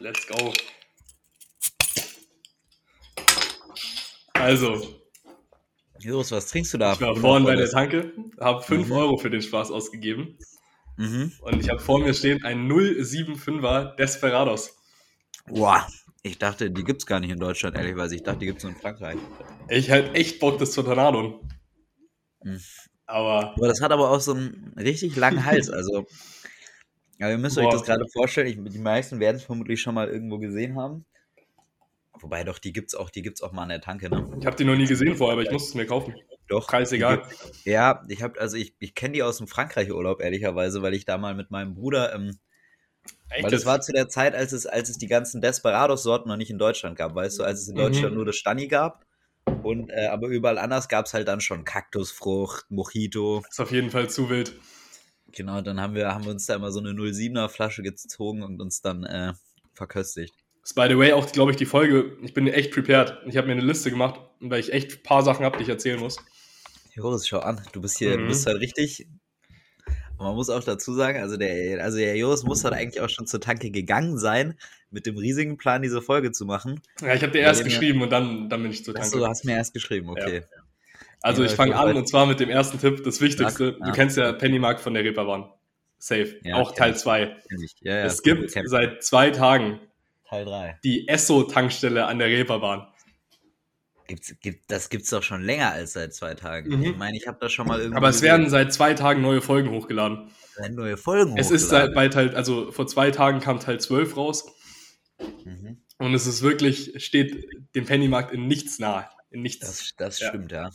Let's go. Also, Jos, was trinkst du da? ich war vorhin bei der Tanke, habe 5 Euro für den Spaß ausgegeben Mhm. und ich habe vor mir stehen ein 075er Desperados. Boah, ich dachte, die gibt's gar nicht in Deutschland, ehrlicherweise. Ich dachte, die gibt's nur in Frankreich. Ich halt echt Bock, das zu Tornado. Mhm. Aber Aber das hat aber auch so einen richtig langen Hals. Also, ja, ihr müsst euch Boah. das gerade vorstellen. Ich, die meisten werden es vermutlich schon mal irgendwo gesehen haben. Wobei doch, die gibt's auch, die gibt's auch mal an der Tanke, ne? ich habe die noch nie gesehen vorher, aber ich muss es mir kaufen. Doch. Preisegal. die gibt- Ja, ich habe, also ich, ich kenne die aus dem Frankreich-Urlaub, ehrlicherweise, weil ich da mal mit meinem Bruder, ähm, Echt weil das war zu der Zeit, als es, als es die ganzen Desperados-Sorten noch nicht in Deutschland gab, weißt du, als es in Mhm. Deutschland nur das Stani gab. Und äh, aber überall anders gab es halt dann schon Kaktusfrucht, Mojito. ist auf jeden Fall zu wild. Genau, dann haben wir, haben wir uns da immer so eine 07er Flasche gezogen und uns dann äh, verköstigt. Ist by the way auch, glaube ich, die Folge. Ich bin echt prepared. Ich habe mir eine Liste gemacht, weil ich echt ein paar Sachen habe, die ich erzählen muss. Joris, schau an, du bist hier, Mhm. du bist halt richtig. Und man muss auch dazu sagen, also der, also der Joris muss halt eigentlich auch schon zur Tanke gegangen sein, mit dem riesigen Plan, diese Folge zu machen. Ja, ich habe dir Ja, erst geschrieben und dann, dann bin ich zur Achso, Tanke. du hast mir erst geschrieben, okay. Also Ja, ich fange an und zwar mit dem ersten Tipp, das Wichtigste. Ja. Du kennst ja Pennymark von der Reeperbahn. Safe. Ja, auch Teil ich. 2. Kenn ich. Ja, ja, es gibt seit zwei Tagen Teil 3. die Esso-Tankstelle an der Reeperbahn. Gibt's, gibt, das gibt's doch schon länger als seit zwei Tagen. Mhm. Ich meine, ich habe das schon mal irgendwie. Aber es werden seit zwei Tagen neue Folgen hochgeladen. werden neue Folgen Es ist seit hochgeladen. bei Teil, also vor zwei Tagen kam Teil 12 raus Mhm. und es ist wirklich, steht dem Pennymarkt in nichts nahe. In nichts. Das, das Ja. stimmt, ja.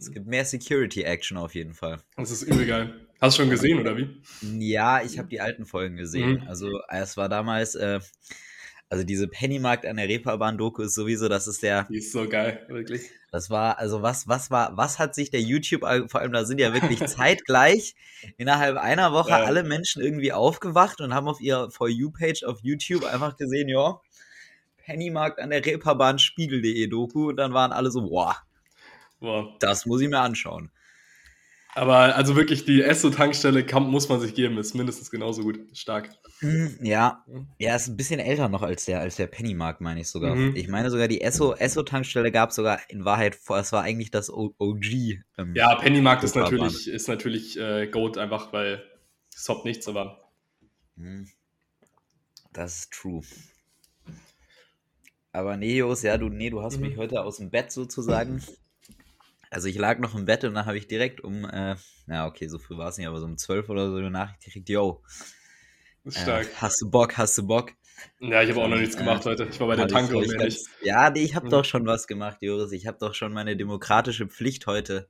Es gibt mehr Security-Action auf jeden Fall. Das ist übel geil. Hast du schon gesehen, oder wie? Ja, ich habe die alten Folgen gesehen. Mhm. Also es war damals, äh, also diese Pennymarkt an der Reeperbahn-Doku ist sowieso, das ist der, Die ist so geil, wirklich. das war, also was, was war, was hat sich der YouTube, vor allem da sind ja wirklich zeitgleich innerhalb einer Woche Ja. alle Menschen irgendwie aufgewacht und haben auf ihrer For You-Page auf YouTube einfach gesehen, ja, Pennymarkt an der Reeperbahn Spiegel.de Doku und dann waren alle so, boah, Boah. das muss ich mir anschauen. Aber also wirklich, die Esso-Tankstelle muss man sich geben, ist mindestens genauso gut. Stark. Hm, Ja, ja, ist ein bisschen älter noch als der, als der Pennymarkt, meine ich sogar. Mhm. Ich meine sogar, die Esso, Esso-Tankstelle gab es sogar in Wahrheit vor, es war eigentlich das OG. ähm, Ja, Pennymarkt ist natürlich, ist natürlich äh, Goat einfach, weil es hoppt nichts, aber hm. Das ist true. Aber nee, Jos, ja, du, nee, du hast Mhm. mich heute aus dem Bett sozusagen. Also ich lag noch im Bett und dann habe ich direkt um, äh, na okay, so früh war es nicht, aber so um 12 oder so eine Nachricht gekriegt, yo, äh, stark. hast du Bock, hast du Bock? ja, ich habe auch noch äh, nichts gemacht heute. Ich war bei der Tanke und ganz- Ja, nee, ich habe Mhm. doch schon was gemacht, Joris. Ich habe doch schon meine demokratische Pflicht heute.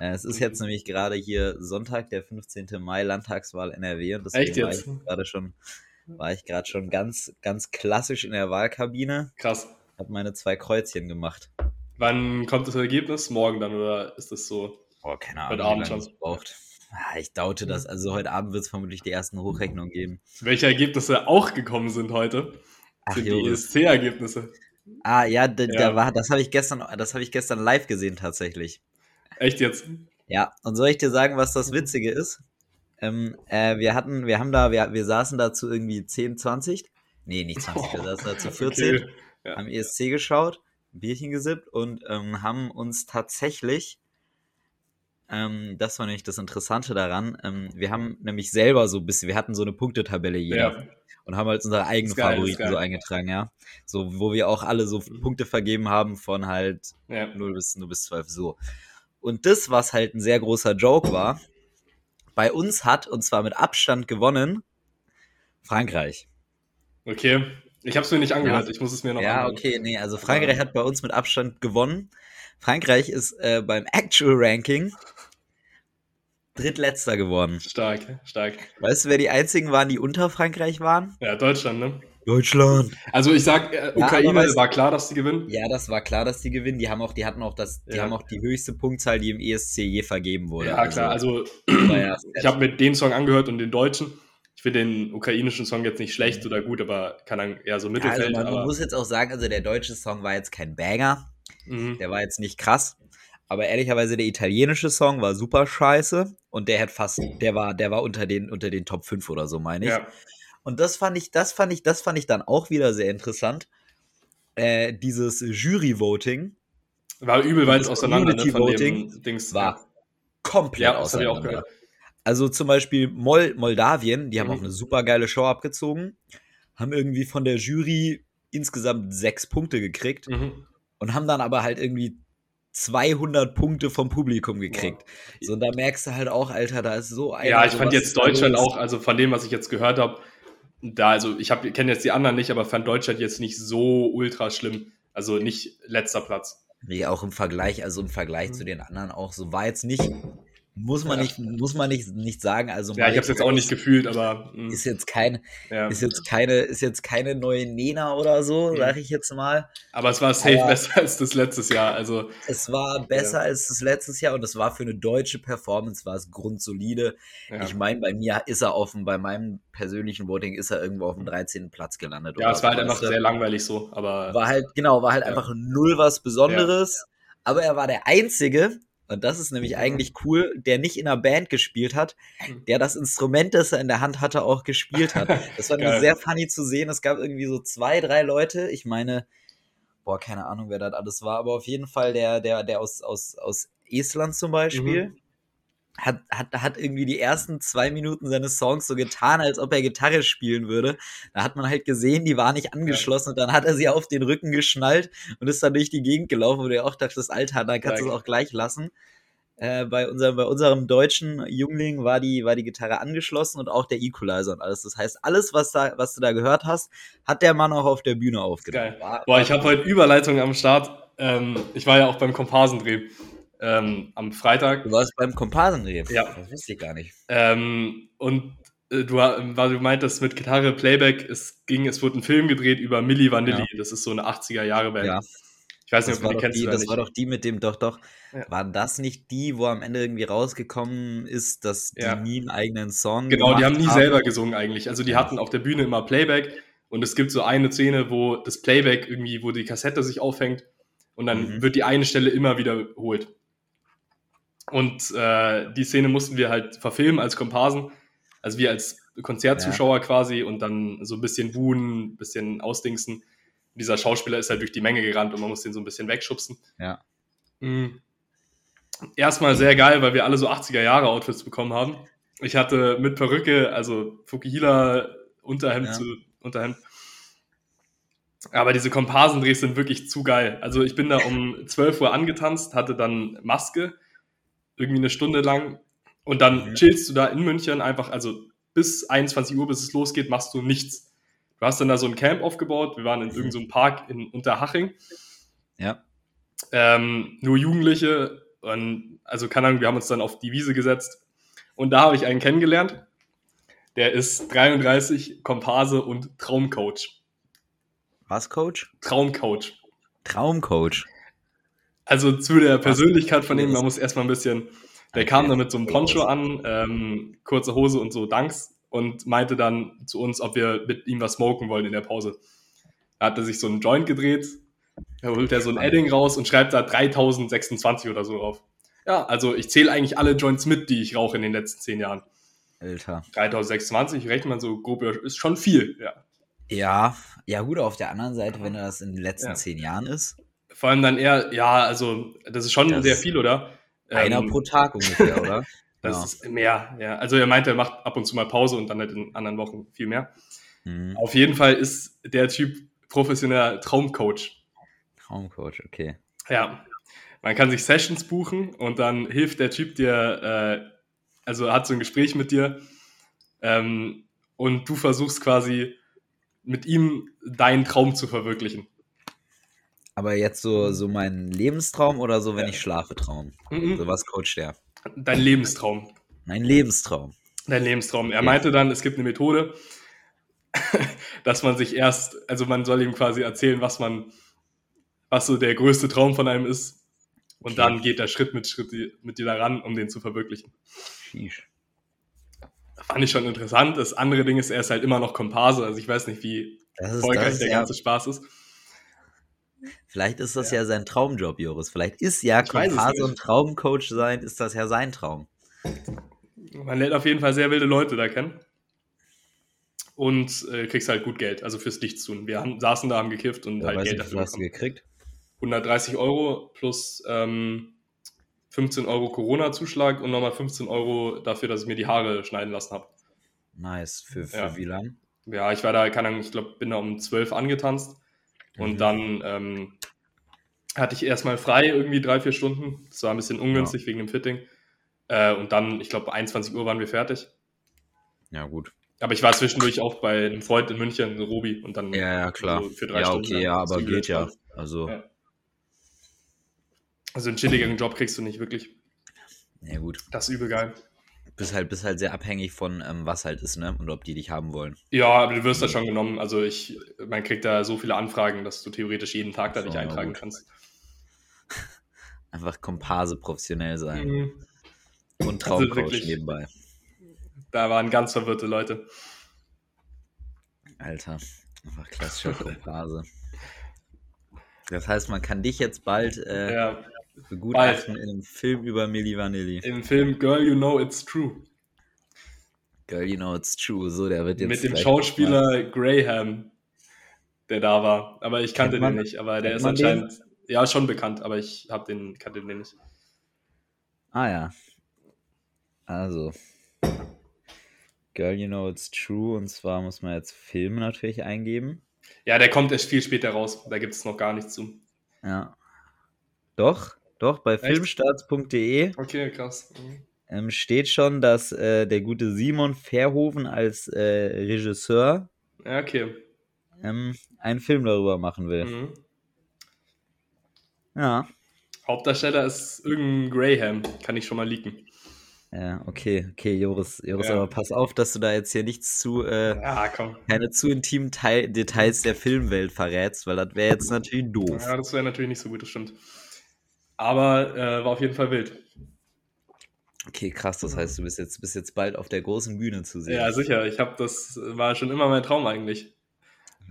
Äh, es ist jetzt Mhm. nämlich gerade hier Sonntag, der 15. Mai, Landtagswahl NRW und Echt deswegen war jetzt? ich gerade schon, war ich gerade schon ganz, ganz klassisch in der Wahlkabine, Krass. habe meine zwei Kreuzchen gemacht. Wann kommt das Ergebnis? Morgen dann oder ist das so? Oh, keine Heute Ahnung, Abend wie lange schon. braucht. Ah, Ich daute das. Also heute Abend wird es vermutlich die ersten Hochrechnungen geben. Welche Ergebnisse auch gekommen sind heute? Ach, sind die. ESC-Ergebnisse. Ah, ja, da, Ja. da war, das habe ich gestern, das habe ich gestern live gesehen tatsächlich. Echt jetzt? Ja, und soll ich dir sagen, was das Witzige ist? Ähm, äh, wir hatten, wir haben da, wir, wir saßen da zu irgendwie 10, 20. Nee, nicht 20, wir saßen da zu 14, Okay. Ja. haben ESC geschaut, Bierchen gesippt und ähm, haben uns tatsächlich, ähm, das war nämlich das Interessante daran, ähm, wir haben nämlich selber so ein bisschen, wir hatten so eine Punktetabelle jeder Ja. und haben halt unsere eigenen geil, Favoriten so eingetragen, ja. So, wo wir auch alle so Mhm. Punkte vergeben haben von halt ja. 0 bis, 0 bis 12 so. Und das, was halt ein sehr großer Joke war, bei uns hat, und zwar mit Abstand gewonnen, Frankreich. Okay. Ich habe es mir nicht angehört. Ich muss es mir noch Ja, anhören. okay, nee, also Frankreich hat bei uns mit Abstand gewonnen. Frankreich ist äh, beim Actual Ranking drittletzter geworden. Stark, stark. Weißt du, wer die einzigen waren, die unter Frankreich waren? Ja, Deutschland, ne? Deutschland. Also ich sag, äh, Ja, Ukraine weißt- war klar, dass die gewinnen. Ja, das war klar, dass die gewinnen. Die haben auch, die hatten auch das, die Ja. haben auch die höchste Punktzahl, die im ESC je vergeben wurde. Ja, klar. Also war ja ich habe mir den Song angehört und den deutschen. Ich finde den ukrainischen Song jetzt nicht schlecht oder gut, aber kann dann eher so Ja, also Mittelfeld. man, man aber, muss jetzt auch sagen, also der deutsche Song war jetzt kein Banger, mhm. der war jetzt nicht krass, aber ehrlicherweise der italienische Song war super scheiße und der hat fast, der war, der war unter den, unter den Top 5 oder so, meine ich. ja. Und das fand ich, das fand ich, das fand ich dann auch wieder sehr interessant. Äh, dieses Jury-Voting. War übel weit auseinander ne, von dem Dings. War komplett ja, das auseinander. Ich auch gehört. Also zum Beispiel Mol Moldawien, die haben mhm. auch eine super geile Show abgezogen, haben irgendwie von der Jury insgesamt sechs Punkte gekriegt mhm. und haben dann aber halt irgendwie 200 Punkte vom Publikum gekriegt. Ja. So, und da merkst du halt auch, Alter, da ist so ein. Ja, ich fand jetzt Deutschland auch, also von dem, was ich jetzt gehört habe, da, also ich kenne jetzt die anderen nicht, aber fand Deutschland jetzt nicht so ultra schlimm. Also nicht letzter Platz. Nee, auch im Vergleich, also im Vergleich mhm. zu den anderen auch so, war jetzt nicht muss man ja. nicht, muss man nicht, nicht sagen. Also ja, ich habe es jetzt auch nicht gefühlt, aber mh. Hm. ist jetzt kein, ja. ist jetzt keine, ist jetzt keine neue Nena oder so, mhm. sage ich jetzt mal. Aber es war safe aber besser als das letztes Jahr. Also es war besser ja. als das letztes Jahr und es war für eine deutsche Performance war es grundsolide. Ich meine, bei mir ist er offen, bei meinem persönlichen Voting ist er irgendwo auf dem 13. Platz gelandet. Ja, es war halt einfach sehr langweilig so, aber war halt genau, war halt einfach null was Besonderes. Aber er war der einzige, und das ist nämlich eigentlich cool, der nicht in einer Band gespielt hat, hm. der das Instrument, das er in der Hand hatte, auch gespielt hat. Das war nämlich sehr funny zu sehen. Es gab irgendwie so zwei, drei Leute. Ich meine, boah, keine Ahnung, wer das alles war, aber auf jeden Fall der, der, der aus, aus, aus Estland zum Beispiel. Mhm hat, hat, hat irgendwie die ersten zwei Minuten seines Songs so getan, als ob er Gitarre spielen würde. Da hat man halt gesehen, die war nicht angeschlossen und dann hat er sie auf den Rücken geschnallt und ist dann durch die Gegend gelaufen, wo du auch dachtest, Alter, da kannst du es auch gleich lassen. Äh, bei, unserem, bei unserem deutschen Jungling war die, war die Gitarre angeschlossen und auch der Equalizer und alles. Das heißt, alles, was, da, was du da gehört hast, hat der Mann auch auf der Bühne aufgenommen. Geil. Boah, ich habe heute Überleitung am Start. Ähm, ich war ja auch beim Komparsendreh ähm, am Freitag. Du warst beim Komparsenref. Ja. Das wusste ich gar nicht. Ähm, und äh, du, weil du meintest mit Gitarre, Playback, es ging, es wurde ein Film gedreht über Milli Vanilli. Ja. Das ist so eine 80er-Jahre-Band. Ja. Ich weiß nicht, das ob du die kennst die, Das nicht. war doch die mit dem, doch, doch. Ja. War das nicht die, wo am Ende irgendwie rausgekommen ist, dass die ja. nie einen eigenen Song Genau, die haben nie haben. selber gesungen eigentlich. Also die hatten auf der Bühne immer Playback und es gibt so eine Szene, wo das Playback irgendwie, wo die Kassette sich aufhängt und dann mhm. wird die eine Stelle immer wiederholt. Und äh, die Szene mussten wir halt verfilmen als Komparsen, also wir als Konzertzuschauer ja. quasi und dann so ein bisschen buhen, ein bisschen ausdingsen. Dieser Schauspieler ist halt durch die Menge gerannt und man muss den so ein bisschen wegschubsen. Ja. Mhm. Erstmal sehr geil, weil wir alle so 80er-Jahre-Outfits bekommen haben. Ich hatte mit Perücke, also Fukuhila, Unterhemd ja. zu Unterhemd. Aber diese Komparsendrehs sind wirklich zu geil. Also ich bin da um 12 Uhr angetanzt, hatte dann Maske irgendwie eine Stunde lang und dann mhm. chillst du da in München einfach, also bis 21 Uhr, bis es losgeht, machst du nichts. Du hast dann da so ein Camp aufgebaut. Wir waren in mhm. irgendeinem so Park in Unterhaching. Ja. Ähm, nur Jugendliche. Und, also, keine Ahnung, wir haben uns dann auf die Wiese gesetzt. Und da habe ich einen kennengelernt. Der ist 33, Komparse und Traumcoach. Was, Coach? Traumcoach. Traumcoach. Also zu der Persönlichkeit von ihm, man muss erstmal ein bisschen, der kam dann mit so einem Poncho an, ähm, kurze Hose und so Danks und meinte dann zu uns, ob wir mit ihm was smoken wollen in der Pause. Da hat er sich so einen Joint gedreht, da holt er so ein Edding raus und schreibt da 3026 oder so drauf. Ja, also ich zähle eigentlich alle Joints mit, die ich rauche in den letzten zehn Jahren. Alter. 3026 rechnet man so grob, ist schon viel, ja. Ja, ja gut, auf der anderen Seite, wenn das in den letzten ja. zehn Jahren ist. Vor allem dann eher, ja, also das ist schon das sehr viel, oder? Einer ähm, pro Tag ungefähr, oder? Das ja. ist mehr, ja. Also er meinte, er macht ab und zu mal Pause und dann halt in anderen Wochen viel mehr. Mhm. Auf jeden Fall ist der Typ professioneller Traumcoach. Traumcoach, okay. Ja. Man kann sich Sessions buchen und dann hilft der Typ dir, äh, also hat so ein Gespräch mit dir ähm, und du versuchst quasi mit ihm deinen Traum zu verwirklichen. Aber jetzt so, so mein Lebenstraum oder so, wenn ja. ich schlafe, Traum? Mhm. So was coacht der? Dein Lebenstraum. Mein Lebenstraum. Dein Lebenstraum. Er okay. meinte dann, es gibt eine Methode, dass man sich erst, also man soll ihm quasi erzählen, was man, was so der größte Traum von einem ist. Und okay. dann geht er Schritt mit Schritt mit dir daran, um den zu verwirklichen. Sheesh. Fand ich schon interessant. Das andere Ding ist, er ist halt immer noch Komparse. Also ich weiß nicht, wie erfolgreich der ganze Spaß ist. Vielleicht ist das ja, ja sein Traumjob, Joris. Vielleicht ist ja Komparse und Traumcoach sein, ist das ja sein Traum. Man lernt auf jeden Fall sehr wilde Leute da kennen. und äh, kriegst halt gut Geld, also fürs Nichtstun. Wir haben, saßen da, haben gekifft und Ja, halt Geld nicht, dafür hast du gekriegt? 130 Euro plus ähm, 15 Euro Corona-Zuschlag und nochmal 15 Euro dafür, dass ich mir die Haare schneiden lassen habe. Nice. Für, für Ja. wie lang? Ja, ich war da, keine Ahnung, ich glaube, bin da um 12 angetanzt und Mhm. dann ähm, hatte ich erstmal frei, irgendwie drei, vier Stunden. Das war ein bisschen ungünstig wegen dem Fitting. Äh, und dann, ich glaube, 21 Uhr waren wir fertig. Ja, gut. Aber ich war zwischendurch auch bei einem Freund in München, Robi, und dann Ja, ja, klar. so für drei ja, Stunden. okay, ja, aber geht ja. Also, Ja. Also einen chilligeren Job kriegst du nicht wirklich. ja gut. Das ist übel geil. Bist halt, bist halt sehr abhängig von, ähm, was halt ist, ne? Und ob die dich haben wollen. Ja, aber du wirst da schon genommen. Also ich, man kriegt da so viele Anfragen, dass du theoretisch jeden Tag da So, dich ja, eintragen kannst. Einfach Komparse professionell sein. Mhm. Und Also Traumcoach wirklich. nebenbei. Da waren ganz verwirrte Leute. Alter. Einfach klassischer Komparse. Das heißt, man kann dich jetzt bald äh, Ja, begutachten in einem Film über Milli Vanilli. im Film Girl, You Know It's True. Girl, you know it's true. So, der wird jetzt. Mit dem Schauspieler Graham, der da war. Aber ich kannte den nicht. Aber der ist man den? Ja, schon bekannt, aber ich hab den, kannte den nicht. Ah ja. Also. Girl, you know it's true. Und zwar muss man jetzt Filme natürlich eingeben. Ja, der kommt erst viel später raus. Da gibt es noch gar nichts zu. Ja. Doch, doch, bei filmstarts.de Okay, krass. Mhm. ähm, steht schon, dass äh, der gute Simon Verhoeven als äh, Regisseur Ja, okay. ähm, einen Film darüber machen will. Mhm. Ja. Hauptdarsteller ist irgendein Graham. Kann ich schon mal leaken. Ja, okay, okay, Joris, Joris, Ja. aber pass auf, dass du da jetzt hier nichts zu, äh, Ja, komm. keine zu intimen Teil Details der Filmwelt verrätst, weil das wäre jetzt natürlich doof. Ja, das wäre natürlich nicht so gut, das stimmt. Aber äh, war auf jeden Fall wild. Okay, krass, das heißt, du bist jetzt, bist jetzt bald auf der großen Bühne zu sehen. Ja, sicher. Ich habe das war schon immer mein Traum eigentlich.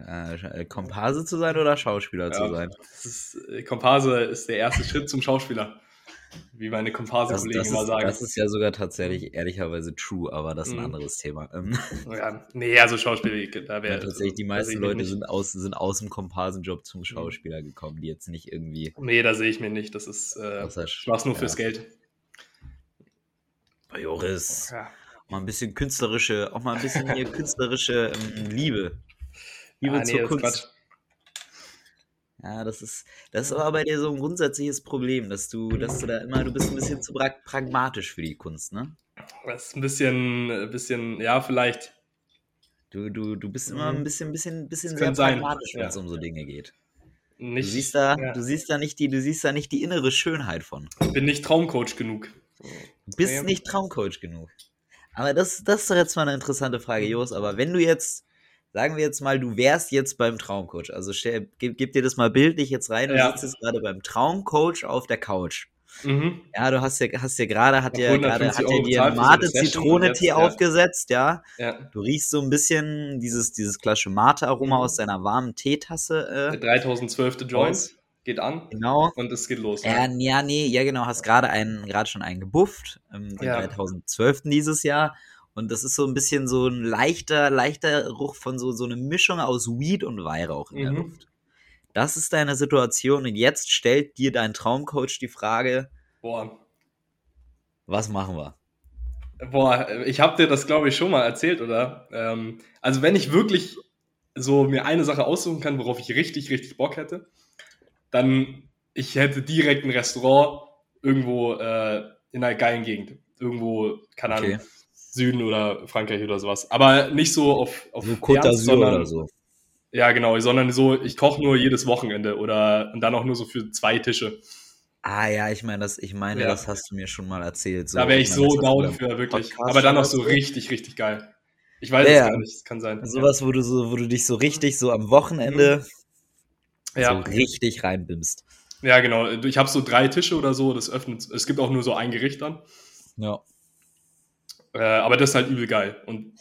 Äh, Komparse zu sein oder Schauspieler zu Ja, sein? das ist, äh, Komparse ist der erste Schritt zum Schauspieler. Wie meine Komparse-Kollegen immer sagen. das ist ja sogar tatsächlich ehrlicherweise true, aber das ist ein Mhm. anderes Thema. Ähm, ja, nee, also Schauspieler, da ja, wäre tatsächlich, die meisten Leute sind aus, sind aus dem Komparsenjob Mhm. zum Schauspieler gekommen, die jetzt nicht irgendwie. Nee, da sehe ich mir nicht. Das ist, äh, mach's nur fürs ja. Geld. Joris, Ja. mal ein bisschen künstlerische, auch mal ein bisschen hier künstlerische ähm, Liebe. Liebe Ah, nee, zur Kunst. Ja, das ist, das ist aber bei dir so ein grundsätzliches Problem, dass du, dass du da immer, du bist ein bisschen zu pra- pragmatisch für die Kunst, ne? Das ist ein bisschen, ein bisschen, ja, vielleicht. Du, du, du bist immer Mhm. ein bisschen, bisschen, bisschen Das sehr pragmatisch, wenn ja. es um so Dinge geht. Du Nicht, siehst da, ja. du siehst da nicht die, du siehst da nicht die innere Schönheit von. Ich bin nicht Traumcoach genug. Du bist Ja. nicht Traumcoach genug. Aber das, das ist doch jetzt mal eine interessante Frage, Jos. Aber wenn du jetzt, sagen wir jetzt mal, du wärst jetzt beim Traumcoach, also stell, gib, gib dir das mal bildlich jetzt rein, du Ja. sitzt jetzt gerade beim Traumcoach auf der Couch. Mhm. Ja, du hast ja, hast ja gerade, hat ja gerade, 150 hat dir und Mate-Zitrone-Tee jetzt, ja. aufgesetzt, ja. Ja. Du riechst so ein bisschen dieses, dieses klassische Mate-Aroma Mhm. aus deiner warmen Teetasse. Der Äh, 3012. Joint geht an genau. und es geht los. Ja, ja, nee, ja genau, hast gerade einen, gerade schon einen gebufft, ähm, den Ja. 3012. dieses Jahr. Und das ist so ein bisschen so ein leichter, leichter Geruch von so, so eine Mischung aus Weed und Weihrauch in der Mhm. Luft. Das ist deine Situation und jetzt stellt dir dein Traumcoach die Frage, Boah. was machen wir? Boah, ich habe dir das, glaube ich, schon mal erzählt, oder? Ähm, also wenn ich wirklich so mir eine Sache aussuchen kann, worauf ich richtig, richtig Bock hätte, dann ich hätte direkt ein Restaurant irgendwo äh, in einer geilen Gegend. Irgendwo, keine Ahnung, Okay. Süden oder Frankreich oder sowas. Aber nicht so auf, auf So Côte Ernst, d'Azur oder so. Ja, genau, sondern so, ich koche nur jedes Wochenende oder und dann auch nur so für zwei Tische. Ah ja, ich meine, das, ich meine, Ja. das hast du mir schon mal erzählt. So, da wäre ich so das hast du down für, wirklich. Podcast Aber dann auch so richtig, richtig geil. Ich weiß Ja, es ja. gar nicht, es kann sein. Sowas, wo du so, wo du dich so richtig so am Wochenende ja. so richtig reinbimmst. Ja, genau. Ich habe so drei Tische oder so, das öffnet. Es gibt auch nur so ein Gericht dann. Ja. Äh, aber das ist halt übel geil. Und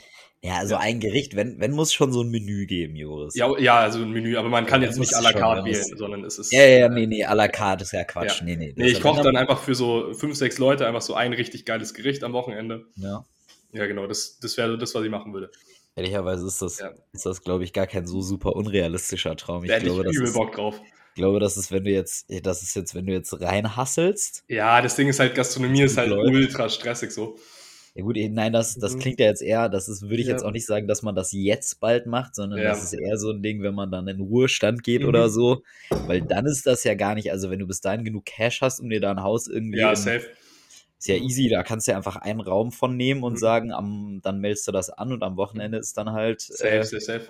Ja, also Ja. ein Gericht, wenn, wenn muss schon so ein Menü geben, Joris. ja, ja, also ein Menü, aber man kann Ja, jetzt nicht à la carte wählen, sondern es ist. Ja, ja, ja, nee, nee, à la carte ist ja Quatsch. Ja. Nee, nee. Nee, ich koche dann einfach für so fünf, sechs Leute einfach so ein richtig geiles Gericht am Wochenende. Ja. Ja, genau, das, das wäre das, was ich machen würde. Ehrlicherweise ist das, ist das, glaube ich, gar kein so super unrealistischer Traum. Ich da glaube, ich übel ist, Bock drauf. Ich glaube, das ist, wenn du jetzt, das ist jetzt, wenn du jetzt reinhasselst. Ja, das Ding ist halt, Gastronomie ist halt läuft. ultra stressig so. Ja gut, nein, das, das mhm. klingt ja jetzt eher, das ist, würde ich ja. jetzt auch nicht sagen, dass man das jetzt bald macht, sondern ja. das ist eher so ein Ding, wenn man dann in Ruhestand geht mhm. oder so. Weil dann ist das ja gar nicht, also wenn du bis dahin genug Cash hast, um dir da ein Haus irgendwie. Ja, safe. Ist ja easy, da kannst du ja einfach einen Raum von nehmen und mhm. sagen, am, dann meldest du das an und am Wochenende ist dann halt. Safe, äh, safe, safe.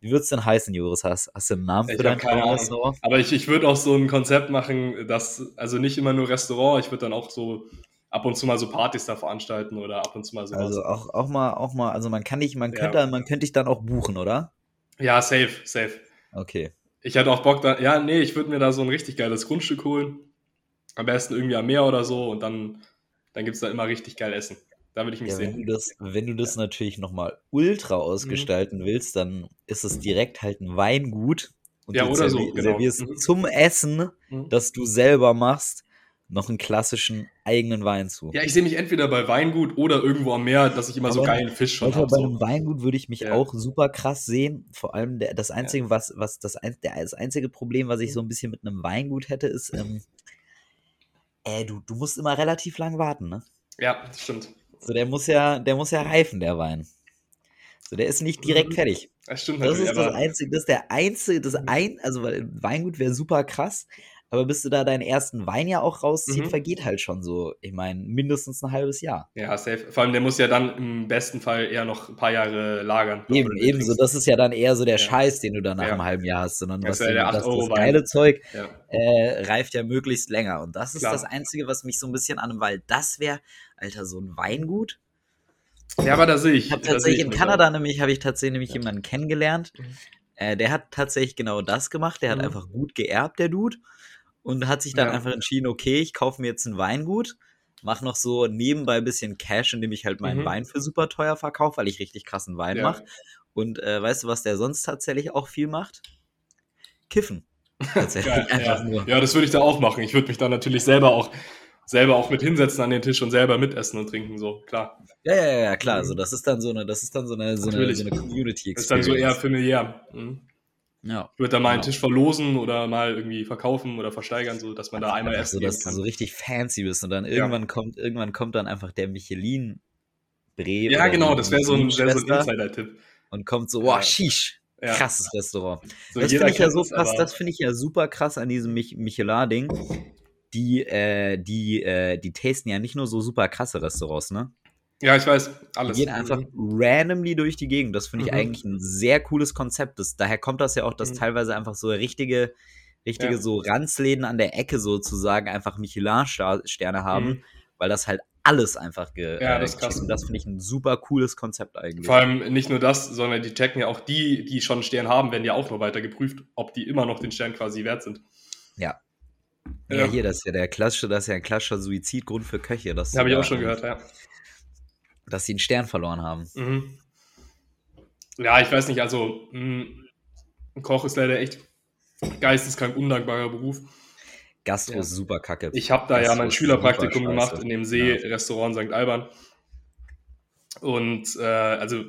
Wie wird es denn heißen, Joris? Hast, hast du einen Namen für dein Restaurant? Aber ich, ich würde auch so ein Konzept machen, das, also nicht immer nur Restaurant, ich würde dann auch so ab und zu mal so Partys da veranstalten oder ab und zu mal so. Also auch, auch mal, auch mal, also man kann dich, man könnte, ja. man könnte dich dann auch buchen, oder? Ja, safe, safe. Okay. Ich hatte auch Bock da, ja, nee, ich würde mir da so ein richtig geiles Grundstück holen. Am besten irgendwie am Meer oder so und dann, dann gibt es da immer richtig geil Essen. Da würde ich mich ja, sehen. Wenn du das, wenn du das ja. natürlich nochmal ultra ausgestalten mhm. willst, dann ist es direkt halt ein Weingut. Und ja, oder so. Genau. servierst mhm. zum Essen, mhm. das du selber machst, noch einen klassischen eigenen Wein zu. Ja, ich sehe mich entweder bei Weingut oder irgendwo am Meer, dass ich immer Aber so geilen Fisch schon habe. Bei einem Weingut würde ich mich ja. auch super krass sehen. Vor allem der, das einzige, ja. was, was das, ein, der, das einzige Problem, was ich so ein bisschen mit einem Weingut hätte, ist, ähm, äh, du, du musst immer relativ lang warten, ne? Ja, das stimmt. So, der muss ja, der muss ja reifen, der Wein. So, der ist nicht direkt mhm. fertig. Das stimmt Das ist das einzige, das ist der einzige, das mhm. ein, also weil Weingut wäre super krass, aber bis du da deinen ersten Wein ja auch rauszieht, mhm. vergeht halt schon so, ich meine, mindestens ein halbes Jahr. Ja, safe. Vor allem, der muss ja dann im besten Fall eher noch ein paar Jahre lagern. Eben, ebenso. Das ist ja dann eher so der ja. Scheiß, den du dann nach ja. einem halben Jahr hast, sondern das, was du, das, das geile Zeug ja. äh, reift ja möglichst länger. Und das ist Klar. das Einzige, was mich so ein bisschen an, weil das wäre, Alter, so ein Weingut. Ja, aber da sehe ich. ich hab tatsächlich in Kanada nämlich, habe ich tatsächlich nämlich jemanden kennengelernt. Mhm. Äh, der hat tatsächlich genau das gemacht. Der hat mhm. einfach gut geerbt, der Dude und hat sich dann ja. einfach entschieden, okay, ich kaufe mir jetzt ein Weingut, mache noch so nebenbei ein bisschen Cash, indem ich halt meinen mhm. Wein für super teuer verkaufe, weil ich richtig krassen Wein ja. mache. Und äh, weißt du, was der sonst tatsächlich auch viel macht? Kiffen. Tatsächlich. ja, ja. ja, das würde ich da auch machen. Ich würde mich da natürlich selber auch selber auch mit hinsetzen an den Tisch und selber mitessen und trinken, so, klar. Ja, ja, ja, klar. Also das ist dann so eine, das ist dann so eine, so eine, so eine Community-Experience. Das ist dann so eher familiär. Mhm. Ja. Ich würde da mal einen genau. Tisch verlosen oder mal irgendwie verkaufen oder versteigern, so dass man da einmal essen so, dass kann. du so richtig fancy bist und dann irgendwann ja. kommt irgendwann kommt dann einfach der Michelin Bre Ja, genau, das wäre so ein, wär so ein Insider-Tipp. Und kommt so, wow, shish, ja. krasses Restaurant. So, das finde ich ja so krass, das finde ich ja super krass an diesem Mich Michelin-Ding. Die, äh, die, äh, die tasten ja nicht nur so super krasse Restaurants, ne? Ja, ich weiß, alles. Die gehen einfach randomly durch die Gegend. Das finde ich mhm. eigentlich ein sehr cooles Konzept. Das, daher kommt das ja auch, dass mhm. teilweise einfach so richtige, richtige ja. so Ranzläden an der Ecke sozusagen einfach Michelin-Sterne haben, mhm. weil das halt alles einfach ge ja, das, äh, und das finde ich ein super cooles Konzept eigentlich. Vor allem nicht nur das, sondern die checken ja auch die, die schon einen Stern haben, werden ja auch noch weiter geprüft, ob die immer noch den Stern quasi wert sind. Ja. Ja, ja hier, das ist ja der klassische, das ist ja ein klassischer Suizidgrund für Köche. Habe ich auch schon gehört, ja dass sie einen Stern verloren haben. Mhm. Ja, ich weiß nicht, also mh, mm, ein Koch ist leider echt geisteskrank undankbarer Beruf. Gastro ja. ist super kacke. Ich habe da Gastro ja mein Schülerpraktikum gemacht in dem See-Restaurant ja. St. Alban. Und äh, also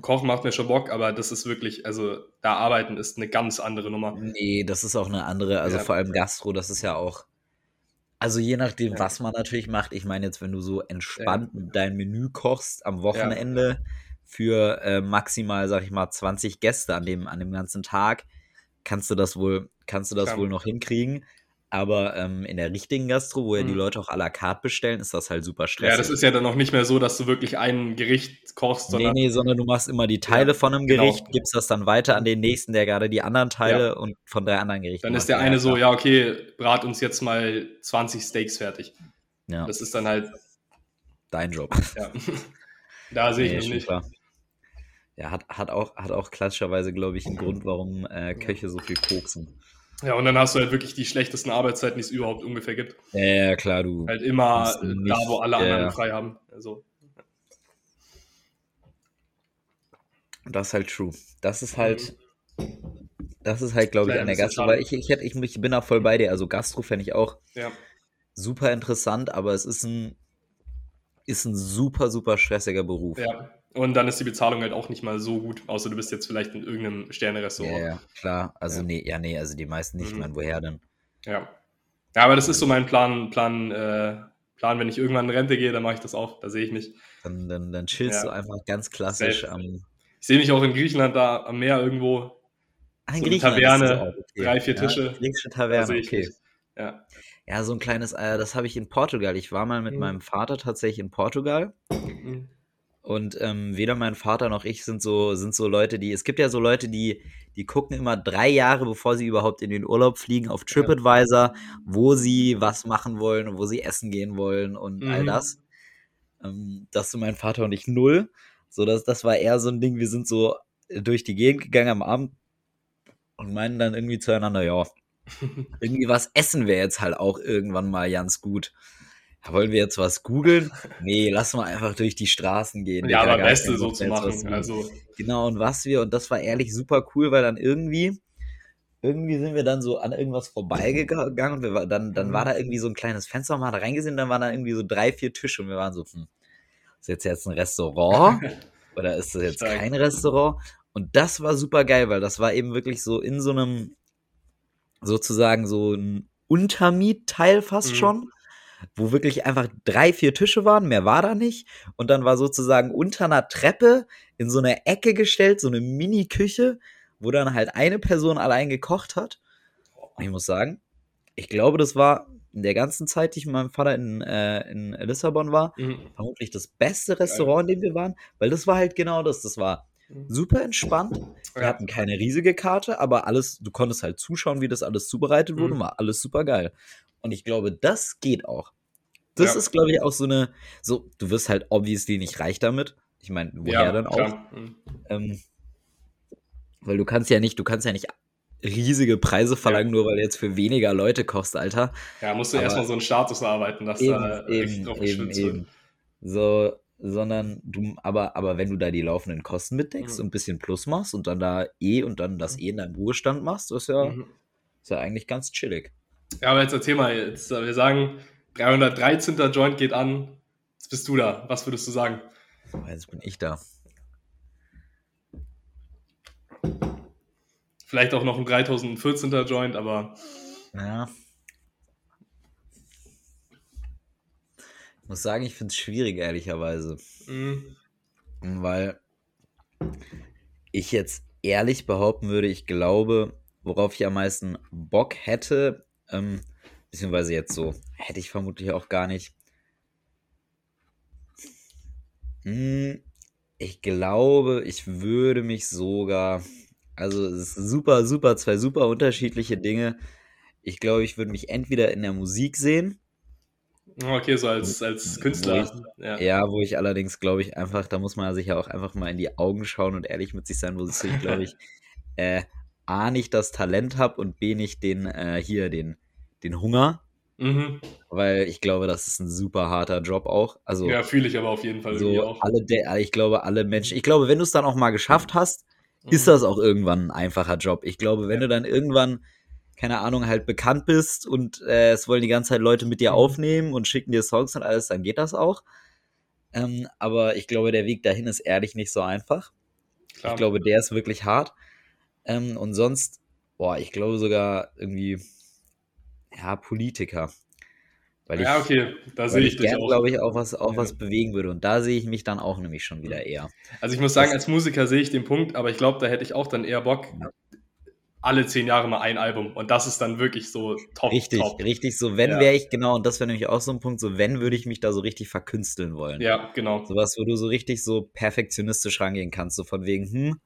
Kochen macht mir schon Bock, aber das ist wirklich, also da arbeiten ist eine ganz andere Nummer. Nee, das ist auch eine andere, also ja. vor allem Gastro, das ist ja auch also je nachdem, ja. was man natürlich macht. Ich meine jetzt, wenn du so entspannt ja. dein Menü kochst am Wochenende ja. für äh, maximal, sag ich mal, 20 Gäste an dem, an dem ganzen Tag, kannst du das wohl, kannst du das Klar. wohl noch hinkriegen. Aber ähm, in der richtigen Gastro, wo ja mhm. die Leute auch à la carte bestellen, ist das halt super stressig. Ja, das ist ja dann auch nicht mehr so, dass du wirklich ein Gericht kochst, sondern. Nee, nee, sondern du machst immer die Teile ja, von einem genau. Gericht, genau. gibst das dann weiter an den nächsten, der gerade die anderen Teile ja. und von drei anderen Gerichten. Dann ist der eine so, ja, okay, brat uns jetzt mal 20 Steaks fertig. Ja. Das ist dann halt. Dein Job. Ja. da sehe ich nee, mich nicht. Ja, hat, hat, auch, hat auch klassischerweise, glaube ich, einen Grund, warum äh, Köche so viel koksen. Ja, und dann hast du halt wirklich die schlechtesten Arbeitszeiten, die es überhaupt ungefähr gibt. Ja, klar, du. Halt immer nicht, da, wo alle anderen frei haben. Also. Das ist halt true. Das ist halt. Das ist halt, glaube ich, an der Gastro. Weil ich, ich, hätte, ich, ich bin auch voll bei dir. Also Gastro fände ich auch ja. super interessant, aber es ist ein, ist ein super, super stressiger Beruf. Ja, Und dann ist die Bezahlung halt auch nicht mal so gut, außer du bist jetzt vielleicht in irgendeinem Sterne-Restaurant. Ja, ja, klar. Also, ja. nee, ja, nee, also die meisten nicht. Mhm. Ich meine, woher denn? Ja. Ja, aber das ist so mein Plan, Plan, äh, Plan, wenn ich irgendwann in Rente gehe, dann mache ich das auch. Da sehe ich mich. Dann, dann, dann chillst ja. du einfach ganz klassisch am. Ich sehe mich auch in Griechenland da am Meer irgendwo. Ah, in so Griechenland. Taverne, okay. drei, vier Tische. Ja, griechische Taverne, okay. Ja. ja, so ein kleines, äh, das habe ich in Portugal. Ich war mal mit mhm. meinem Vater tatsächlich in Portugal. Mhm. Und ähm, weder mein Vater noch ich sind so, sind so Leute, die. Es gibt ja so Leute, die, die gucken immer drei Jahre, bevor sie überhaupt in den Urlaub fliegen, auf TripAdvisor, wo sie was machen wollen und wo sie essen gehen wollen und mhm. all das. Ähm, das sind mein Vater und ich null. So, das, das war eher so ein Ding, wir sind so durch die Gegend gegangen am Abend und meinen dann irgendwie zueinander, ja, irgendwie was essen wir jetzt halt auch irgendwann mal ganz gut. Wollen wir jetzt was googeln? Nee, lass mal einfach durch die Straßen gehen. Ja, aber Beste so zu machen. Also. Genau, und was wir, und das war ehrlich super cool, weil dann irgendwie, irgendwie sind wir dann so an irgendwas vorbeigegangen und wir war, dann, dann war mhm. da irgendwie so ein kleines Fenster hat da reingesehen, dann waren da irgendwie so drei, vier Tische und wir waren so, hm, ist jetzt jetzt ein Restaurant oder ist das jetzt kein Restaurant? Und das war super geil, weil das war eben wirklich so in so einem, sozusagen so ein Untermietteil fast mhm. schon wo wirklich einfach drei, vier Tische waren, mehr war da nicht. Und dann war sozusagen unter einer Treppe in so eine Ecke gestellt, so eine Mini-Küche, wo dann halt eine Person allein gekocht hat. Und ich muss sagen, ich glaube, das war in der ganzen Zeit, die ich mit meinem Vater in, äh, in Lissabon war, mhm. vermutlich das beste Restaurant, in dem wir waren, weil das war halt genau das. Das war mhm. super entspannt. Wir ja. hatten keine riesige Karte, aber alles, du konntest halt zuschauen, wie das alles zubereitet wurde, mhm. war alles super geil. Und ich glaube, das geht auch. Das ja. ist, glaube ich, auch so eine, so, du wirst halt obviously nicht reich damit. Ich meine, woher ja, dann auch? Ähm, weil du kannst ja nicht, du kannst ja nicht riesige Preise verlangen, ja. nur weil du jetzt für weniger Leute kochst, Alter. Ja, musst du erstmal so einen Status arbeiten, dass eben, da eben, drauf eben, eben. So, sondern du, aber, aber wenn du da die laufenden Kosten mitdeckst mhm. und ein bisschen Plus machst und dann da eh und dann das mhm. eh in deinem Ruhestand machst, ist ja, mhm. ist ja eigentlich ganz chillig. Ja, aber jetzt erzähl mal, jetzt, wir sagen, 313. Joint geht an. Jetzt bist du da. Was würdest du sagen? Jetzt bin ich da. Vielleicht auch noch ein 3014. Joint, aber. Ja. Ich muss sagen, ich finde es schwierig, ehrlicherweise. Mhm. Weil ich jetzt ehrlich behaupten würde, ich glaube, worauf ich am meisten Bock hätte, ähm, beziehungsweise jetzt so, hätte ich vermutlich auch gar nicht. Hm, ich glaube, ich würde mich sogar, also es ist super, super, zwei super unterschiedliche Dinge. Ich glaube, ich würde mich entweder in der Musik sehen. Okay, so als, als Künstler. Wo ich, ja. ja. wo ich allerdings, glaube ich, einfach, da muss man sich ja auch einfach mal in die Augen schauen und ehrlich mit sich sein, wo ich, glaube ich, äh, A, nicht das Talent habe und B, nicht den, äh, hier, den, den Hunger. Mhm. Weil ich glaube, das ist ein super harter Job auch. Also, ja, fühle ich aber auf jeden Fall so auch. Alle ich glaube, alle Menschen, ich glaube, wenn du es dann auch mal geschafft hast, mhm. ist das auch irgendwann ein einfacher Job. Ich glaube, wenn ja. du dann irgendwann, keine Ahnung, halt bekannt bist und äh, es wollen die ganze Zeit Leute mit dir mhm. aufnehmen und schicken dir Songs und alles, dann geht das auch. Ähm, aber ich glaube, der Weg dahin ist ehrlich nicht so einfach. Klar. Ich glaube, der ist wirklich hart. Ähm, und sonst, boah, ich glaube sogar irgendwie ja, Politiker. Weil ja, ich, okay, da sehe ich, ich auch. glaube ich, auch was, auch ja. was bewegen würde. Und da sehe ich mich dann auch nämlich schon wieder eher. Also ich muss sagen, als Musiker sehe ich den Punkt, aber ich glaube, da hätte ich auch dann eher Bock, ja. alle zehn Jahre mal ein Album. Und das ist dann wirklich so top. Richtig, top. richtig. So, wenn ja. wäre ich, genau, und das wäre nämlich auch so ein Punkt, so wenn würde ich mich da so richtig verkünsteln wollen. Ja, genau. Sowas, wo du so richtig so perfektionistisch rangehen kannst, so von wegen, hm,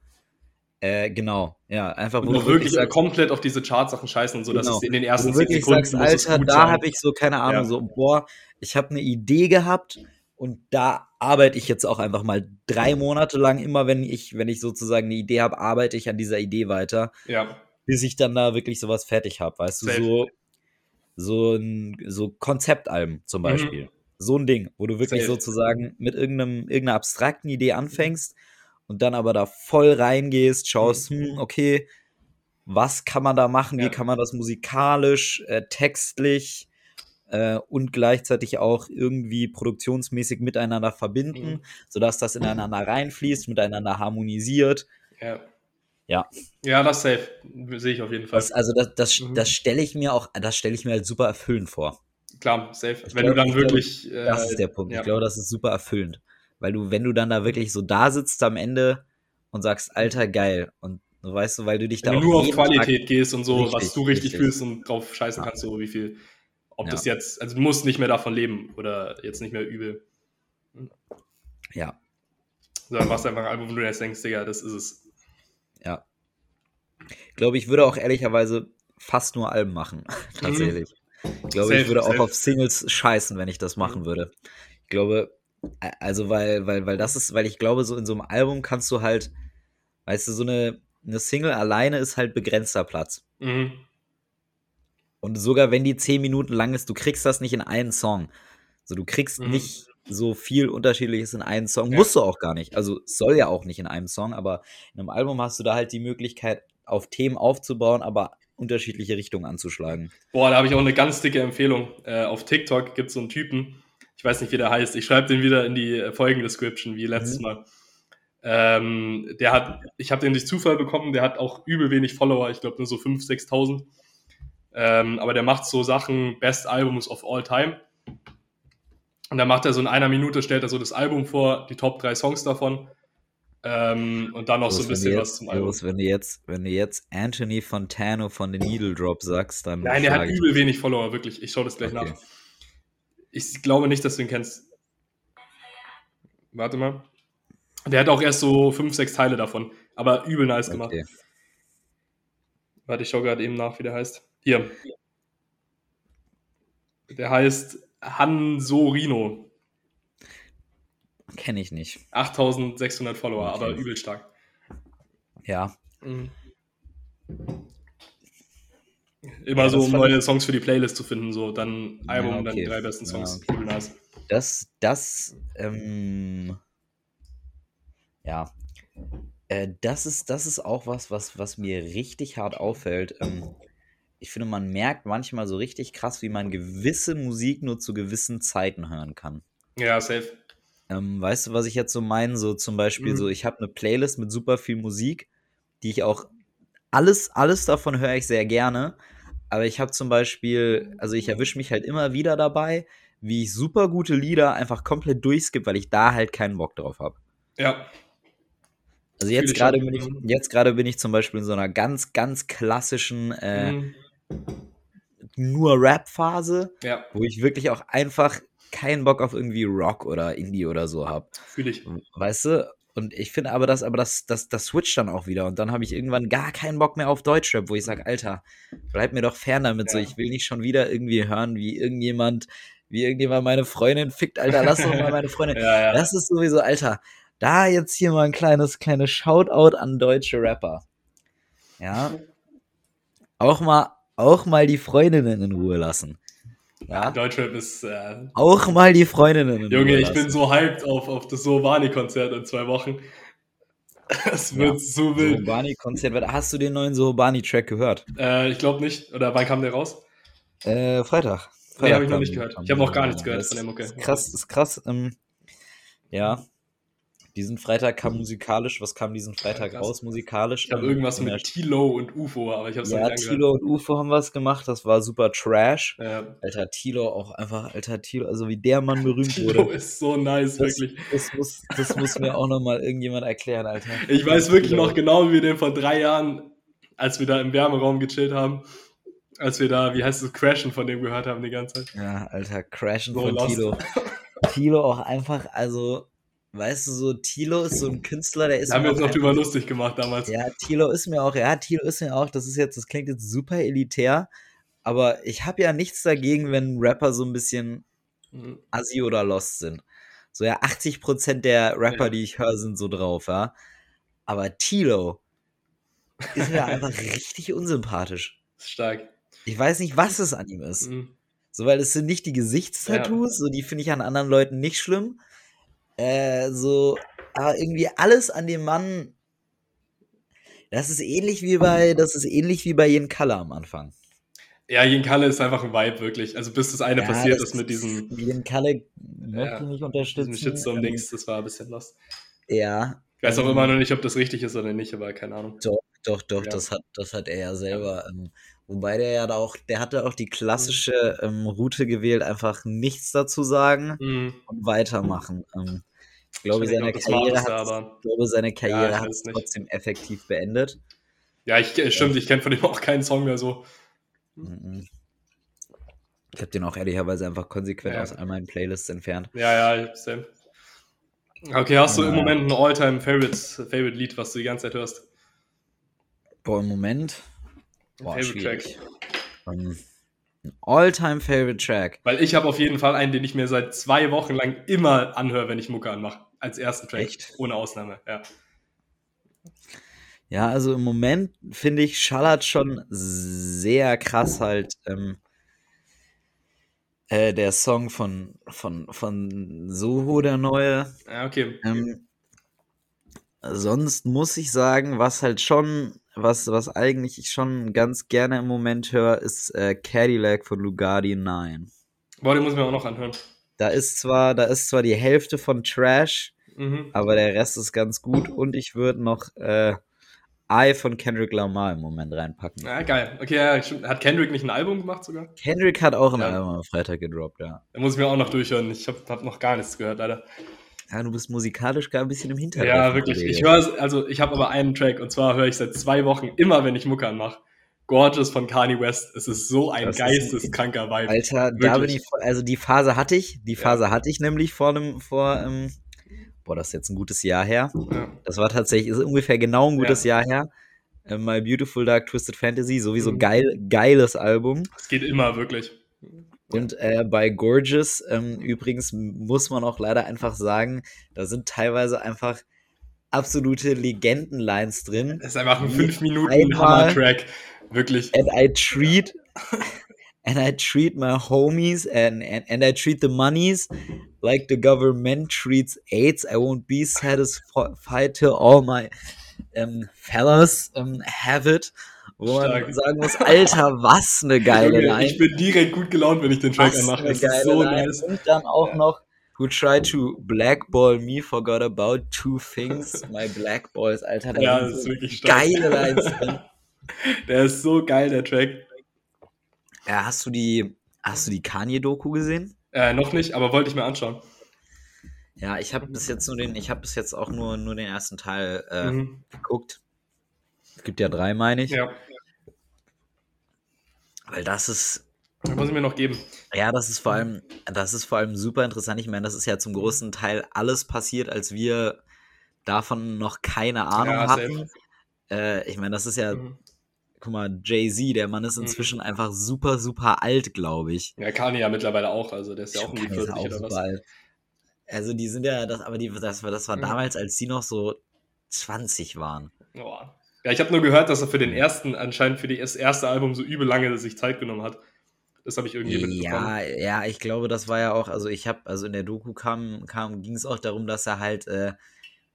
äh, genau, ja, einfach wo und du wirklich sagst, komplett auf diese Chartsachen scheißen und so, genau. dass es in den ersten zehn Sekunden sagst, Alter, da habe ich so keine Ahnung, ja. so boah, ich habe eine Idee gehabt und da arbeite ich jetzt auch einfach mal drei Monate lang immer, wenn ich wenn ich sozusagen eine Idee habe, arbeite ich an dieser Idee weiter, ja. bis ich dann da wirklich sowas fertig habe, weißt Safe. du so so ein so Konzeptalben zum mhm. Beispiel, mhm. so ein Ding, wo du wirklich Safe. sozusagen mit irgendeinem irgendeiner abstrakten Idee anfängst. Mhm und dann aber da voll reingehst, schaust, mhm. hm, okay, was kann man da machen, ja. wie kann man das musikalisch, äh, textlich, äh, und gleichzeitig auch irgendwie produktionsmäßig miteinander verbinden, mhm. sodass das ineinander reinfließt, miteinander harmonisiert. Ja. Ja. Ja, das safe. Sehe ich auf jeden Fall. Das, also das, das, mhm. das stelle ich mir auch, das stelle ich mir halt super erfüllend vor. Klar, safe. Ich wenn glaube, du dann wirklich. Glaube, das ist der Punkt. Ja. Ich glaube, das ist super erfüllend. Weil du, wenn du dann da wirklich so da sitzt am Ende und sagst, Alter, geil. Und du weißt du, weil du dich wenn da. Wenn du nur auf Qualität Tag gehst und so, richtig, was du richtig, richtig, fühlst und drauf scheißen ja. kannst, so wie viel. Ob ja. das jetzt, also du musst nicht mehr davon leben oder jetzt nicht mehr übel. Ja. So, dann machst du einfach ein Album, wo du jetzt denkst, Digga, das ist es. Ja. Ich glaube, ich würde auch ehrlicherweise fast nur Alben machen, tatsächlich. Mhm. Ich glaube, safe, ich würde safe. auch auf Singles scheißen, wenn ich das machen mhm. würde. Ich glaube, also weil, weil, weil das ist, weil ich glaube, so in so einem Album kannst du halt, weißt du, so eine, eine Single alleine ist halt begrenzter Platz. Mhm. Und sogar wenn die zehn Minuten lang ist, du kriegst das nicht in einen Song. So, du kriegst mhm. nicht so viel Unterschiedliches in einen Song. Ja. Musst du auch gar nicht. Also soll ja auch nicht in einem Song, aber in einem Album hast du da halt die Möglichkeit, auf Themen aufzubauen, aber unterschiedliche Richtungen anzuschlagen. Boah, da habe ich auch eine ganz dicke Empfehlung. Äh, auf TikTok gibt es so einen Typen, ich weiß nicht, wie der heißt. Ich schreibe den wieder in die Folgendescription, wie letztes mhm. Mal. Ähm, der hat, ich habe den durch Zufall bekommen, der hat auch übel wenig Follower, ich glaube nur so 5.000, 6.000. Ähm, aber der macht so Sachen, Best Albums of All Time. Und dann macht er so in einer Minute, stellt er so das Album vor, die Top drei Songs davon. Ähm, und dann noch so ein bisschen jetzt, was zum Album. wenn du jetzt, wenn du jetzt Anthony Fontano von The Needle Drop sagst, dann. Nein, der hat übel wenig Follower, wirklich. Ich schaue das gleich okay. nach. Ich glaube nicht, dass du ihn kennst. Warte mal. Der hat auch erst so fünf, sechs Teile davon. Aber übel nice gemacht. Okay. Warte, ich schaue gerade eben nach, wie der heißt. Hier. Der heißt Hansorino. Kenne ich nicht. 8600 Follower, okay. aber übel stark. Ja. Mhm. Immer ja, so, um neue Songs für die Playlist zu finden, so dann Album, ja, okay. dann die drei besten Songs. Ja, okay. nice. Das, das, ähm, ja, äh, das ist, das ist auch was, was, was mir richtig hart auffällt. Ähm, ich finde, man merkt manchmal so richtig krass, wie man gewisse Musik nur zu gewissen Zeiten hören kann. Ja, safe. Ähm, weißt du, was ich jetzt so meine? So zum Beispiel, mhm. so ich habe eine Playlist mit super viel Musik, die ich auch alles, alles davon höre ich sehr gerne. Aber ich habe zum Beispiel, also ich erwische mich halt immer wieder dabei, wie ich super gute Lieder einfach komplett durchskippe, weil ich da halt keinen Bock drauf habe. Ja. Also jetzt gerade bin ich, jetzt gerade bin ich zum Beispiel in so einer ganz, ganz klassischen äh, mhm. nur Rap-Phase, ja. wo ich wirklich auch einfach keinen Bock auf irgendwie Rock oder Indie oder so habe. Fühle ich. Weißt du? Und ich finde aber das, aber das, das, das switcht dann auch wieder. Und dann habe ich irgendwann gar keinen Bock mehr auf Deutschrap, wo ich sage, Alter, bleib mir doch fern damit. Ja. So, ich will nicht schon wieder irgendwie hören, wie irgendjemand, wie irgendjemand meine Freundin fickt, Alter, lass doch mal meine Freundin. ja, ja. Das ist sowieso, Alter, da jetzt hier mal ein kleines, kleines Shoutout an deutsche Rapper. Ja. Auch mal, auch mal die Freundinnen in Ruhe lassen. Ja. Deutschrap ist. Äh, auch mal die Freundinnen. Junge, ich bin so hyped auf, auf das Sobani-Konzert in zwei Wochen. Es wird ja. so wild. Sobani-Konzert. Hast du den neuen Sobani-Track gehört? Äh, ich glaube nicht. Oder wann kam der raus? Äh, Freitag. Freitag nee, habe ich noch nicht gehört. Ich habe noch gar nichts gehört von der Mucke. Ist krass, ist krass. Ähm, ja, diesen Freitag kam musikalisch, was kam diesen Freitag ja, raus musikalisch? Ich habe irgendwas mit Tilo und UFO, aber ich habe es ja, nicht Ja, Tilo und UFO haben was gemacht, das war super Trash. Ja. Alter, Tilo auch einfach, alter Tilo, also wie der Mann berühmt Tilo wurde. Tilo ist so nice, das, wirklich. Das muss, das muss mir auch nochmal irgendjemand erklären, Alter. Ich weiß wirklich Tilo. noch genau, wie wir den vor drei Jahren, als wir da im Wärmeraum gechillt haben, als wir da, wie heißt es, Crashen von dem gehört haben die ganze Zeit. Ja, Alter, Crashen so von lost. Tilo. Tilo auch einfach, also Weißt du, so Tilo ist so ein Künstler, der ist. Haben wir uns noch drüber lustig gemacht damals. Ja, Tilo ist mir auch, ja, Tilo ist mir auch, das ist jetzt, das klingt jetzt super elitär, aber ich habe ja nichts dagegen, wenn Rapper so ein bisschen mhm. assi oder lost sind. So ja, 80% der Rapper, die ich höre, sind so drauf, ja. Aber Tilo ist mir einfach richtig unsympathisch. Stark. Ich weiß nicht, was es an ihm ist. Mhm. So, weil es sind nicht die Gesichtstattoos, ja. so die finde ich an anderen Leuten nicht schlimm. Äh, so, aber irgendwie alles an dem Mann. Das ist ähnlich wie bei, das ist ähnlich wie bei Jen Kaller am Anfang. Ja, Kalle ist einfach ein Vibe, wirklich. Also bis das eine ja, passiert das ist mit diesem. Kalle möchte ja, nicht unterstützen. Shitstorm-Dings, das war ein bisschen lost. Ja. Ich weiß auch ähm, immer noch nicht, ob das richtig ist oder nicht, aber keine Ahnung. Doch, doch, doch, ja. das, hat, das hat er ja selber. Ähm, wobei der ja da auch, der hatte auch die klassische ähm, Route gewählt, einfach nichts dazu sagen mhm. und weitermachen. Ähm, ich glaube, ich seine, Karriere hat, ich glaube, seine Karriere ja, hat es trotzdem effektiv beendet. Ja, ich, äh, stimmt, ich kenne von ihm auch keinen Song mehr so. Mhm. Ich habe den auch ehrlicherweise einfach konsequent ja. aus all meinen Playlists entfernt. Ja, ja, same. Okay, hast du ja. im Moment ein All-Time-Favorite-Lied, was du die ganze Zeit hörst? Boah, im Moment. Boah, Favorite Track. Um, ein All-Time-Favorite-Track. Weil ich habe auf jeden Fall einen, den ich mir seit zwei Wochen lang immer anhöre, wenn ich Mucke anmache. Als ersten Track. Echt? Ohne Ausnahme, ja. Ja, also im Moment finde ich, schallert schon sehr krass halt ähm, äh, der Song von, von, von Soho, der neue. Ja, okay. Ähm, sonst muss ich sagen, was halt schon, was, was eigentlich ich schon ganz gerne im Moment höre, ist äh, Cadillac von Lugardi 9. Boah, den muss ich mir auch noch anhören. Da ist zwar, da ist zwar die Hälfte von Trash, mhm. aber der Rest ist ganz gut und ich würde noch äh, Eye von Kendrick Lamar im Moment reinpacken. Ja, geil. Okay, ja, hat Kendrick nicht ein Album gemacht sogar? Kendrick hat auch ein ja. Album am Freitag gedroppt, ja. Da muss ich mir auch noch durchhören. Ich habe hab noch gar nichts gehört, leider. Ja, du bist musikalisch gar ein bisschen im Hintergrund. Ja, wirklich. Ich höre also ich habe aber einen Track und zwar höre ich seit zwei Wochen immer, wenn ich Mucke anmache. Gorgeous von Kanye West. Es ist so ein das geisteskranker Vibe. Alter, wirklich. da bin ich, also die Phase hatte ich, die Phase ja. hatte ich nämlich vor einem, vor, ähm, boah, das ist jetzt ein gutes Jahr her. Ja. Das war tatsächlich, ist ungefähr genau ein gutes ja. Jahr her. Äh, My Beautiful Dark Twisted Fantasy, sowieso mhm. geil, geiles Album. Es geht immer, wirklich. Und äh, bei Gorgeous, ähm, übrigens muss man auch leider einfach sagen, da sind teilweise einfach absolute Legendenlines drin. Das ist einfach ein 5 Minuten Hammer-Track. Wirklich. And I treat and I treat my homies and, and, and I treat the monies like the government treats AIDS. I won't be satisfied till all my um, fellas um, have it. Wo Stark. man sagen muss, Alter, was eine geile Line. Ich bin direkt gut gelaunt, wenn ich den Track anmache. Das ist so Line. nice. Und dann auch ja. noch Who tried to blackball me, forgot about two things. My blackballs, Alter. Da ja, das ist wirklich stark. Geile Lines drin. Der ist so geil, der Track. Ja, hast du die, hast du die Kanye-Doku gesehen? Äh, noch nicht, aber wollte ich mir anschauen. Ja, ich habe bis jetzt nur den, ich habe bis jetzt auch nur, nur den ersten Teil äh, mhm. geguckt. Es gibt ja drei, meine ich. Ja. Weil das ist. Das muss ich mir noch geben. Ja, das ist vor allem, das ist vor allem super interessant. Ich meine, das ist ja zum großen Teil alles passiert, als wir davon noch keine Ahnung ja, hatten. Äh, ich meine, das ist ja mhm guck mal, Jay-Z, der Mann ist mhm. inzwischen mhm. einfach super, super alt, glaube ich. Ja, Kanye ja mittlerweile auch, also der ist ja auch die 40 oder was. Alt. Also die sind ja, das, aber die, das war, das war mhm. damals, als die noch so 20 waren. Boah. Ja, ich habe nur gehört, dass er für den ersten, anscheinend für das erste Album so übel lange sich Zeit genommen hat. Das habe ich irgendwie mitbekommen. Ja, ja, ich glaube, das war ja auch, also ich habe, also in der Doku kam, kam ging es auch darum, dass er halt äh,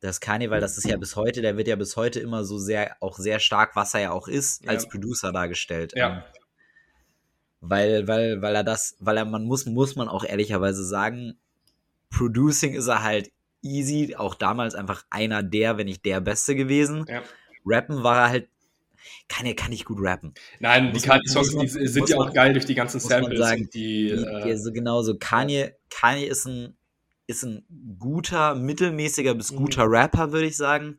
das Karneval, das ist ja bis heute, der wird ja bis heute immer so sehr, auch sehr stark, was er ja auch ist, ja. als Producer dargestellt. Ja. Ähm, weil, weil, weil er das, weil er, man muss, muss man auch ehrlicherweise sagen, Producing ist er halt easy, auch damals einfach einer der, wenn nicht der Beste gewesen. Ja. Rappen war er halt, kann er kann nicht gut rappen. Nein, muss die Kanye-Songs sind ja auch geil durch die ganzen Samples. Sagen, die, die, die, äh, so genau so. Kanye, Kanye ist ein ist ein guter, mittelmäßiger bis mhm. guter Rapper, würde ich sagen,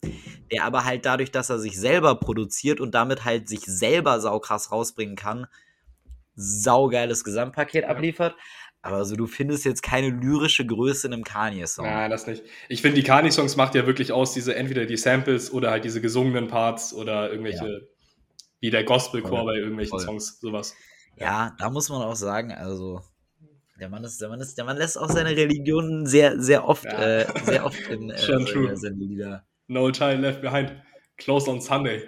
der aber halt dadurch, dass er sich selber produziert und damit halt sich selber saukrass rausbringen kann, saugeiles Gesamtpaket ja. abliefert. Aber also du findest jetzt keine lyrische Größe in einem Kanye-Song. Nein, das nicht. Ich finde, die Kanye-Songs macht ja wirklich aus, diese entweder die Samples oder halt diese gesungenen Parts oder irgendwelche, ja. wie der Gospel-Chor bei irgendwelchen Voll. Songs, sowas. Ja, da muss man auch sagen, also der Mann ist, der Mann ist, der Mann lässt auch seine Religion sehr, sehr oft, ja. äh, sehr oft in äh, seine Lieder. No Child Left Behind. Close on Sunday.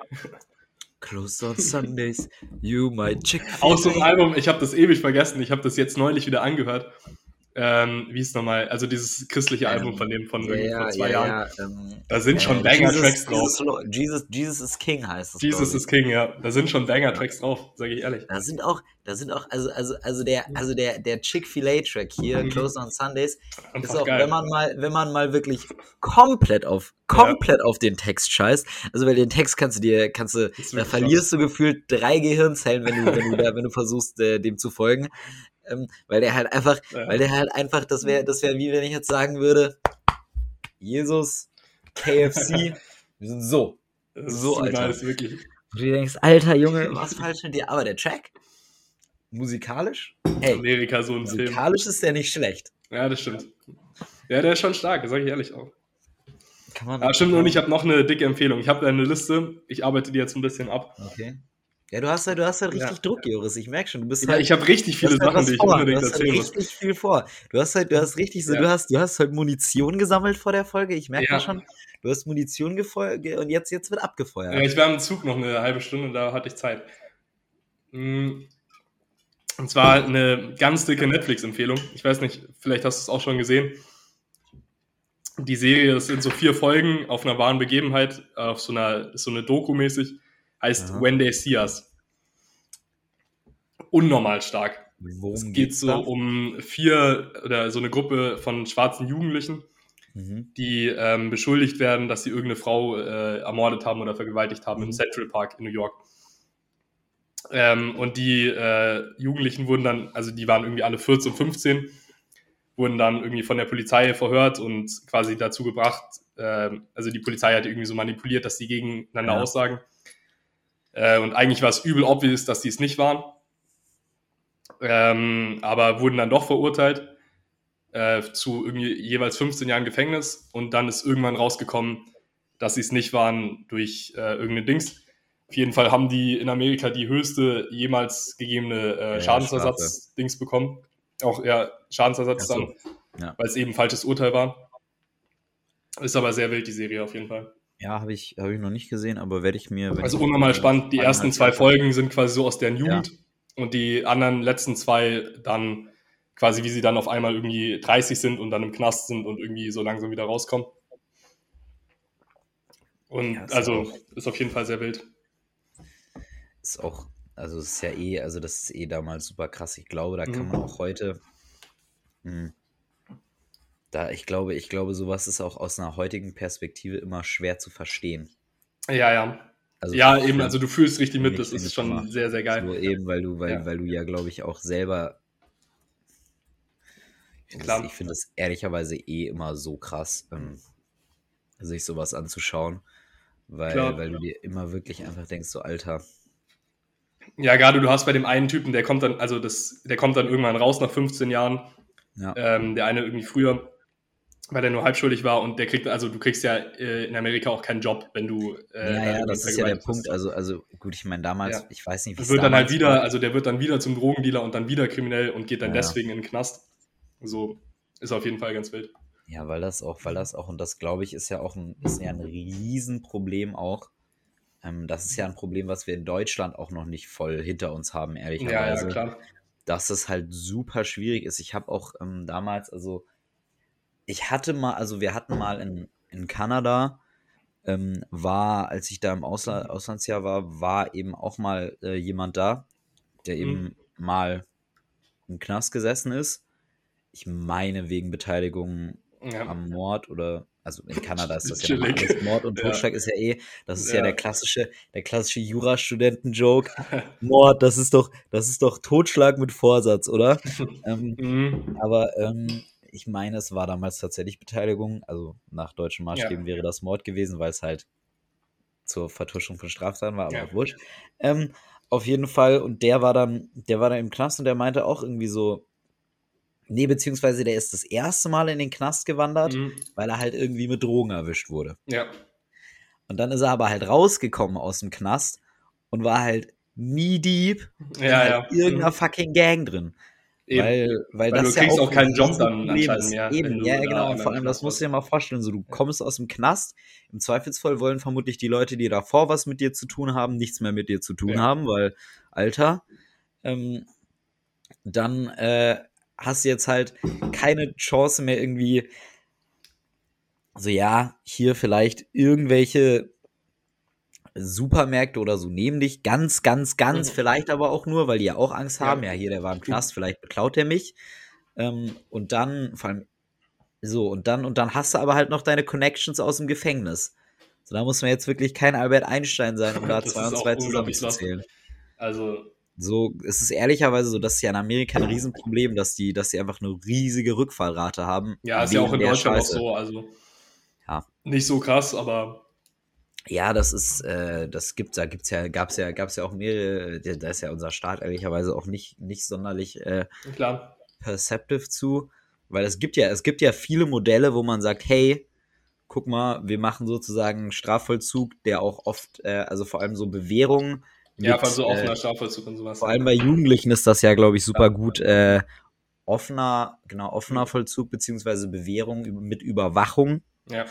Close on Sundays, you my chick. Auch so ein Album, ich habe das ewig vergessen. Ich habe das jetzt neulich wieder angehört. Ähm, wie ist nochmal, also dieses christliche ähm, Album von dem von ja, irgendwie vor zwei ja, Jahren. Ja, ähm, da sind schon äh, Banger-Tracks drauf. Jesus, Jesus is King heißt es. Jesus is King, ja. Da sind schon Banger-Tracks drauf, sage ich ehrlich. Da sind auch, da sind auch, also, also, also der, also der, der Chick-fil-A-Track hier, mhm. Close on Sundays, Einfach ist auch, geil. wenn man mal, wenn man mal wirklich komplett auf, komplett auf den Text scheißt, also weil den Text kannst du dir, kannst du, da verlierst krass. du gefühlt drei Gehirnzellen, wenn du, wenn du da, wenn du versuchst, äh, dem zu folgen ähm, weil der halt einfach, ja. weil der halt einfach, das wäre, das wäre wie wenn ich jetzt sagen würde, Jesus, KFC, wir sind so, so, Alter. Nice, wirklich. Und du denkst, Alter Junge, was falsch mit dir? Aber der Track, musikalisch, ey, Amerika so ein musikalisch Film. ist der nicht schlecht. Ja, das stimmt. Ja, der ist schon stark, sage ich ehrlich auch. Kann man ja, stimmt, und ich habe noch eine dicke Empfehlung. Ich habe eine Liste, ich arbeite die jetzt ein bisschen ab. Okay. Ja, du hast halt, du hast halt richtig ja. Druck, Joris. Ich merke schon, du bist ja, halt. Ich habe richtig viele Sachen, halt die ich vor. unbedingt du hast halt richtig viel vor. Du hast halt, du hast richtig so, ja. du hast, du hast halt Munition gesammelt vor der Folge. Ich merke ja. schon. Du hast Munition gefeuert und jetzt, jetzt wird abgefeuert. Ja, ich war im Zug noch eine halbe Stunde, da hatte ich Zeit. Hm. Und zwar eine ganz dicke Netflix-Empfehlung. Ich weiß nicht, vielleicht hast du es auch schon gesehen. Die Serie, das sind so vier Folgen auf einer wahren Begebenheit, auf so einer, so eine Doku-mäßig Heißt Aha. When They See Us. Unnormal stark. Worum es geht so um vier oder so eine Gruppe von schwarzen Jugendlichen, mhm. die ähm, beschuldigt werden, dass sie irgendeine Frau äh, ermordet haben oder vergewaltigt haben mhm. im Central Park in New York. Ähm, und die äh, Jugendlichen wurden dann, also die waren irgendwie alle 14, 15, wurden dann irgendwie von der Polizei verhört und quasi dazu gebracht, äh, also die Polizei hat irgendwie so manipuliert, dass sie gegeneinander ja. aussagen. Äh, und eigentlich war es übel obvious, dass die es nicht waren. Ähm, aber wurden dann doch verurteilt äh, zu irgendwie jeweils 15 Jahren Gefängnis. Und dann ist irgendwann rausgekommen, dass sie es nicht waren durch äh, irgendeine Dings. Auf jeden Fall haben die in Amerika die höchste jemals gegebene äh, Schadensersatz-Dings bekommen. Auch ja, Schadensersatz so. dann, ja. weil es eben ein falsches Urteil war. Ist aber sehr wild, die Serie auf jeden Fall. Ja, habe ich, hab ich noch nicht gesehen, aber werde ich mir. Also unnormal spannend. Die ersten zwei Folgen sind quasi so aus deren Jugend ja. und die anderen letzten zwei dann quasi, wie sie dann auf einmal irgendwie 30 sind und dann im Knast sind und irgendwie so langsam wieder rauskommen. Und ja, ist also auch, ist auf jeden Fall sehr wild. Ist auch, also ist ja eh, also das ist eh damals super krass. Ich glaube, da mhm. kann man auch heute. Mh, hm, da, ich glaube, ich glaube, sowas ist auch aus einer heutigen Perspektive immer schwer zu verstehen. Ja, ja. Also ja, eben, also du fühlst richtig mit, das ist schon immer. sehr, sehr geil. So eben, weil du, weil, ja. weil du ja, glaube ich, auch selber. Klar. ich finde es ehrlicherweise eh immer so krass, ähm, sich sowas anzuschauen. Weil, weil du dir immer wirklich einfach denkst, so Alter. Ja, gerade du hast bei dem einen Typen, der kommt dann, also das, der kommt dann irgendwann raus nach 15 Jahren. Ja. Ähm, der eine irgendwie früher weil er nur halbschuldig war und der kriegt, also du kriegst ja äh, in Amerika auch keinen Job, wenn du. Äh, ja, ja, das ist ja der Punkt. Also, also gut, ich meine, damals, ja. ich weiß nicht, wie es wird dann halt wieder, war. also der wird dann wieder zum Drogendealer und dann wieder kriminell und geht dann ja. deswegen in den Knast. So ist auf jeden Fall ganz wild. Ja, weil das auch, weil das auch, und das glaube ich, ist ja auch ein, ist ja ein Riesenproblem auch. Ähm, das ist ja ein Problem, was wir in Deutschland auch noch nicht voll hinter uns haben, ehrlicherweise. Ja, ja, klar. Dass es halt super schwierig ist. Ich habe auch ähm, damals, also ich hatte mal, also wir hatten mal in, in Kanada, ähm, war, als ich da im Ausla Auslandsjahr war, war eben auch mal äh, jemand da, der eben mhm. mal im Knast gesessen ist. Ich meine wegen Beteiligung ja. am Mord oder also in Kanada ist das ja alles Mord und Totschlag ja. ist ja eh, das ist ja, ja der klassische, der klassische Jurastudenten-Joke. Mord, das ist doch, das ist doch Totschlag mit Vorsatz, oder? ähm, mhm. Aber ähm, ich meine, es war damals tatsächlich Beteiligung. Also nach deutschen Maßstäben ja. wäre das Mord gewesen, weil es halt zur Vertuschung von Straftaten war, aber ja. wurscht. Ähm, auf jeden Fall, und der war dann, der war dann im Knast und der meinte auch irgendwie so, nee, beziehungsweise der ist das erste Mal in den Knast gewandert, mhm. weil er halt irgendwie mit Drogen erwischt wurde. Ja. Und dann ist er aber halt rausgekommen aus dem Knast und war halt knee deep ja, halt ja. irgendeiner mhm. fucking Gang drin. Eben. Weil, weil, weil das du kriegst ja auch, auch keinen Job dann anscheinend mehr. Eben, ja, genau. Und vor allem, das musst du dir mal vorstellen. So, du kommst aus dem Knast. Im Zweifelsfall wollen vermutlich die Leute, die davor was mit dir zu tun haben, nichts mehr mit dir zu tun ja. haben, weil, Alter, ähm, dann, äh, hast du jetzt halt keine Chance mehr irgendwie, so ja, hier vielleicht irgendwelche Supermärkte oder so nehmen dich ganz, ganz, ganz, mhm. vielleicht aber auch nur, weil die ja auch Angst haben. Ja, ja hier, der war im Knast, vielleicht beklaut er mich. Ähm, und dann, vor allem, so, und dann, und dann hast du aber halt noch deine Connections aus dem Gefängnis. So, da muss man jetzt wirklich kein Albert Einstein sein, um da zwei und zwei zusammenzuzählen. Also. So, es ist ehrlicherweise so, dass ja in Amerika ein Riesenproblem, dass die, dass sie einfach eine riesige Rückfallrate haben. Ja, ist ja auch in Deutschland Scheiße. auch so, also. Ja. Nicht so krass, aber ja, das ist, äh, das gibt's, da gibt's ja, gab's ja, gab's ja auch mehrere, da ist ja unser Staat ehrlicherweise auch nicht, nicht sonderlich äh, Klar. perceptive zu, weil es gibt ja, es gibt ja viele Modelle, wo man sagt, hey, guck mal, wir machen sozusagen Strafvollzug, der auch oft, äh, also vor allem so Bewährungen. Ja, vor allem so offener äh, Strafvollzug und sowas. Vor allem bei Jugendlichen ist das ja, glaube ich, super ja. gut. Äh, offener, genau, offener Vollzug beziehungsweise Bewährung mit Überwachung. Ja.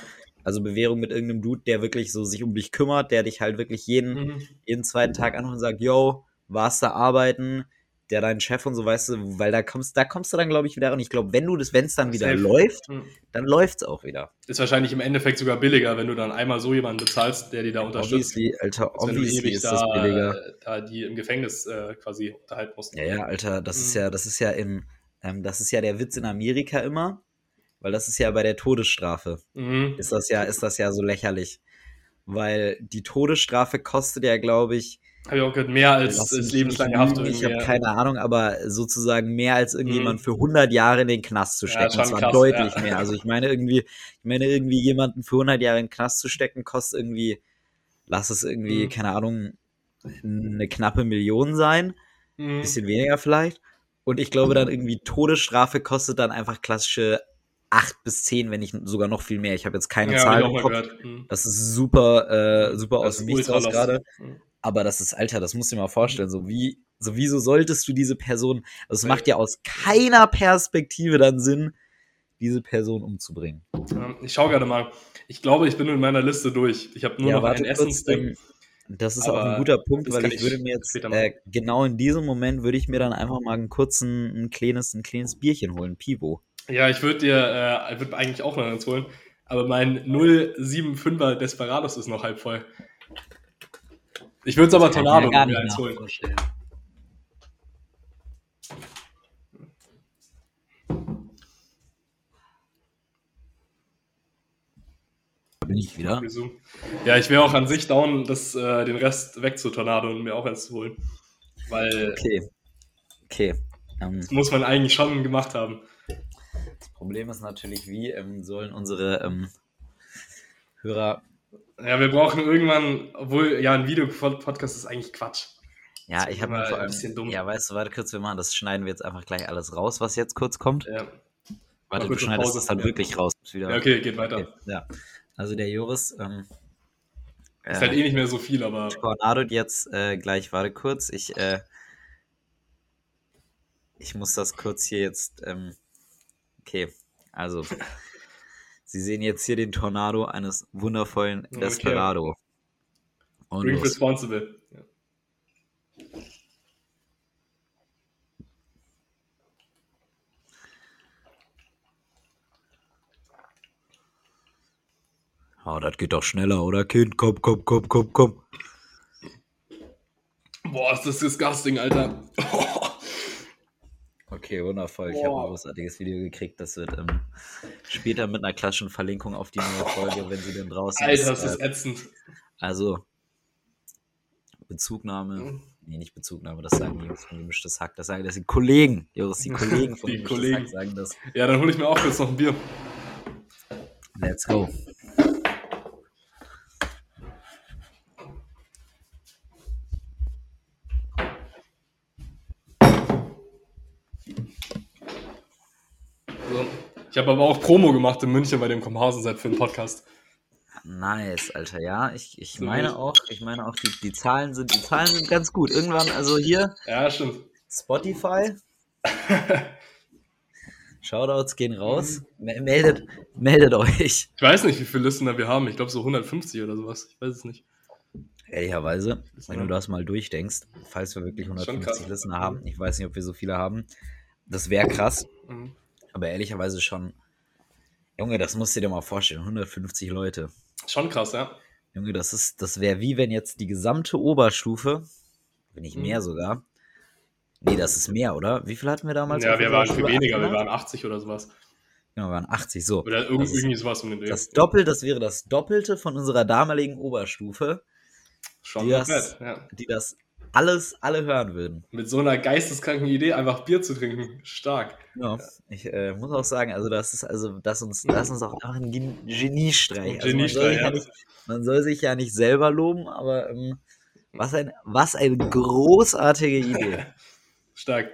Also Bewährung mit irgendeinem Dude, der wirklich so sich um dich kümmert, der dich halt wirklich jeden, mhm. jeden zweiten Tag anruft und sagt, yo, warst da arbeiten, der deinen Chef und so, weißt du, weil da kommst, da kommst du dann, glaube ich, wieder. Und ich glaube, wenn du das, wenn es dann wieder Safe. läuft, mhm. dann läuft es auch wieder. Ist wahrscheinlich im Endeffekt sogar billiger, wenn du dann einmal so jemanden bezahlst, der dir da unterstützt. Obviously, Alter, obviously ist da, das billiger. Da die im Gefängnis äh, quasi unterhalten musst. Ja, ja, Alter, das mhm. ist ja, das ist ja im, ähm, das ist ja der Witz in Amerika immer weil das ist ja bei der Todesstrafe. Mhm. Ist das ja, ist das ja so lächerlich. Weil die Todesstrafe kostet ja, glaube ich. Habe ich auch gehört, mehr als, als lebenslange Haft. Ich habe keine Ahnung, aber sozusagen mehr als irgendjemand mhm. für 100 Jahre in den Knast zu stecken. Ja, das war krass, deutlich ja. mehr. Also ich meine irgendwie, ich meine irgendwie jemanden für 100 Jahre in den Knast zu stecken, kostet irgendwie, lass es irgendwie, mhm. keine Ahnung, eine knappe Million sein. Mhm. Bisschen weniger vielleicht. Und ich glaube dann irgendwie Todesstrafe kostet dann einfach klassische acht bis zehn, wenn nicht sogar noch viel mehr. Ich habe jetzt keine ja, Zahlen im Kopf. Mhm. Das ist super, äh, super das aus dem Nichts raus gerade. Mhm. Aber das ist, Alter, das musst du dir mal vorstellen. So wie, so wieso solltest du diese Person, also es ja. macht ja aus keiner Perspektive dann Sinn, diese Person umzubringen. Ja, ich schaue gerade mal. Ich glaube, ich bin in meiner Liste durch. Ich habe nur ja, noch ein Essensding. Das ist auch ein guter Punkt, weil ich, ich würde mir jetzt äh, genau in diesem Moment würde ich mir dann einfach mal einen kurzen, ein kleines, ein kleines Bierchen holen, Pivo. Ja, ich würde dir, äh, würde eigentlich auch noch eins holen, aber mein 075er Desperados ist noch halb voll. Ich würde es aber Tornado mir eins holen. Vorstellen. Bin ich wieder? Ja, ich wäre auch an sich down, das, äh, den Rest weg zu Tornado und mir auch eins zu holen. Weil. Okay. Okay. Um, ähm. das muss man eigentlich schon gemacht haben. Problem ist natürlich, wie ähm, sollen unsere ähm, Hörer. Ja, wir brauchen irgendwann, obwohl, ja, ein Videopodcast ist eigentlich Quatsch. Ja, ich habe allem. Ein bisschen dumm. Ja, weißt du, warte kurz, wir machen das, schneiden wir jetzt einfach gleich alles raus, was jetzt kurz kommt. Ja. Warte, du schneidest das dann ja. wirklich raus. Wieder. Ja, okay, geht weiter. Okay, ja. Also der Joris. Ähm, ist halt äh, eh nicht mehr so viel, aber. Tornado jetzt äh, gleich, warte kurz. Ich, äh, ich muss das kurz hier jetzt. Ähm, Okay, also Sie sehen jetzt hier den Tornado eines wundervollen Desperado. Okay. Und Drink responsible. Ja. Oh, das geht doch schneller, oder Kind? Komm, komm, komm, komm, komm. Boah, ist das disgusting, Alter. Oh. Okay, wundervoll. Ich habe ein großartiges Video gekriegt. Das wird ähm, später mit einer klassischen Verlinkung auf die neue Folge, wenn sie denn draußen Alter, ist. Alter, das ist äh, ätzend. Also, Bezugnahme. Mhm. Nee, nicht Bezugnahme, das sagen die Jungs von Gemischtes Hack. Das sagen das sind Kollegen. Joris, die Kollegen von die Gemischtes Kollegen. Hack sagen das. Ja, dann hole ich mir auch jetzt noch ein Bier. Let's go. Ich habe aber auch Promo gemacht in München bei dem Komparsenseid für den Podcast. Nice, Alter, ja. Ich, ich so meine gut. auch, ich meine auch, die, die Zahlen sind, die Zahlen sind ganz gut. Irgendwann, also hier. Ja, stimmt. Spotify. Shoutouts gehen raus. Mhm. Meldet, meldet euch. Ich weiß nicht, wie viele Listener wir haben. Ich glaube so 150 oder sowas. Ich weiß es nicht. Ehrlicherweise, wenn du das mal durchdenkst, falls wir wirklich 150 Listener haben, ich weiß nicht, ob wir so viele haben, das wäre krass. Mhm. Aber ehrlicherweise schon. Junge, das musst du dir mal vorstellen. 150 Leute. Schon krass, ja. Junge, das ist, das wäre wie wenn jetzt die gesamte Oberstufe, wenn nicht mehr mhm. sogar. Nee, das ist mehr, oder? Wie viel hatten wir damals? Ja, wir waren viel weniger, wir waren 80 oder sowas. Genau, wir waren 80, so. Oder irgendwie, irgendwie sowas um den Dreh. Das Doppelte, das wäre das Doppelte von unserer damaligen Oberstufe. Schon die das, nett, ja. die das alles, alle hören würden. Mit so einer geisteskranken Idee einfach Bier zu trinken, stark. Ja, ich äh, muss auch sagen, also das ist also, das uns, das uns auch einfach ein Geniestreich. Also Geniestreich, man, soll ja. man soll sich ja nicht selber loben, aber ähm, was, ein, was eine großartige Idee. stark.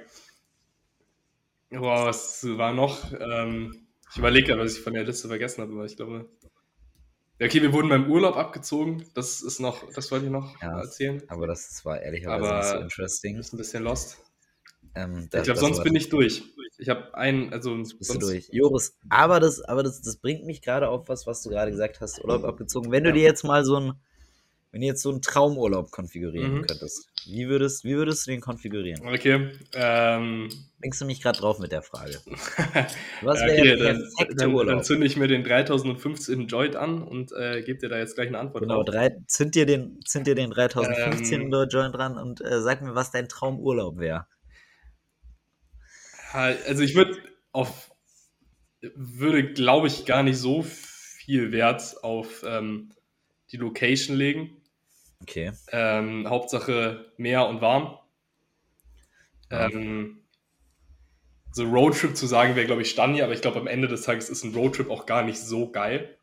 Wow, was war noch? Ähm, ich überlege gerade, was ich von der Liste vergessen habe, aber ich glaube, okay, wir wurden beim Urlaub abgezogen. Das ist noch, das wollte ich noch ja, erzählen. Aber das war ehrlicherweise aber nicht so interesting. Ist ein bisschen lost. Ähm, das, ich glaube, sonst bin ich durch. Ich habe einen, also bist sonst... du durch. Joris, aber das, aber das, das bringt mich gerade auf was, was du gerade gesagt hast, Urlaub abgezogen. Wenn du dir jetzt mal so ein wenn du jetzt so einen Traumurlaub konfigurieren mhm. könntest, wie würdest, wie würdest du den konfigurieren? Okay. Ähm, Denkst du mich gerade drauf mit der Frage? Was wäre okay, der perfekte dann, Urlaub? Dann zünde ich mir den 3015 Joint an und äh, gebe dir da jetzt gleich eine Antwort genau, drauf. Genau, zünd dir den, zünd dir den 3015 ähm, Joint dran und äh, sag mir, was dein Traumurlaub wäre. Also ich würde auf, würde glaube ich gar nicht so viel Wert auf ähm, die Location legen Okay. Ähm, Hauptsache Meer und warm. Ähm, so Roadtrip zu sagen wäre, glaube ich, Stani, aber ich glaube, am Ende des Tages ist ein Roadtrip auch gar nicht so geil.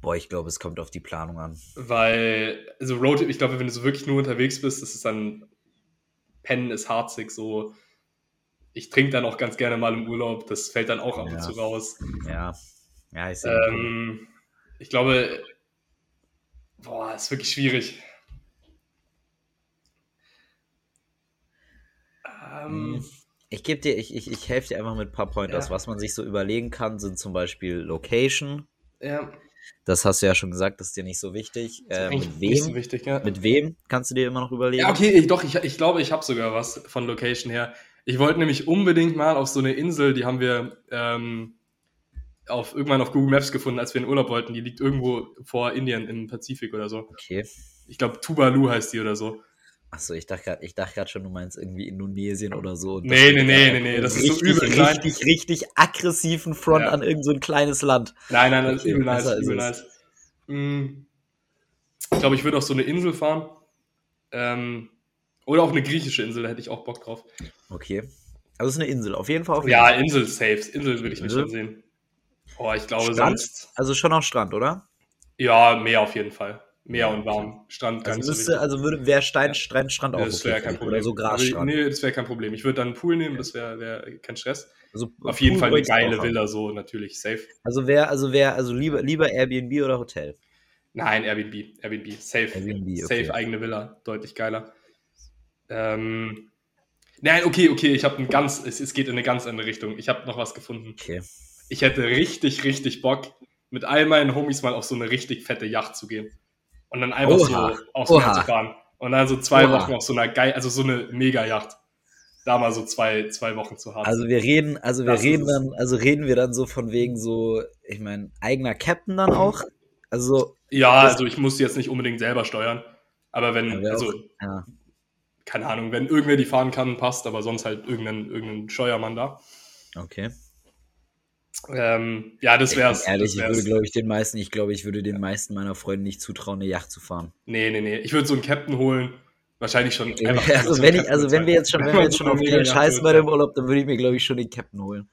Boah, ich glaube, es kommt auf die Planung an. Weil, also Roadtrip, ich glaube, wenn du so wirklich nur unterwegs bist, das ist dann, Pennen ist harzig, so. Ich trinke dann auch ganz gerne mal im Urlaub, das fällt dann auch ab ja. und zu raus. Ja, ja, ich sehe. Ähm, ich glaube, Boah, ist wirklich schwierig. Ähm, hm. ich gebe dir, ich, ich, ich helfe dir einfach mit ein paar Pointers. Ja. Was man sich so überlegen kann, sind zum Beispiel Location. Ja. Das hast du ja schon gesagt, das ist dir nicht so wichtig. Äh, mit wem? So wichtig, ja. Mit wem kannst du dir immer noch überlegen? Ja, okay, ich, doch, ich, ich glaube, ich habe sogar was von Location her. Ich wollte nämlich unbedingt mal auf so eine Insel, die haben wir ähm, auf, irgendwann auf Google Maps gefunden, als wir in Urlaub wollten. Die liegt irgendwo vor Indien im Pazifik oder so. Okay. Ich glaube, Tuvalu heißt die oder so. Achso, ich dachte gerade dacht schon, du meinst irgendwie Indonesien oder so. Nee, nee, nee, nee, nee, das ist so übel klein. Richtig, richtig aggressiven Front ja. an irgendein so kleines Land. Nein, nein, das ist übel nice, übel nice. Hm. Ich glaube, ich würde auf so eine Insel fahren. Ähm, oder auf eine griechische Insel, da hätte ich auch Bock drauf. Okay. Also es ist eine Insel, auf jeden Fall. Auf jeden ja, Fall. Insel safe. Insel würde ich mich schon sehen. Oh, ich glaube Strand? sonst. Also schon auch Strand, oder? Ja, Meer auf jeden Fall. Meer und warm. Strand also müsste, also würde wäre Stein, Strand, Strand auch Das wäre okay kein Problem. Oder so Grasstrand. nee, das wäre kein Problem. Ich würde dann einen Pool nehmen, das wäre wär kein Stress. Also auf jeden Fall eine geile Villa, so natürlich safe. Also wäre also wäre also lieber lieber Airbnb oder Hotel? Nein, Airbnb, Airbnb, safe. Airbnb, okay. Safe eigene Villa, deutlich geiler. Ähm, nein, okay, okay, ich habe ein ganz, es, es geht in eine ganz andere Richtung. Ich habe noch was gefunden. Okay ich hätte richtig, richtig Bock, mit all meinen Homies mal auf so eine richtig fette Yacht zu gehen. Und dann einfach Oha. so aufs Meer zu fahren. Und dann so zwei Oha. Wochen auf so einer geil, also so eine Mega-Yacht. Da mal so zwei, zwei Wochen zu haben. Also wir reden, also wir das reden dann, also reden wir dann so von wegen so, ich meine, eigener Captain dann auch? Also. Ja, also ich muss jetzt nicht unbedingt selber steuern. Aber wenn, also, auch, ja. keine Ahnung, wenn irgendwer die fahren kann, passt, aber sonst halt irgendein, irgendein Steuermann da. Okay. Ähm, ja, das wär's. Ehrlich, das wär's. ich würde, glaube ich, den meisten, ich glaube, ich würde den meisten meiner Freunde nicht zutrauen, eine Yacht zu fahren. Nee, nee, nee. Ich würde so einen Captain holen. Wahrscheinlich schon. also, wenn, ich, also wenn wir jetzt schon, wenn wir jetzt schon auf den Scheiß bei dem Urlaub, dann würde ich mir, glaube ich, schon den Captain holen.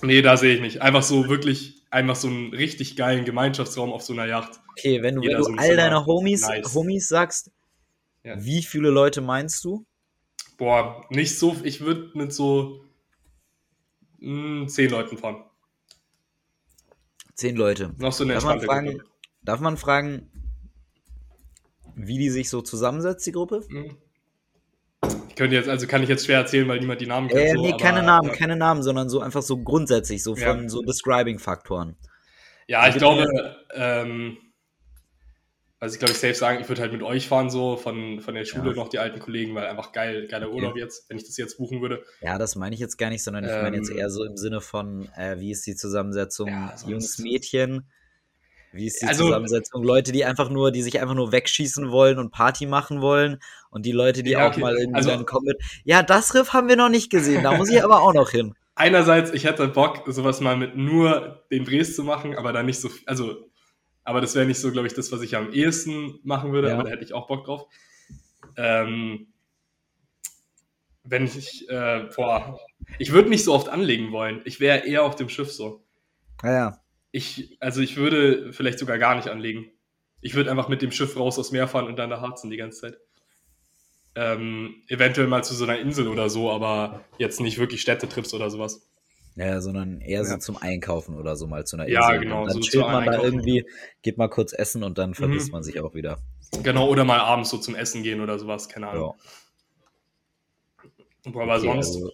Nee, da sehe ich nicht. Einfach so wirklich, einfach so einen richtig geilen Gemeinschaftsraum auf so einer Yacht. Okay, wenn du, wenn du so all deine Homies, nice. Homies sagst, ja. wie viele Leute meinst du? Boah, nicht so. Ich würde mit so hm, zehn Leuten fahren. Zehn Leute. Noch so eine darf man, fragen, darf man fragen, wie die sich so zusammensetzt, die Gruppe? Hm. Ich könnte jetzt, also kann ich jetzt schwer erzählen, weil niemand die Namen kennt. Äh, nee, so, keine Namen, ja. keine Namen, sondern so einfach so grundsätzlich, so von ja. so Describing-Faktoren. Ja, ich glaube, ähm, was ich glaube ich safe sagen, ich würde halt mit euch fahren, so von, von der Schule Ja. noch die alten Kollegen, weil einfach geil, geiler Okay. Urlaub jetzt, wenn ich das jetzt buchen würde. Ja, das meine ich jetzt gar nicht, sondern ich meine jetzt Ähm, eher so im Sinne von, äh, wie ist die Zusammensetzung Ja, Jungs, Mädchen? Wie ist die Also- Zusammensetzung Leute, die einfach nur, die sich einfach nur wegschießen wollen und Party machen wollen und die Leute, die Ja, auch okay. mal irgendwie Also- dann kommen mit, ja, das Riff haben wir noch nicht gesehen, da muss ich aber auch noch hin. Einerseits, ich hätte Bock, sowas mal mit nur den Drehs zu machen, aber dann nicht so, viel- also, aber das wäre nicht so, glaube ich, das, was ich am ehesten machen würde, Ja. aber da hätte ich auch Bock drauf. Ähm, wenn ich, äh, boah, ich würde nicht so oft anlegen wollen. Ich wäre eher auf dem Schiff so. Naja, Ich, also ich würde vielleicht sogar gar nicht anlegen. Ich würde einfach mit dem Schiff raus aufs Meer fahren und dann da harzen die ganze Zeit. Ähm, eventuell mal zu so einer Insel oder so, aber jetzt nicht wirklich Städtetrips oder sowas. Ja, sondern eher so Ja. zum Einkaufen oder so mal zu einer Ja, Insel. genau, Und dann so chillt man da Einkaufen. irgendwie, geht mal kurz essen und dann vergisst Mhm. man sich auch wieder. Genau, oder mal abends so zum Essen gehen oder sowas, keine Ja. Ahnung. Aber Okay, sonst, also,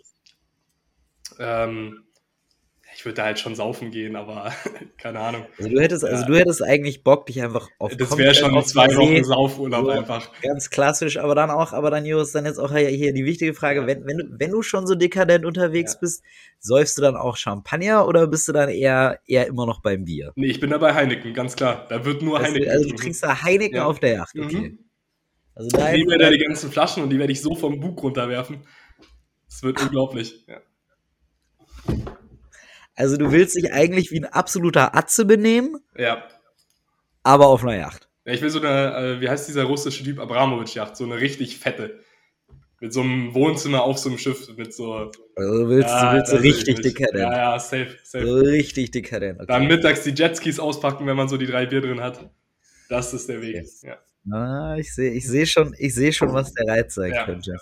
ähm, ich würde da halt schon saufen gehen, aber keine Ahnung. also du hättest, also Ja. du hättest eigentlich Bock, dich einfach auf Das wäre schon zwei Wochen Saufurlaub So. einfach. Ganz klassisch, aber dann auch, aber dann, Joris, dann jetzt auch hier die wichtige Frage, Ja. wenn, wenn, du, wenn du schon so dekadent unterwegs Ja. bist, säufst du dann auch Champagner oder bist du dann eher, eher immer noch beim Bier? Nee, ich bin dabei Heineken, ganz klar. Da wird nur Also, Heineken. also du trinkst da Heineken auf der Yacht, okay. Mhm. Also Ich dein, nehme da die ganzen Flaschen und die werde ich so vom Bug runterwerfen. Das wird unglaublich. Ja. Also du willst dich eigentlich wie ein absoluter Atze benehmen, ja. aber auf einer Yacht. Ja, ich will so eine, äh, wie heißt dieser russische Typ, Abramowitsch-Yacht, so eine richtig fette. Mit so einem Wohnzimmer auf so einem Schiff, mit so. Also du willst, Ja, du willst so richtig dekadent. Ja, ja, safe, safe. So richtig dekadent. Okay. Dann mittags die Jetskis auspacken, wenn man so die drei Bier drin hat. Das ist der Weg. Okay. Ja. Ah, ich sehe ich seh schon, ich seh schon, was der Reiz sein Ja. könnte.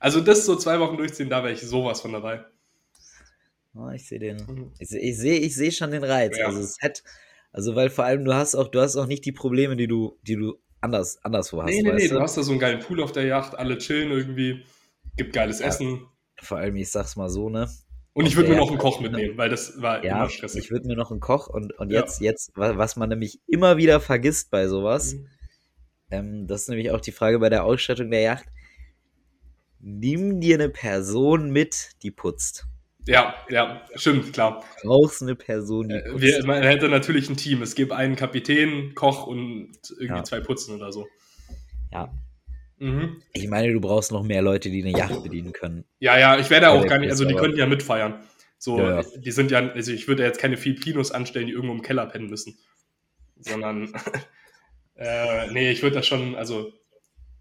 Also das so zwei Wochen durchziehen, da wäre ich sowas von dabei. Ah, ich sehe den. Mhm. Ich sehe ich seh, schon den Reiz. Ja. Also es hat, also weil vor allem du hast auch, du hast auch nicht die Probleme, die du, die du anders, anderswo hast. Nee, nee, nee, du hast da so einen geilen Pool auf der Yacht, alle chillen irgendwie, gibt geiles Ja. Essen. Vor allem, ich sag's mal so, ne? Und ich würde mir noch einen Koch mitnehmen, weil das war Ja, immer stressig. ich würde mir noch einen Koch und, und Ja. jetzt, jetzt, wa- was man nämlich immer wieder vergisst bei sowas, Mhm. ähm, das ist nämlich auch die Frage bei der Ausstattung der Yacht. Nimm dir eine Person mit, die putzt. Ja, ja, stimmt, klar. Brauchst eine Person, die Äh, putzt. Wir, man hätte natürlich ein Team. Es gibt einen Kapitän, Koch und irgendwie Ja. zwei Putzen oder so. Ja. Mhm. Ich meine, du brauchst noch mehr Leute, die eine Yacht bedienen können. Ja, ja, ich werde auch gar nicht, also die könnten ja mitfeiern. So, Ja, ja. die sind ja, also ich würde ja jetzt keine Filipinos anstellen, die irgendwo im Keller pennen müssen. Sondern, äh, nee, ich würde das schon, also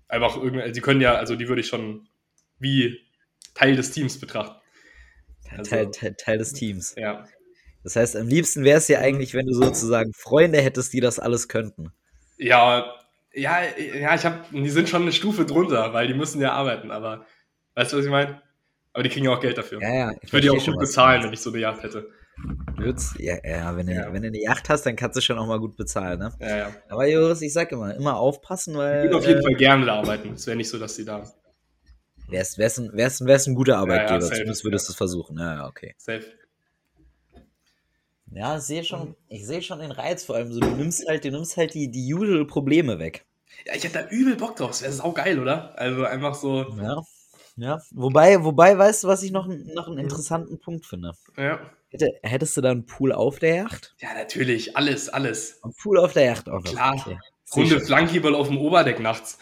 einfach irgendwie, die können ja, also die würde ich schon wie Teil des Teams betrachten. Also- Teil, Teil, Teil des Teams. Ja. Das heißt, am liebsten wäre es ja eigentlich, wenn du sozusagen Freunde hättest, die das alles könnten. Ja, ja, ja, ich habe, die sind schon eine Stufe drunter, weil die müssen ja arbeiten, aber weißt du, was ich meine? Aber die kriegen ja auch Geld dafür. Ja, ja. ich würde die auch gut bezahlen, wenn ich so eine Yacht hätte. Du würdest- Ja, ja, wenn, du, Ja. wenn du eine Yacht hast, dann kannst du schon auch mal gut bezahlen, ne? Ja, ja. Aber Joris, ich sag immer, immer aufpassen, Ich weil würde auf jeden äh, Fall gerne da arbeiten. Es wäre nicht so, dass die da wärst, wärst, ein, wärst, wärst ein guter Arbeitgeber, safe, zumindest würdest ja. du es versuchen. Ja, ja, okay. safe. Ja, ich sehe schon, ich sehe schon den Reiz, vor allem so, du nimmst halt, du nimmst halt die, die usual Probleme weg. Ja, ich hätte da übel Bock drauf. Das wäre saugeil, oder? Also einfach so, Ja. Ja. Wobei, wobei, weißt du, was ich noch, noch einen interessanten Punkt finde? ja. Hätte, hättest du da einen Pool auf der Yacht? Ja, natürlich. Alles, alles. Ein Pool auf der Yacht auch noch. Klar. Okay. Runde Sicher. Flankyball auf dem Oberdeck nachts.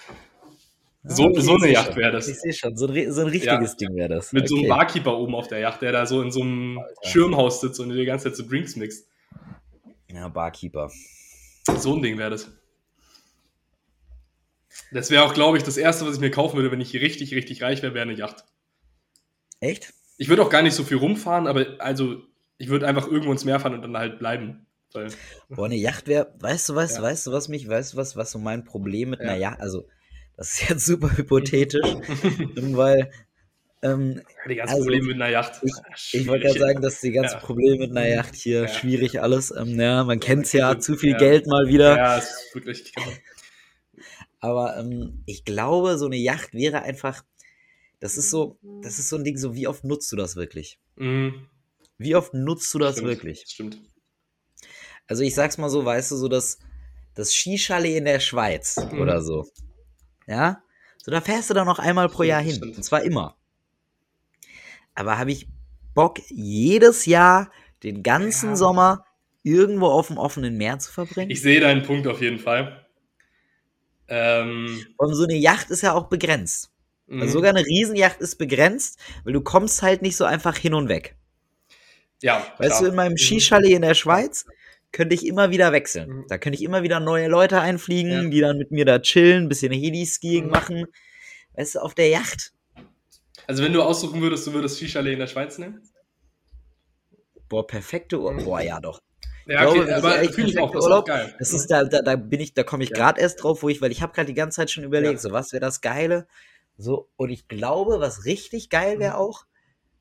So, okay, so eine Yacht wäre das. Ich sehe schon, so ein, so ein richtiges Ding wäre das. Mit so einem Okay. Barkeeper oben auf der Yacht, der da so in so einem Schirmhaus sitzt und die ganze Zeit so Drinks mixt. Ja, Barkeeper. So ein Ding wäre das. Das wäre auch, glaube ich, das Erste, was ich mir kaufen würde, wenn ich richtig, richtig reich wäre, wäre eine Yacht. Echt? Ich würde auch gar nicht so viel rumfahren, aber also ich würde einfach irgendwo ins Meer fahren und dann halt bleiben. Weil, Boah, eine Yacht wäre, weißt du was, Ja. weißt du was mich, weißt du was, was so mein Problem mit einer Ja. Yacht, also das ist jetzt super hypothetisch, weil ähm, die ganzen Also, Probleme mit einer Yacht. ich- ich wollte gerade sagen, dass die ganzen Ja. Probleme mit einer Yacht hier Ja. schwierig alles, ähm, ja, man kennt es ja, zu viel. Geld mal wieder, Ja, ist wirklich. aber ähm, ich glaube, so eine Yacht wäre einfach, das ist so, das ist so ein Ding, so wie oft nutzt du das wirklich? Mhm, Wie oft nutzt du das stimmt, wirklich? Stimmt. Also ich sag's mal so, weißt du, so dass das Skichalet in der Schweiz Mhm. oder so. Ja? So, da fährst du dann noch einmal pro Jahr hin. Und zwar immer. Aber habe ich Bock, jedes Jahr den ganzen Ja. Sommer irgendwo auf dem offenen Meer zu verbringen? Ich sehe deinen Punkt auf jeden Fall. Ähm, Und so eine Yacht ist ja auch begrenzt. mhm. Also sogar eine Riesenjacht ist begrenzt, weil du kommst halt nicht so einfach hin und weg. ja, Weißt klar. du, in meinem Mhm. Skichalet in der Schweiz könnte ich immer wieder wechseln. Mhm. Da könnte ich immer wieder neue Leute einfliegen, Ja. die dann mit mir da chillen, ein bisschen Heli-Skiing Mhm. machen. Weißt du, auf der Yacht. Also wenn du aussuchen würdest, du würdest Skichalet in der Schweiz nehmen? Boah, perfekte Urlaub. Mhm. Boah, ja doch. Ja, glaube, okay, ich aber fühle ich auch, das ist auch Urlaub, geil. Das ist da, da, da bin ich, da komme ich Ja. gerade erst drauf, wo ich, weil ich habe gerade die ganze Zeit schon überlegt, Ja. so was wäre das Geile. So, und ich glaube, was richtig geil wäre Mhm. auch,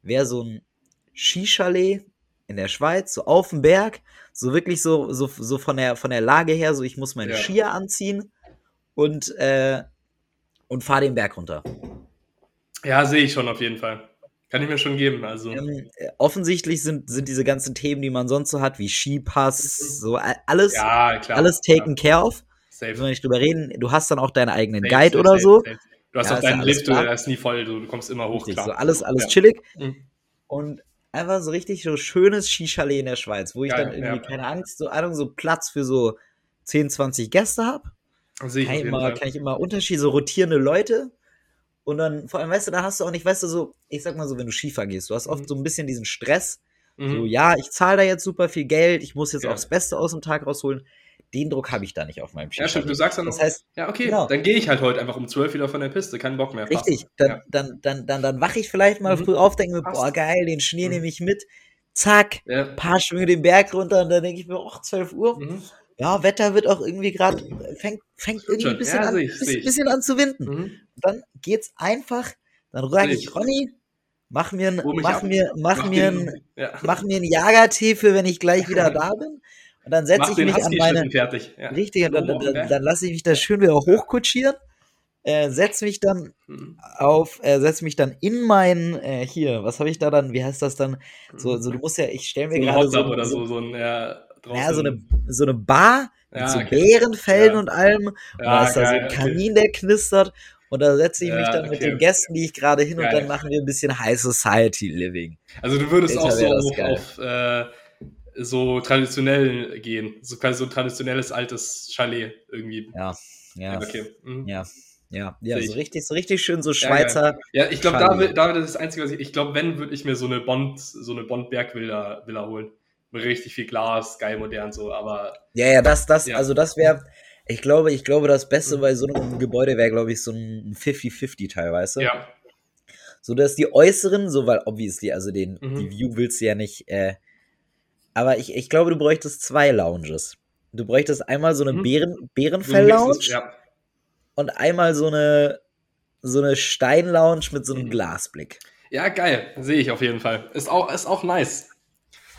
wäre so ein Skichalet in der Schweiz, so auf dem Berg, so wirklich so, so, so von der, von der Lage her, so ich muss meine Ja. Skier anziehen und, äh, und fahre den Berg runter. Ja, sehe ich schon auf jeden Fall. Kann ich mir schon geben. Also, Ähm, äh, offensichtlich sind, sind diese ganzen Themen, die man sonst so hat, wie Skipass, so alles, ja, klar. alles taken care of. Safe. Müssen wir nicht drüber reden. Du hast dann auch deinen eigenen Safe, Guide safe, oder so. Du hast Ja, auch deinen Lift, du klar. der ist nie voll, du, du kommst immer hoch, Richtig, klar. so alles, alles Ja. chillig. Mhm. Und einfach so richtig so schönes Skichalet in der Schweiz, wo ich Geil, dann irgendwie, ja. keine Angst, so Ahnung, so Platz für so 10, 20 Gäste habe. Ich Kann, ich immer- kann ich immer Unterschiede, so rotierende Leute. Und dann, vor allem, weißt du, da hast du auch nicht, weißt du, so, ich sag mal so, wenn du Skifahren gehst, du hast oft Mhm. so ein bisschen diesen Stress, so, Mhm. ja, ich zahle da jetzt super viel Geld, ich muss jetzt Ja. auch das Beste aus dem Tag rausholen. Den Druck habe ich da nicht auf meinem Ja, stimmt, du sagst dann Das noch, heißt, ja, okay, genau. dann gehe ich halt heute einfach um 12 wieder von der Piste, kein Bock mehr. passt. Richtig, dann, Ja. dann, dann, dann, dann wache ich vielleicht mal Mhm. früh auf, denke mir, Passt. boah, geil, den Schnee Mhm. nehme ich mit. Zack, Ja. paar Schwünge den Berg runter und dann denke ich mir, ach, 12 Uhr. Mhm. Ja, Wetter wird auch irgendwie gerade, fängt, fängt irgendwie ein bisschen, Ja, an, ich, bisschen, bisschen an zu winden. Mhm. Dann geht's einfach, dann sage ich. Ronny, mach mir, ein- mach ab. mir, mach Mach mir, den- ein, ja. mach mir einen Jagertee für, wenn ich gleich wieder da bin. Und dann setze ich mich an meine, fertig. Ja. richtig, und dann, dem dann, Berg. dann lasse ich mich da schön wieder hochkutschieren, äh, setze mich dann Mhm. auf, äh, setze mich dann in mein, äh, hier, was habe ich da dann, wie heißt das dann? So, so du musst ja, ich stelle so mir ein gerade so, oder so, so, so ein, ja, ja, so eine, so eine Bar mit Ja, so okay. Bärenfällen Ja. und allem. Und da ist da so ein. Kamin, der knistert. Und da setze ich mich dann mit okay. den Gästen, die ich gerade hin und dann machen wir ein bisschen High Society Living. Also du würdest Alter, auch so auf, auf äh, so traditionell gehen. So quasi so ein traditionelles altes Chalet irgendwie. Ja, ja, ja, okay. Mhm. ja, ja, ja Sehe so ich. richtig, so richtig schön so Ja, Schweizer. Ja, ich glaube, da, da wird das Einzige, was ich, ich glaube, wenn, würde ich mir so eine Bond, so eine Bond-Bergvilla Villa holen. Mit richtig viel Glas, geil modern so, aber Ja, ja, das, das, Ja. also das wäre, ich glaube, ich glaube, das Beste Mhm. bei so einem Gebäude wäre, glaube ich, so ein 50-50-Teil, weißt du? ja. So dass die äußeren, so weil obviously, also den, Mhm. die View willst du ja nicht, äh, aber ich, ich glaube, du bräuchtest zwei Lounges. Du bräuchtest einmal so eine Mhm. Bären, Bärenfell-Lounge Ja, und einmal so eine, so eine Stein-Lounge mit so einem Mhm. Glasblick. ja geil, sehe ich auf jeden Fall. Ist auch, ist auch nice.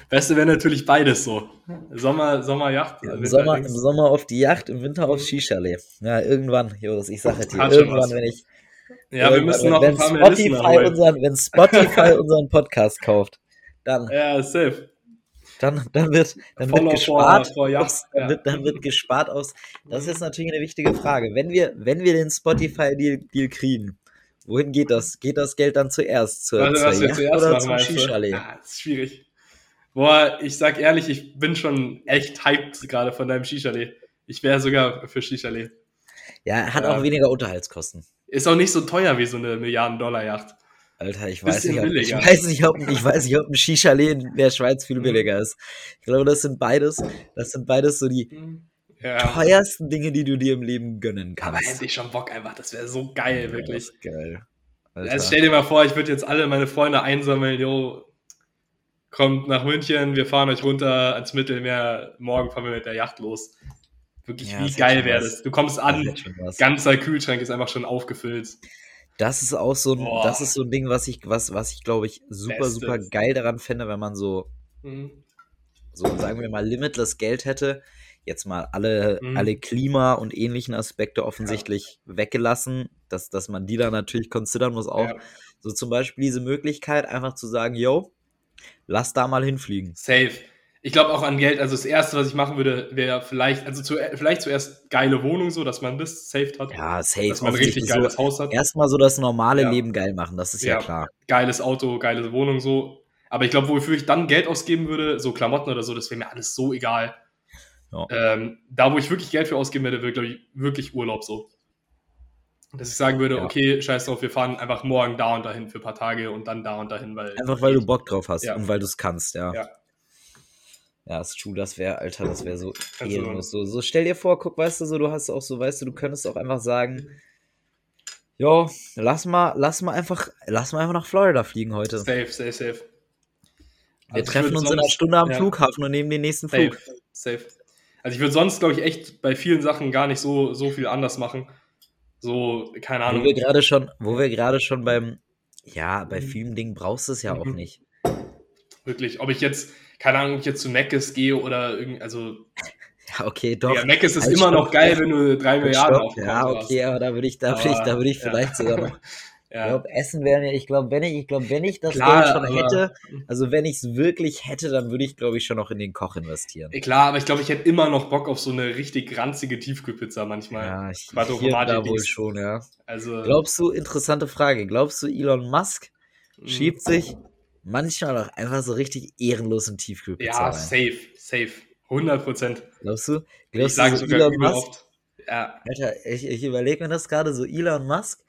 Beste wäre natürlich beides so. Sommer, Sommerjacht. Im Winter- Sommer, im. Sommer auf die Yacht, im Winter aufs Mhm. Skichalet. Ja, irgendwann, Joris, ich sage dir, irgendwann, wenn ich, Ja, wir müssen noch wenn ein paar mehr Spotify holen. unseren, wenn Spotify unseren Podcast kauft, dann, Ja, safe. Dann, dann wird, dann wird gespart, Yacht, aufs, dann, ja. wird, dann wird gespart aus. Das ist jetzt natürlich eine wichtige Frage. Wenn wir, wenn wir den Spotify-Deal Deal kriegen, wohin geht das? Geht das Geld dann zuerst? Zur, Warte, zur Yacht zuerst oder machen, zum? Skichalet? Ja, das ist schwierig. Boah, ich sag ehrlich, ich bin schon echt hyped gerade von deinem Skichalet. Ich wäre sogar für Skichalet. Ja, hat Ja. auch weniger Unterhaltskosten. Ist auch nicht so teuer wie so eine Milliarden-Dollar-Jacht. Alter, ich weiß, nicht, ob, ich, weiß nicht, ob, ich weiß nicht, ob ein Skichalet in der Schweiz viel Mhm. billiger ist. Ich glaube, das sind beides, das sind beides so die Ja. teuersten Dinge, die du dir im Leben gönnen Aber kannst. hätte ich schon Bock einfach. Das wäre so geil, Ja, wirklich. geil. Also Alter. stell dir mal vor, ich würde jetzt alle meine Freunde einsammeln. Jo, kommt nach München, wir fahren euch runter ans Mittelmeer. Morgen fahren wir mit der Yacht los. Wirklich, Ja, wie geil wäre das? Du kommst an, ganzer Kühlschrank ist einfach schon aufgefüllt. Das ist auch so ein, Boah. das ist so ein Ding, was ich, was, was ich glaube ich super, Bestes. super geil daran fände, wenn man so, Mhm. so sagen wir mal, limitless Geld hätte. Jetzt mal alle, Mhm. alle Klima- und ähnlichen Aspekte offensichtlich weggelassen, dass, dass man die dann natürlich considern muss auch. Ja. So zum Beispiel diese Möglichkeit, einfach zu sagen, yo, lass da mal hinfliegen. Safe. Ich glaube auch an Geld. Also das Erste, was ich machen würde, wäre vielleicht, also zu, vielleicht zuerst geile Wohnung, so dass man das saved hat. Ja, safe. Dass man ein richtig geiles so Haus hat. Erstmal so das normale Ja. Leben geil machen, das ist ja, Ja. klar. Geiles Auto, geile Wohnung, so. Aber ich glaube, wofür ich dann Geld ausgeben würde, so Klamotten oder so, das wäre mir alles so egal. Ja. Ähm, da, wo ich wirklich Geld für ausgeben würde, wäre, glaube ich, wirklich Urlaub so. Dass ich sagen würde, Ja. okay, scheiß drauf, wir fahren einfach morgen da und dahin für ein paar Tage und dann da und dahin, weil. Einfach weil du Bock drauf hast Ja. und weil du es kannst, ja. Ja. Ja, ist true, das wäre, Alter, das wäre so Also- ehrenlos. So, so stell dir vor, guck, weißt du, so, du hast auch so, weißt du, du könntest auch einfach sagen, jo, lass mal, lass mal einfach, lass mal einfach nach Florida fliegen heute. Safe, safe, safe. Wir Also treffen uns in einer sonst- Stunde am ja. Flughafen und nehmen den nächsten Safe, Flug. safe. Also ich würde sonst, glaube ich, echt bei vielen Sachen gar nicht so, so viel anders machen. So, keine Wo Ahnung. wir gerade schon, wo wir gerade schon beim, ja, bei vielen Dingen brauchst du es ja auch Mhm. nicht. Wirklich. Ob ich jetzt, keine Ahnung, ob ich jetzt zu Meckes gehe oder irgend, also, Ja, okay, doch. ja, Meckes ist Halt, immer stopp. noch geil, wenn du drei Milliarden Stopp, auf ja, Konto hast. okay, aber da würde ich, da würde ich, da würde ich vielleicht ja. sogar noch Ich Ja, glaube, Essen wäre mir, ich glaube, wenn ich, ich glaube, wenn ich das Geld schon hätte, also wenn ich es wirklich hätte, dann würde ich, glaube ich, schon noch in den Koch investieren. klar, aber ich glaube, ich hätte immer noch Bock auf so eine richtig ranzige Tiefkühlpizza manchmal. Ja, ich, hier da wohl schon, ja. Also, Glaubst du, interessante Frage, glaubst du, Elon Musk schiebt sich manchmal auch einfach so richtig ehrenlos in Tiefkühlpizza ja, safe, safe. 100 Prozent. Glaubst du? Ich Glaubst sage du, so sogar Elon Musk? oft. Ja, Alter, ich, ich überlege mir das gerade, so Elon Musk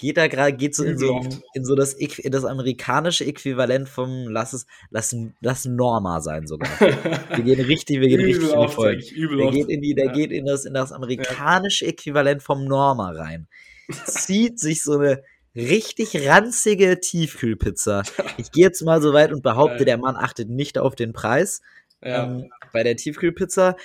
geht da gerade, geht so in so, in so das, in das amerikanische Äquivalent vom, lass es, lass, lass Norma sein sogar. Wir gehen richtig, wir gehen richtig in die ich, übel Der geht in die, der Ja. geht in das, in das amerikanische Äquivalent vom Norma rein. Zieht sich so eine richtig ranzige Tiefkühlpizza. Ich gehe jetzt mal so weit und behaupte, der Mann achtet nicht auf den Preis Ja. ähm, bei der Tiefkühlpizza.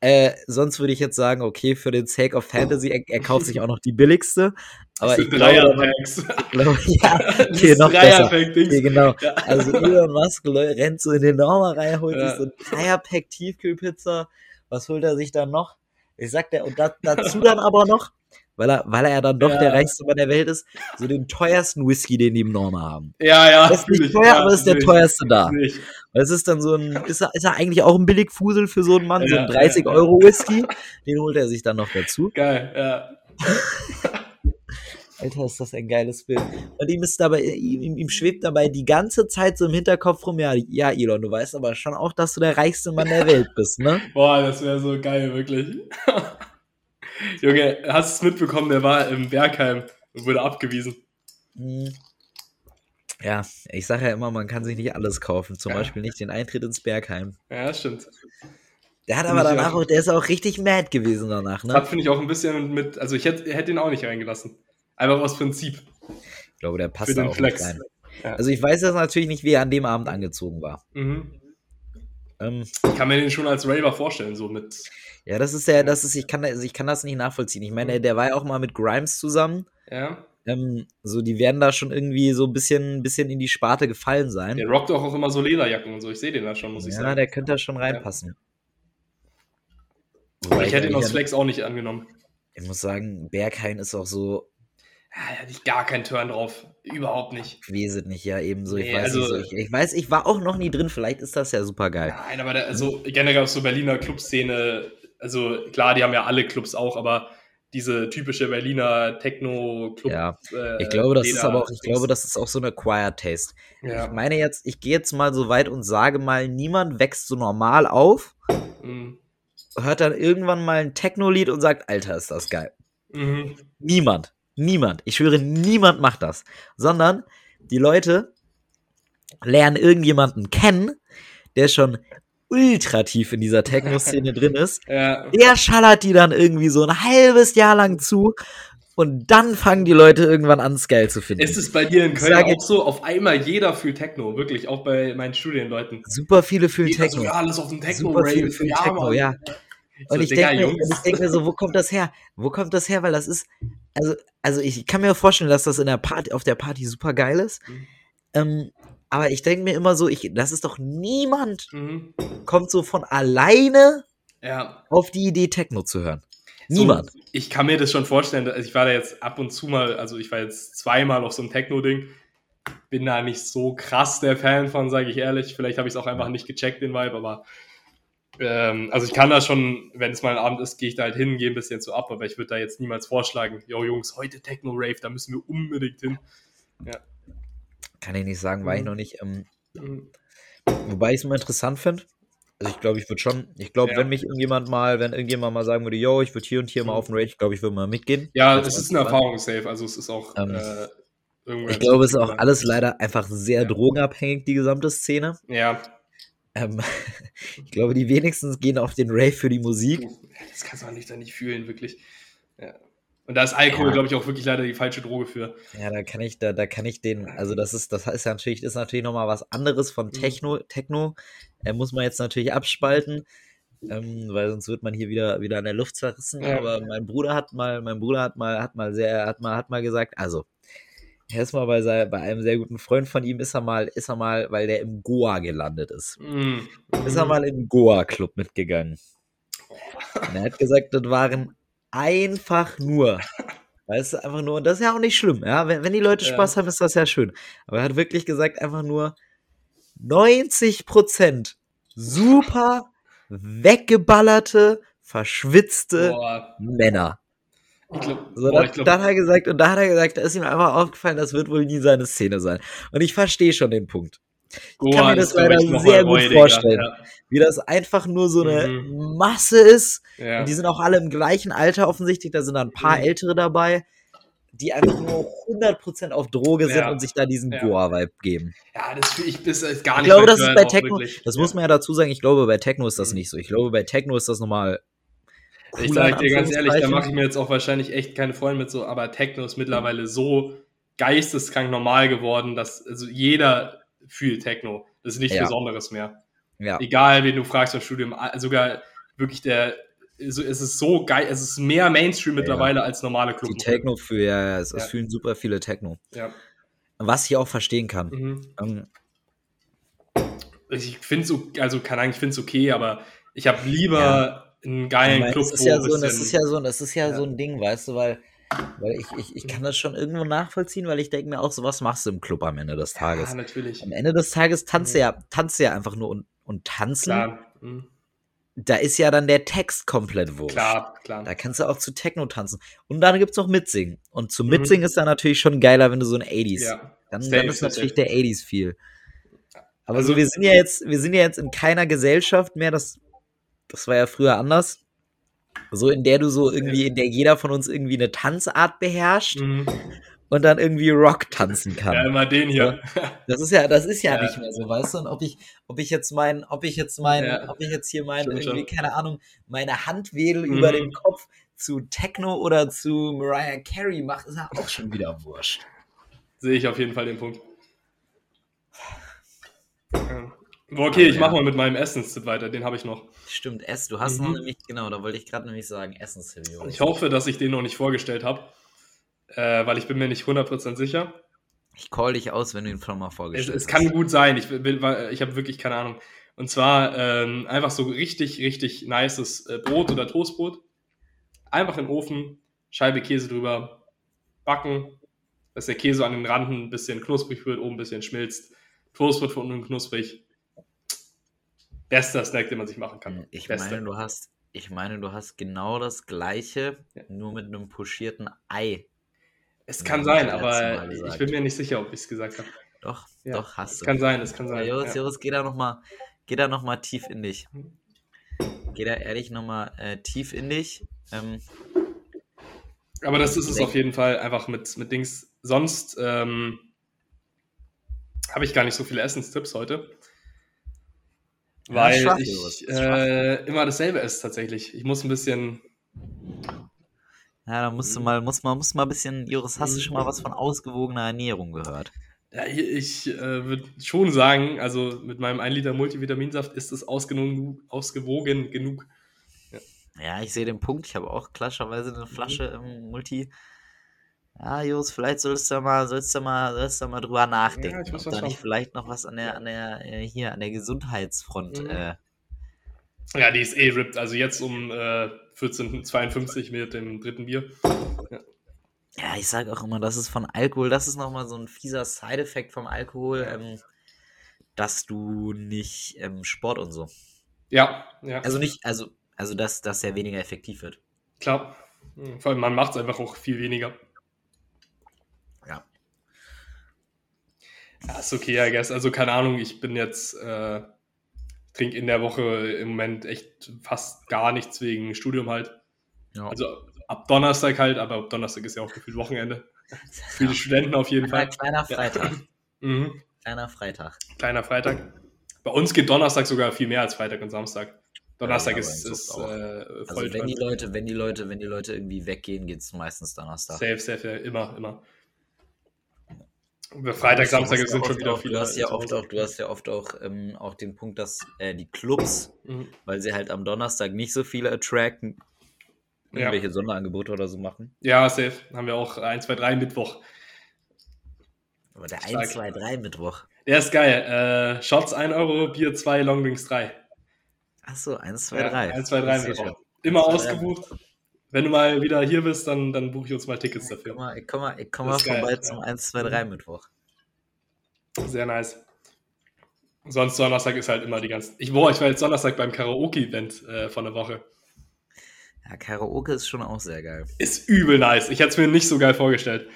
Äh, sonst würde ich jetzt sagen, okay, für den Sake of Fantasy, er, er kauft sich auch noch die billigste. Aber ich glaube, Dreierpacks. ich glaube, ja, okay, noch besser. Okay, genau. Ja. Also Elon Musk rennt so in den Norma rein, holt Ja. sich so ein Dreierpack Tiefkühlpizza. Was holt er sich dann noch? Ich sag der, und da, dazu dann aber noch, weil er, weil er ja dann doch Ja. der reichste Mann der Welt ist, so den teuersten Whisky, den die im Norma haben. Ja, ja. Das ist nicht teuer, Ja, aber ist der natürlich. teuerste da. Nicht. Das ist dann so ein, ist er, ist er eigentlich auch ein Billigfusel für so einen Mann, so Ja, ein 30 ja, ja. Euro Whisky, den holt er sich dann noch dazu. Geil, ja. Alter, ist das ein geiles Bild. Und ihm ist dabei, ihm, ihm schwebt dabei die ganze Zeit so im Hinterkopf rum, ja, ja, Elon, du weißt aber schon auch, dass du der reichste Mann der Welt bist, ne? Boah, das wäre so geil, wirklich. Junge, hast du es mitbekommen, der war im Bergheim und wurde abgewiesen. Ja, ich sage ja immer, man kann sich nicht alles kaufen, zum Ja. Beispiel nicht den Eintritt ins Bergheim. Ja, das stimmt. Der hat aber ich danach auch. auch, der ist auch richtig mad gewesen danach, Das ne? hat, finde ich, auch ein bisschen mit, also ich hätte hätte ihn auch nicht reingelassen. Einfach aus Prinzip. Ich glaube, der Für passt da den auch Flex. nicht rein. Ja. Also ich weiß jetzt natürlich nicht, wie er an dem Abend angezogen war. Mhm. Ähm, Ich kann mir den schon als Raver vorstellen, so mit. Ja, das ist ja, das ist, ich kann, also ich kann das nicht nachvollziehen. Ich meine, der war ja auch mal mit Grimes zusammen. Ja. Ähm, so, die werden da schon irgendwie so ein bisschen, bisschen in die Sparte gefallen sein. Der rockt auch, auch immer so Lederjacken und so. Ich sehe den da schon, muss ich ja, sagen. der könnte da schon reinpassen. Aber Wobei ich hätte ihn aus ich, Flex auch nicht angenommen. ich muss sagen, Berghain ist auch so, Ja, da hatte ich gar keinen Turn drauf. Überhaupt nicht. ich es nicht, ja, ebenso. Ich Nee, weiß also- nicht so. Ich, ich weiß, ich war auch noch nie drin, vielleicht ist das ja super geil. Nein, aber der, also generell so Berliner Clubszene, also klar, die haben ja alle Clubs auch, aber diese typische Berliner Techno-Club. Ja, äh, Ich glaube, das ist Leder- aber auch, ich glaube, das ist auch so eine Acquired Taste. Ja. Ich meine jetzt, ich gehe jetzt mal so weit und sage mal, niemand wächst so normal auf, Mhm. hört dann irgendwann mal ein Techno-Lied und sagt, Alter, ist das geil. Mhm. Niemand. Niemand. Ich schwöre, niemand macht das. Sondern die Leute lernen irgendjemanden kennen, der schon ultra tief in dieser Techno-Szene drin ist. Ja. Der schallert die dann irgendwie so ein halbes Jahr lang zu. Und dann fangen die Leute irgendwann an, es geil zu finden. Ist es bei dir in Ich Köln sage- auch so? Auf einmal jeder fühlt Techno, wirklich, auch bei meinen Studienleuten. Super viele fühlen Jeder Techno. So, ja, alles auf dem Super viele fühlen Ja, Techno, Mann. ja. So, Und ich Digga, denke mir, ich denk mir so, wo kommt das her? Wo kommt das her? Weil das ist, also, also ich kann mir vorstellen, dass das in der Party, auf der Party super geil ist. Mhm. Ähm, aber ich denke mir immer so, ich, das ist doch niemand Mhm. kommt so von alleine Ja. auf die Idee, Techno zu hören. Niemand. So, ich kann mir das schon vorstellen. Also ich war da jetzt ab und zu mal, also ich war jetzt zweimal auf so einem Techno-Ding. bin da nicht so krass der Fan von, sage ich ehrlich. Vielleicht habe ich es auch einfach nicht gecheckt, den Vibe, aber ähm, also ich kann da schon, wenn es mal ein Abend ist, gehe ich da halt hin, gehe ein bisschen so ab, aber ich würde da jetzt niemals vorschlagen, yo Jungs, heute Techno-Rave, da müssen wir unbedingt hin. Ja. Kann ich nicht sagen, war ich mhm. noch nicht. Ähm, mhm. Wobei ich es mal interessant finde. Also ich glaube, ich würde schon, ich glaube, ja. wenn mich irgendjemand mal, wenn irgendjemand mal sagen würde, yo, ich würde hier und hier mal mhm. auf den Rage, glaube ich, würde mal mitgehen. Ja, es ist eine Erfahrung safe, also es ist auch ähm, äh, ich glaube, es ist auch alles leider einfach sehr ja. drogenabhängig, die gesamte Szene. Ja. Ähm, ich glaube, die wenigsten gehen auf den Rave für die Musik. Das kannst du auch nicht, da nicht fühlen, wirklich. Ja. Und da ist Alkohol, ja. glaube ich, auch wirklich leider die falsche Droge für. Ja, da kann ich, da, da kann ich den, also das ist, das ist ja natürlich, ist natürlich nochmal was anderes von mhm. Techno. Mhm. Techno äh, muss man jetzt natürlich abspalten, ähm, weil sonst wird man hier wieder, wieder an der Luft zerrissen. Ja. Aber mein Bruder hat mal, mein Bruder hat mal, hat mal sehr, hat mal, hat mal gesagt, also erstmal bei, bei einem sehr guten Freund von ihm ist er mal, ist er mal, weil der im Goa gelandet ist, mm. ist er mal in den Goa-Club mitgegangen. Und er hat gesagt, das waren einfach nur, weißt du, einfach nur, und das ist ja auch nicht schlimm, ja, wenn, wenn die Leute Spaß ja. haben, ist das ja schön. Aber er hat wirklich gesagt, einfach nur 90% super weggeballerte, verschwitzte Boah. Männer. Glaub, so, boah, dann, dann, hat er gesagt, und da hat er gesagt, da ist ihm einfach aufgefallen, das wird wohl nie seine Szene sein. Und ich verstehe schon den Punkt. Ich kann mir das, das leider sehr gut vorstellen. Ja. Wie das einfach nur so eine mhm. Masse ist. Ja. Und die sind auch alle im gleichen Alter offensichtlich. Da sind da ein paar mhm. Ältere dabei, die einfach nur 100% auf Droge sind ja. und sich da diesen Goa-Vibe geben. Ja, das, ich, das ist gar nicht Ich glaube, das ist bei Techno, das muss man ja dazu sagen, ich glaube, bei Techno ist das mhm. nicht so. Ich glaube, bei Techno ist das nochmal ich sage dir ganz ehrlich, da mache ich mir jetzt auch wahrscheinlich echt keine Freunde mit so, aber Techno ist mittlerweile so geisteskrank normal geworden, dass also jeder fühlt Techno. Das ist nichts ja. Besonderes mehr. Ja. Egal, wen du fragst im Studium, sogar wirklich der, es ist so geil, es ist mehr Mainstream mittlerweile ja. als normale Club. Die Techno für, ja, es, es fühlen super viele Techno. Ja. Was ich auch verstehen kann. Mhm. Ähm, ich finde es, also kann eigentlich finde es okay, aber ich habe lieber einen geilen Club. Das ist, ja so, das ist ja so, das ist ja, so ein Ding, weißt du, weil, weil ich, ich, ich kann das schon irgendwo nachvollziehen, weil ich denke mir auch, so was machst du im Club am Ende des Tages. Ja, natürlich. Am Ende des Tages tanzt mhm. ja, tanzt ja einfach nur und, und tanzen. Mhm. Da ist ja dann der Text komplett wurscht. Klar, klar. Da kannst du auch zu Techno tanzen. Und dann gibt es noch Mitsingen. Und zu mhm. Mitsingen ist dann natürlich schon geiler, wenn du so ein 80s. Ja. Dann, dann ist natürlich der 80s viel. Aber also, so, wir sind ja jetzt, wir sind ja jetzt in keiner Gesellschaft mehr, das das war ja früher anders. So, in der du so irgendwie, in der jeder von uns irgendwie eine Tanzart beherrscht. Mhm. Und dann irgendwie Rock tanzen kann. Ja, immer den hier. Das ist ja, das ist ja, ja. nicht mehr so, weißt du? Und ob ich, ob ich jetzt mein, ob ich jetzt mein, ja. ob ich jetzt hier mein, Stimmt irgendwie, schon. keine Ahnung, meine Handwedel mhm. über dem Kopf zu Techno oder zu Mariah Carey mache, ist ja auch schon wieder wurscht. Sehe ich auf jeden Fall den Punkt. Okay, ich mache mal mit meinem Essenstipp weiter, den habe ich noch. Stimmt, Ess, du hast mhm. noch nämlich, genau, da wollte ich gerade nämlich sagen, Essenstipp. Ich hoffe, dass ich den noch nicht vorgestellt habe, äh, weil ich bin mir nicht 100% sicher. Ich call dich aus, wenn du ihn schon mal vorgestellt es, es hast. Es kann gut sein, ich, ich habe wirklich keine Ahnung. Und zwar ähm, einfach so richtig, richtig nices äh, Brot oder Toastbrot. Einfach in den Ofen, Scheibe Käse drüber, backen, dass der Käse an den Randen ein bisschen knusprig wird, oben ein bisschen schmilzt. Toastbrot von unten knusprig bester Snack, den man sich machen kann. Ich meine, du hast, ich meine, du hast genau das gleiche, ja. nur mit einem pochierten Ei. Es kann sein, aber ich bin mir nicht sicher, ob ich es gesagt habe. Doch, ja, doch, hast es du. Kann sein, es kann sein. Joris, ja. Joris, geh da nochmal, geh da noch mal tief in dich. Geh da ehrlich nochmal äh, tief in dich. Ähm, aber das ist es auf jeden Fall einfach mit, mit Dings. Sonst ähm, habe ich gar nicht so viele Essenstipps heute. Weil ja, ich äh, immer dasselbe esse tatsächlich. Ich muss ein bisschen. Ja, da musst du mal, muss mal, muss mal ein bisschen, Joris, hast du schon mal was von ausgewogener Ernährung gehört? Ja, ich äh, würde schon sagen, also mit meinem 1 Liter Multivitaminsaft ist es ausgewogen, ausgewogen genug. Ja. ja ich sehe den Punkt. Ich habe auch klassischerweise eine Flasche mhm. im Multi ja, Jos, vielleicht sollst du mal, sollst du mal, sollst du mal drüber nachdenken, ja, ob da nicht vielleicht noch was an der, an der, äh, hier, an der Gesundheitsfront. Mhm. Äh, ja, die ist eh ripped. Also jetzt um äh, 14.52 mit dem dritten Bier. Ja. Ja, ich sage auch immer, das ist von Alkohol, das ist nochmal so ein fieser Side-Effekt vom Alkohol, Ja. ähm, dass du nicht ähm, Sport und so. Ja, ja. Also nicht, also, also dass das ja weniger effektiv wird. Klar. Hm, Vor allem, man macht es einfach auch viel weniger. Ja, ist okay, I guess. Also, keine Ahnung, ich bin jetzt, äh, trinke in der Woche im Moment echt fast gar nichts wegen Studium halt. Ja. Also ab Donnerstag halt, aber ab Donnerstag ist ja auch gefühlt Wochenende. Für die Studenten auf jeden Fall. kleiner Freitag. Mhm. Kleiner Freitag. Kleiner Freitag. Bei uns geht Donnerstag sogar viel mehr als Freitag und Samstag. Donnerstag Ja, ist, ist äh, Also voll wenn die Leute, wenn die Leute, wenn die Leute irgendwie weggehen, geht es meistens Donnerstag. Safe, safe, ja, immer, immer. Freitag, Samstag ja sind schon wieder auch, viele. Du hast ja oft auch, du hast ja oft auch, ähm, auch den Punkt, dass äh, die Clubs, Mhm. weil sie halt am Donnerstag nicht so viele attracten, Ja. irgendwelche Sonderangebote oder so machen. Ja, safe. Haben wir auch 1, 2, 3 Mittwoch. Aber der Stark. 1, 2, 3 Mittwoch. Der ist geil. Äh, Shots 1 Euro, Bier 2, Longdrinks 3. Achso, 1, 2, Ja, 3. 1, 2, 3 Ich seh Mittwoch. Immer 1, 2, 3. Wenn du mal wieder hier bist, dann, dann buche ich uns mal Tickets Ich komm dafür. mal, ich komm mal, ich komm Das mal geil, vorbei ja. zum 1, 2, 3 Mittwoch. Sehr nice. Sonst Donnerstag ist halt immer die ganzen. Ich, boah, ich war jetzt Donnerstag beim Karaoke-Event äh, von der Woche. Ja, Karaoke ist schon auch sehr geil. Ist übel nice. Ich hätte es mir nicht so geil vorgestellt.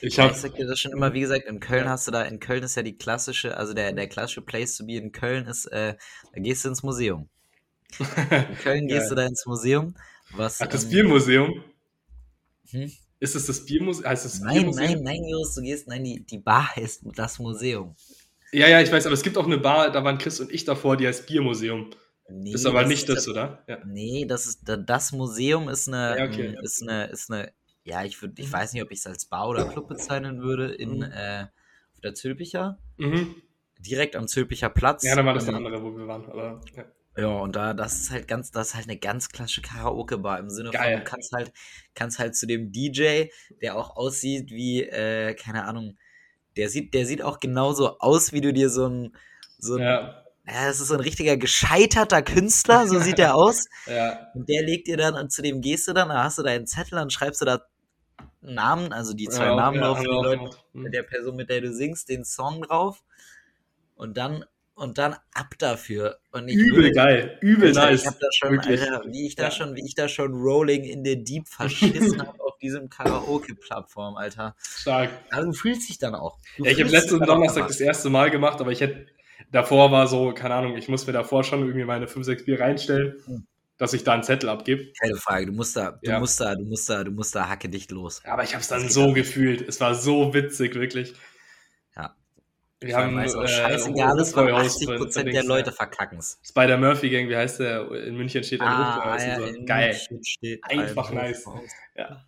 Ich Ja, habe dir das schon immer, wie gesagt, in Köln Ja. hast du da, in Köln ist ja die klassische, also der, der klassische Place to be in Köln ist, äh, da gehst du ins Museum. In Köln gehst du da ins Museum, was. Ach, das ähm, Biermuseum. Hm? Ist es das Biermuseum? Heißt es Nein, Biermuseum? nein, nein, Joris, du gehst, nein, die, die Bar heißt das Museum. Ja, ja, ich weiß, aber es gibt auch eine Bar, da waren Chris und ich davor, die heißt Biermuseum. Nee, Das ist aber nicht ist das, oder? Ja. Nee, das ist da- das Museum ist eine, Ja, okay, ja. ist eine, ist eine, ja, ich würde, ich weiß nicht, ob ich es als Bar oder Club bezeichnen würde, in Mhm. äh, auf der Zülpicher, Mhm. direkt am Zülpicher Platz. Ja, dann war das der Ähm, andere, wo wir waren. Aber, ja. Und da, das ist halt ganz, das ist halt eine ganz klassische Karaoke-Bar im Sinne Geil. von, du kannst halt, kannst halt zu dem DJ, der auch aussieht wie, äh, keine Ahnung, der sieht, der sieht auch genauso aus, wie du dir so ein, so ein, ja, ja, das ist so ein richtiger gescheiterter Künstler, so sieht er aus. ja, Und der legt dir dann, und zu dem gehst du dann, da hast du deinen Zettel, dann schreibst du da Namen, also die zwei ja, Namen ja, auch Leuten, gemacht. Mhm. mit der Person, mit der du singst, den Song drauf. Und dann, und dann ab dafür. Und ich Übel würde- geil, übel Alter, nice. Ich hab da schon. Alter, wie ich da Ja. schon, wie ich da schon Rolling in the Deep verschissen habe auf diesem Karaoke-Plattform, Alter. Stark. Also du fühlst dich dann auch. Ja, ich habe letzten Donnerstag das erste Mal gemacht, aber ich hätte davor war so, keine Ahnung, ich muss mir davor schon irgendwie meine 5, 6 Bier reinstellen, Hm. dass ich da einen Zettel abgebe. Keine Frage, du musst da, du Ja. musst da, du musst da, du musst da hacke dicht los. Aber ich habe es dann so gefühlt. Es war so witzig, wirklich. Wir haben es auch äh, scheißegal ist, weil Hofbräuhaus 80% ver- der Leute ja. verkacken's. Spider Murphy Gang, wie heißt der? In München steht ein ja, so. in Geil. Einfach ein nice. Ja.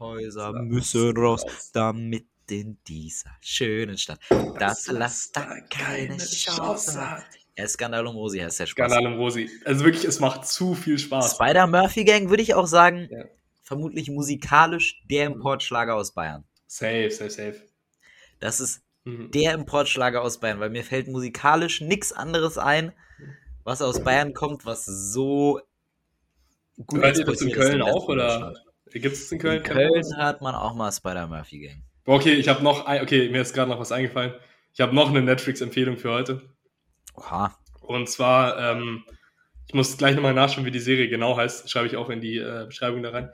Häuser müssen raus, damit in dieser schönen Stadt das Laster keine Chance hat. Ja, Skandal um Rosi heißt der Spaß. Skandal im Rosi. Also wirklich, es macht zu viel Spaß. Spider-Murphy-Gang würde ich auch sagen, Ja. vermutlich musikalisch der Importschlager aus Bayern. Safe, safe, safe. Das ist Mhm. der Importschlager aus Bayern, weil mir fällt musikalisch nichts anderes ein, was aus Bayern kommt, was so gut Hört ihr das in Köln auch oder gibt es in Köln? In Köln hört man auch mal Spider-Murphy-Gang. Boah, Okay, ich habe noch ein, okay, mir ist gerade noch was eingefallen. Ich habe noch eine Netflix-Empfehlung für heute. Oha. Und zwar, ähm, ich muss gleich nochmal nachschauen, wie die Serie genau heißt. Schreibe ich auch in die äh, Beschreibung da rein.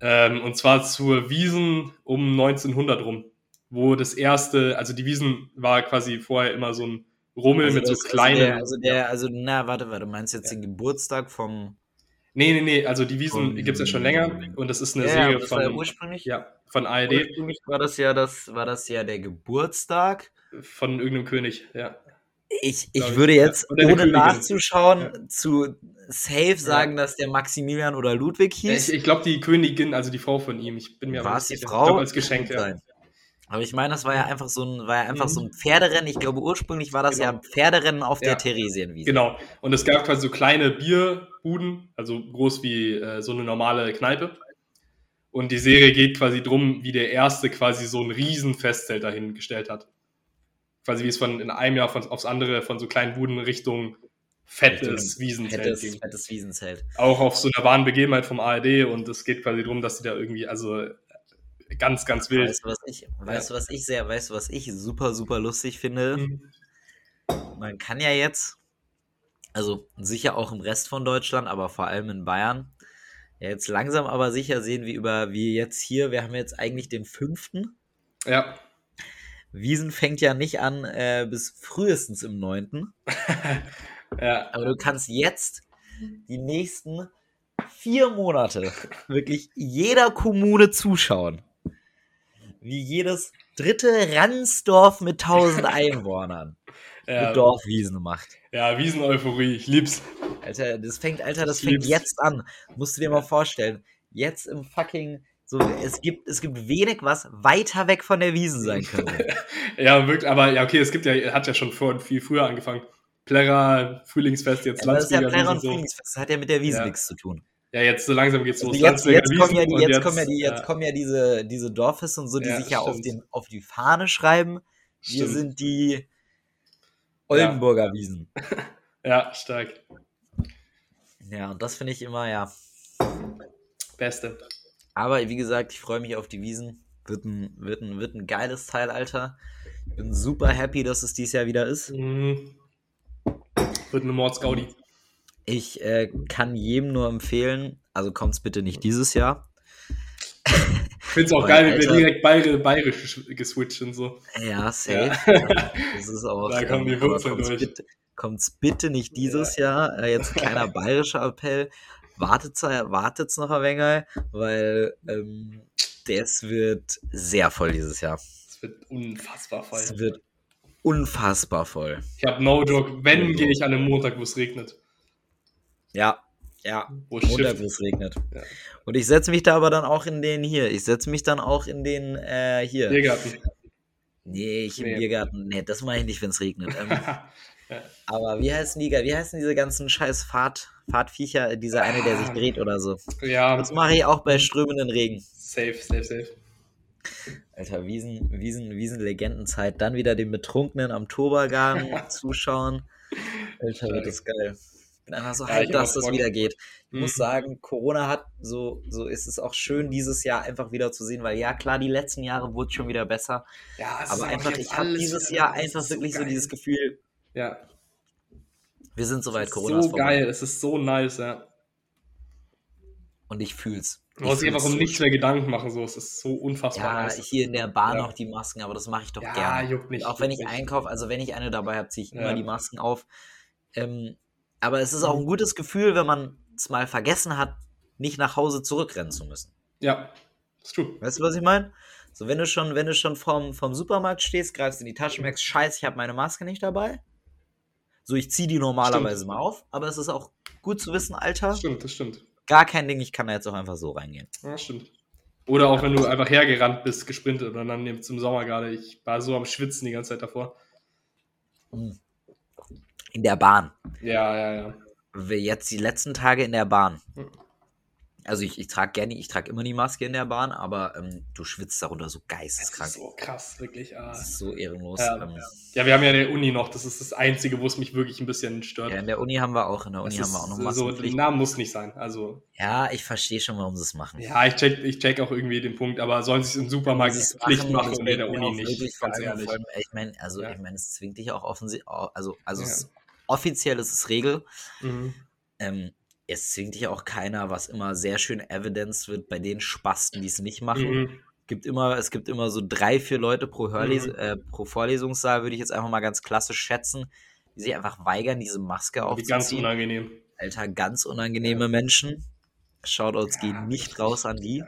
Ähm, und zwar zur Wiesen um 1900 rum. Wo das erste, also die Wiesen war quasi vorher immer so ein Rummel mit so das- kleinen. Also der, also der, also, na, warte, warte, du meinst jetzt den Geburtstag vom. nee, nee, nee, also die Wiesen Von- gibt es ja schon länger. Und das ist eine Ja, Serie das war ja von, ursprünglich. ja, von ARD, Ursprünglich war das ja das, war das ja der Geburtstag. von irgendeinem König, ja. Ich, Glaub ich ich, würde ja. jetzt, ohne Königin. nachzuschauen, zu safe sagen, dass der Maximilian oder Ludwig hieß. Ich, ich glaube, die Königin, also die Frau von ihm, ich bin mir war es die. Frau? Ich glaube, als Geschenk, ja. sein. Aber ich meine, das war ja einfach so ein, war ja einfach Mhm. so ein Pferderennen. Ich glaube, ursprünglich war das Genau. ja ein Pferderennen auf der Ja. Theresienwiese. Genau. Und es gab quasi so kleine Bierbuden, also groß wie äh, so eine normale Kneipe. Und die Serie geht quasi drum, wie der erste quasi so ein Riesenfestzelt dahingestellt hat. Quasi wie es von in einem Jahr von, aufs andere von so kleinen Buden Richtung fettes Wiesenzelt Fettes, ging. fettes Wiesenzelt. Auch auf so einer wahren Begebenheit vom ARD und es geht quasi drum, dass sie da irgendwie, also ganz, ganz wild. Weißt du, was ich, weißt du, was ich sehr, weißt du, was ich super, super lustig finde? Mhm. Man kann ja jetzt, also sicher auch im Rest von Deutschland, aber vor allem in Bayern, ja jetzt langsam aber sicher sehen, wie über, wie jetzt hier, wir haben jetzt eigentlich den fünften. Ja. Wiesen fängt ja nicht an äh, bis frühestens im neunten. ja. Aber du kannst jetzt die nächsten vier Monate wirklich jeder Kommune zuschauen. Wie jedes dritte Ransdorf mit 1000 Einwohnern Ja, mit Dorfwiesen macht. ja Wiesen-Euphorie, ich lieb's. Alter, das fängt, Alter, das Ich fängt lieb's. jetzt an. Musst du dir mal vorstellen. Jetzt im fucking, so, es gibt, es gibt wenig, was weiter weg von der Wiesen sein könnte. Ja, wirklich, aber ja, okay, es gibt ja, hat ja schon vor, viel früher angefangen. Plärrer, Frühlingsfest, jetzt Aber das ist ja Landsberger Plärrer und so. Frühlingsfest, das hat ja mit der Wiesen Ja. nichts zu tun. Ja, jetzt so langsam geht's los. Also jetzt, Landsberger jetzt kommen ja die, jetzt, und kommen ja die, jetzt ja, kommen ja diese, diese Dorffeste und so, die Ja, sich ja auf, den, auf die Fahne schreiben. Wir stimmt. sind die Oldenburger Wiesen. Ja, stark. Ja, und das finde ich immer, ja. Beste. Aber wie gesagt, ich freue mich auf die Wiesen. Wird ein, wird, ein, wird ein geiles Teil, Alter. Ich bin super happy, dass es dieses Jahr wieder ist. Mhm. Wird eine Mordsgaudi. Ich äh, kann jedem nur empfehlen, also kommt's bitte nicht dieses Jahr. Ich find's auch Weil, geil, wenn wir direkt bayerisch, bayerisch geswitcht und so. Ja, safe. Ja. Das ist auch. Da kommen die Wurzeln kommt's durch. Bitte, kommt's bitte nicht dieses Jahr. Äh, jetzt ein kleiner bayerischer Appell. Wartet's, wartet's noch ein wenig, weil ähm, das wird sehr voll dieses Jahr. Es wird unfassbar voll. Es wird unfassbar voll. Ich habe no joke. Wenn, gehe ich an einem Montag, wo es regnet. Ja, ja. Wo es regnet. Ja. Und ich setze mich da aber dann auch in den hier. Ich setze mich dann auch in den äh, hier. Biergarten. Nee, ich im Nee. Biergarten. Nee, das mache ich nicht, wenn es regnet. Ähm, aber wie heißen die, wie heißen diese ganzen scheiß Fahrt, Fahrtviecher? Dieser eine, der sich dreht oder so. ja, Das mache ich auch bei strömenden Regen. safe, safe, safe. Alter, Wiesen, Wiesen, Wiesen-Legendenzeit. Dann wieder den Betrunkenen am Tobergang zuschauen. Alter, wird das geil. Ich bin einfach so Ja, hyped, dass das wieder geht. Ich Mhm. muss sagen, Corona hat, so, so ist es auch schön, dieses Jahr einfach wieder zu sehen, weil ja, klar, die letzten Jahre wurde schon wieder besser. Ja, Aber einfach, ich habe dieses Jahr einfach ist wirklich so geil. dieses Gefühl, Ja, wir sind soweit, Corona ist so vorbei. geil, es ist so nice, ja. Und ich fühl's. Du musst Ich dich einfach um so nichts mehr Gedanken machen, so. Es ist so unfassbar Ja, nice. hier in der Bahn Ja. noch die Masken, aber das mache ich doch Ja, gerne. juckt nicht, auch wenn ich einkaufe, also wenn ich eine dabei habe, ziehe ich immer die Masken auf. Ähm, aber es ist auch ein gutes Gefühl, wenn man es mal vergessen hat, nicht nach Hause zurückrennen zu müssen. Ja, ist true. Weißt du, was ich meine? So, wenn du schon, wenn du schon vorm, vorm Supermarkt stehst, greifst in die Tasche, merkst, scheiße, ich habe meine Maske nicht dabei. So, ich ziehe die normalerweise Stimmt. mal auf, aber es ist auch gut zu wissen, Alter, Das stimmt, das stimmt. gar kein Ding, ich kann da jetzt auch einfach so reingehen. Ja, stimmt. Oder auch wenn du einfach hergerannt bist, gesprintet oder dann im Sommer gerade. Ich war so am Schwitzen die ganze Zeit davor. In der Bahn. Ja, ja, ja. Jetzt die letzten Tage in der Bahn. Mhm. Also ich, ich trage gerne, ich trage immer die Maske in der Bahn, aber ähm, du schwitzt darunter so Das geisteskrank. ist so krass, wirklich. Ah. Das ist so ehrenlos. Ja, ähm, Ja, wir haben ja der Uni noch. Das ist das Einzige, wo es mich wirklich ein bisschen stört. ja, in der Uni haben wir auch, in der Uni Das haben wir auch noch so, der Name muss nicht sein. Also, Ja, ich verstehe schon, warum sie es machen. ja, ich check, ich check auch irgendwie den Punkt, aber sollen sie es im Supermarkt Pflicht machen und in der Uni nicht. Ganz ehrlich. allem, Ich meine, also Ja. ich meine, es zwingt dich auch offensichtlich, also, also Ja. es, offiziell ist es Regel. Mhm. Ähm, es zwingt dich auch keiner, was immer sehr schön evidenced wird bei den Spasten, die es nicht machen. Mhm. gibt immer, es gibt immer so drei, vier Leute pro, Hörles Mhm. äh, pro Vorlesungssaal, würde ich jetzt einfach mal ganz klassisch schätzen, die sich einfach weigern, diese Maske Wie ganz aufzuziehen. unangenehm. Alter, ganz unangenehme Menschen. Shoutouts Ja, gehen nicht raus an die.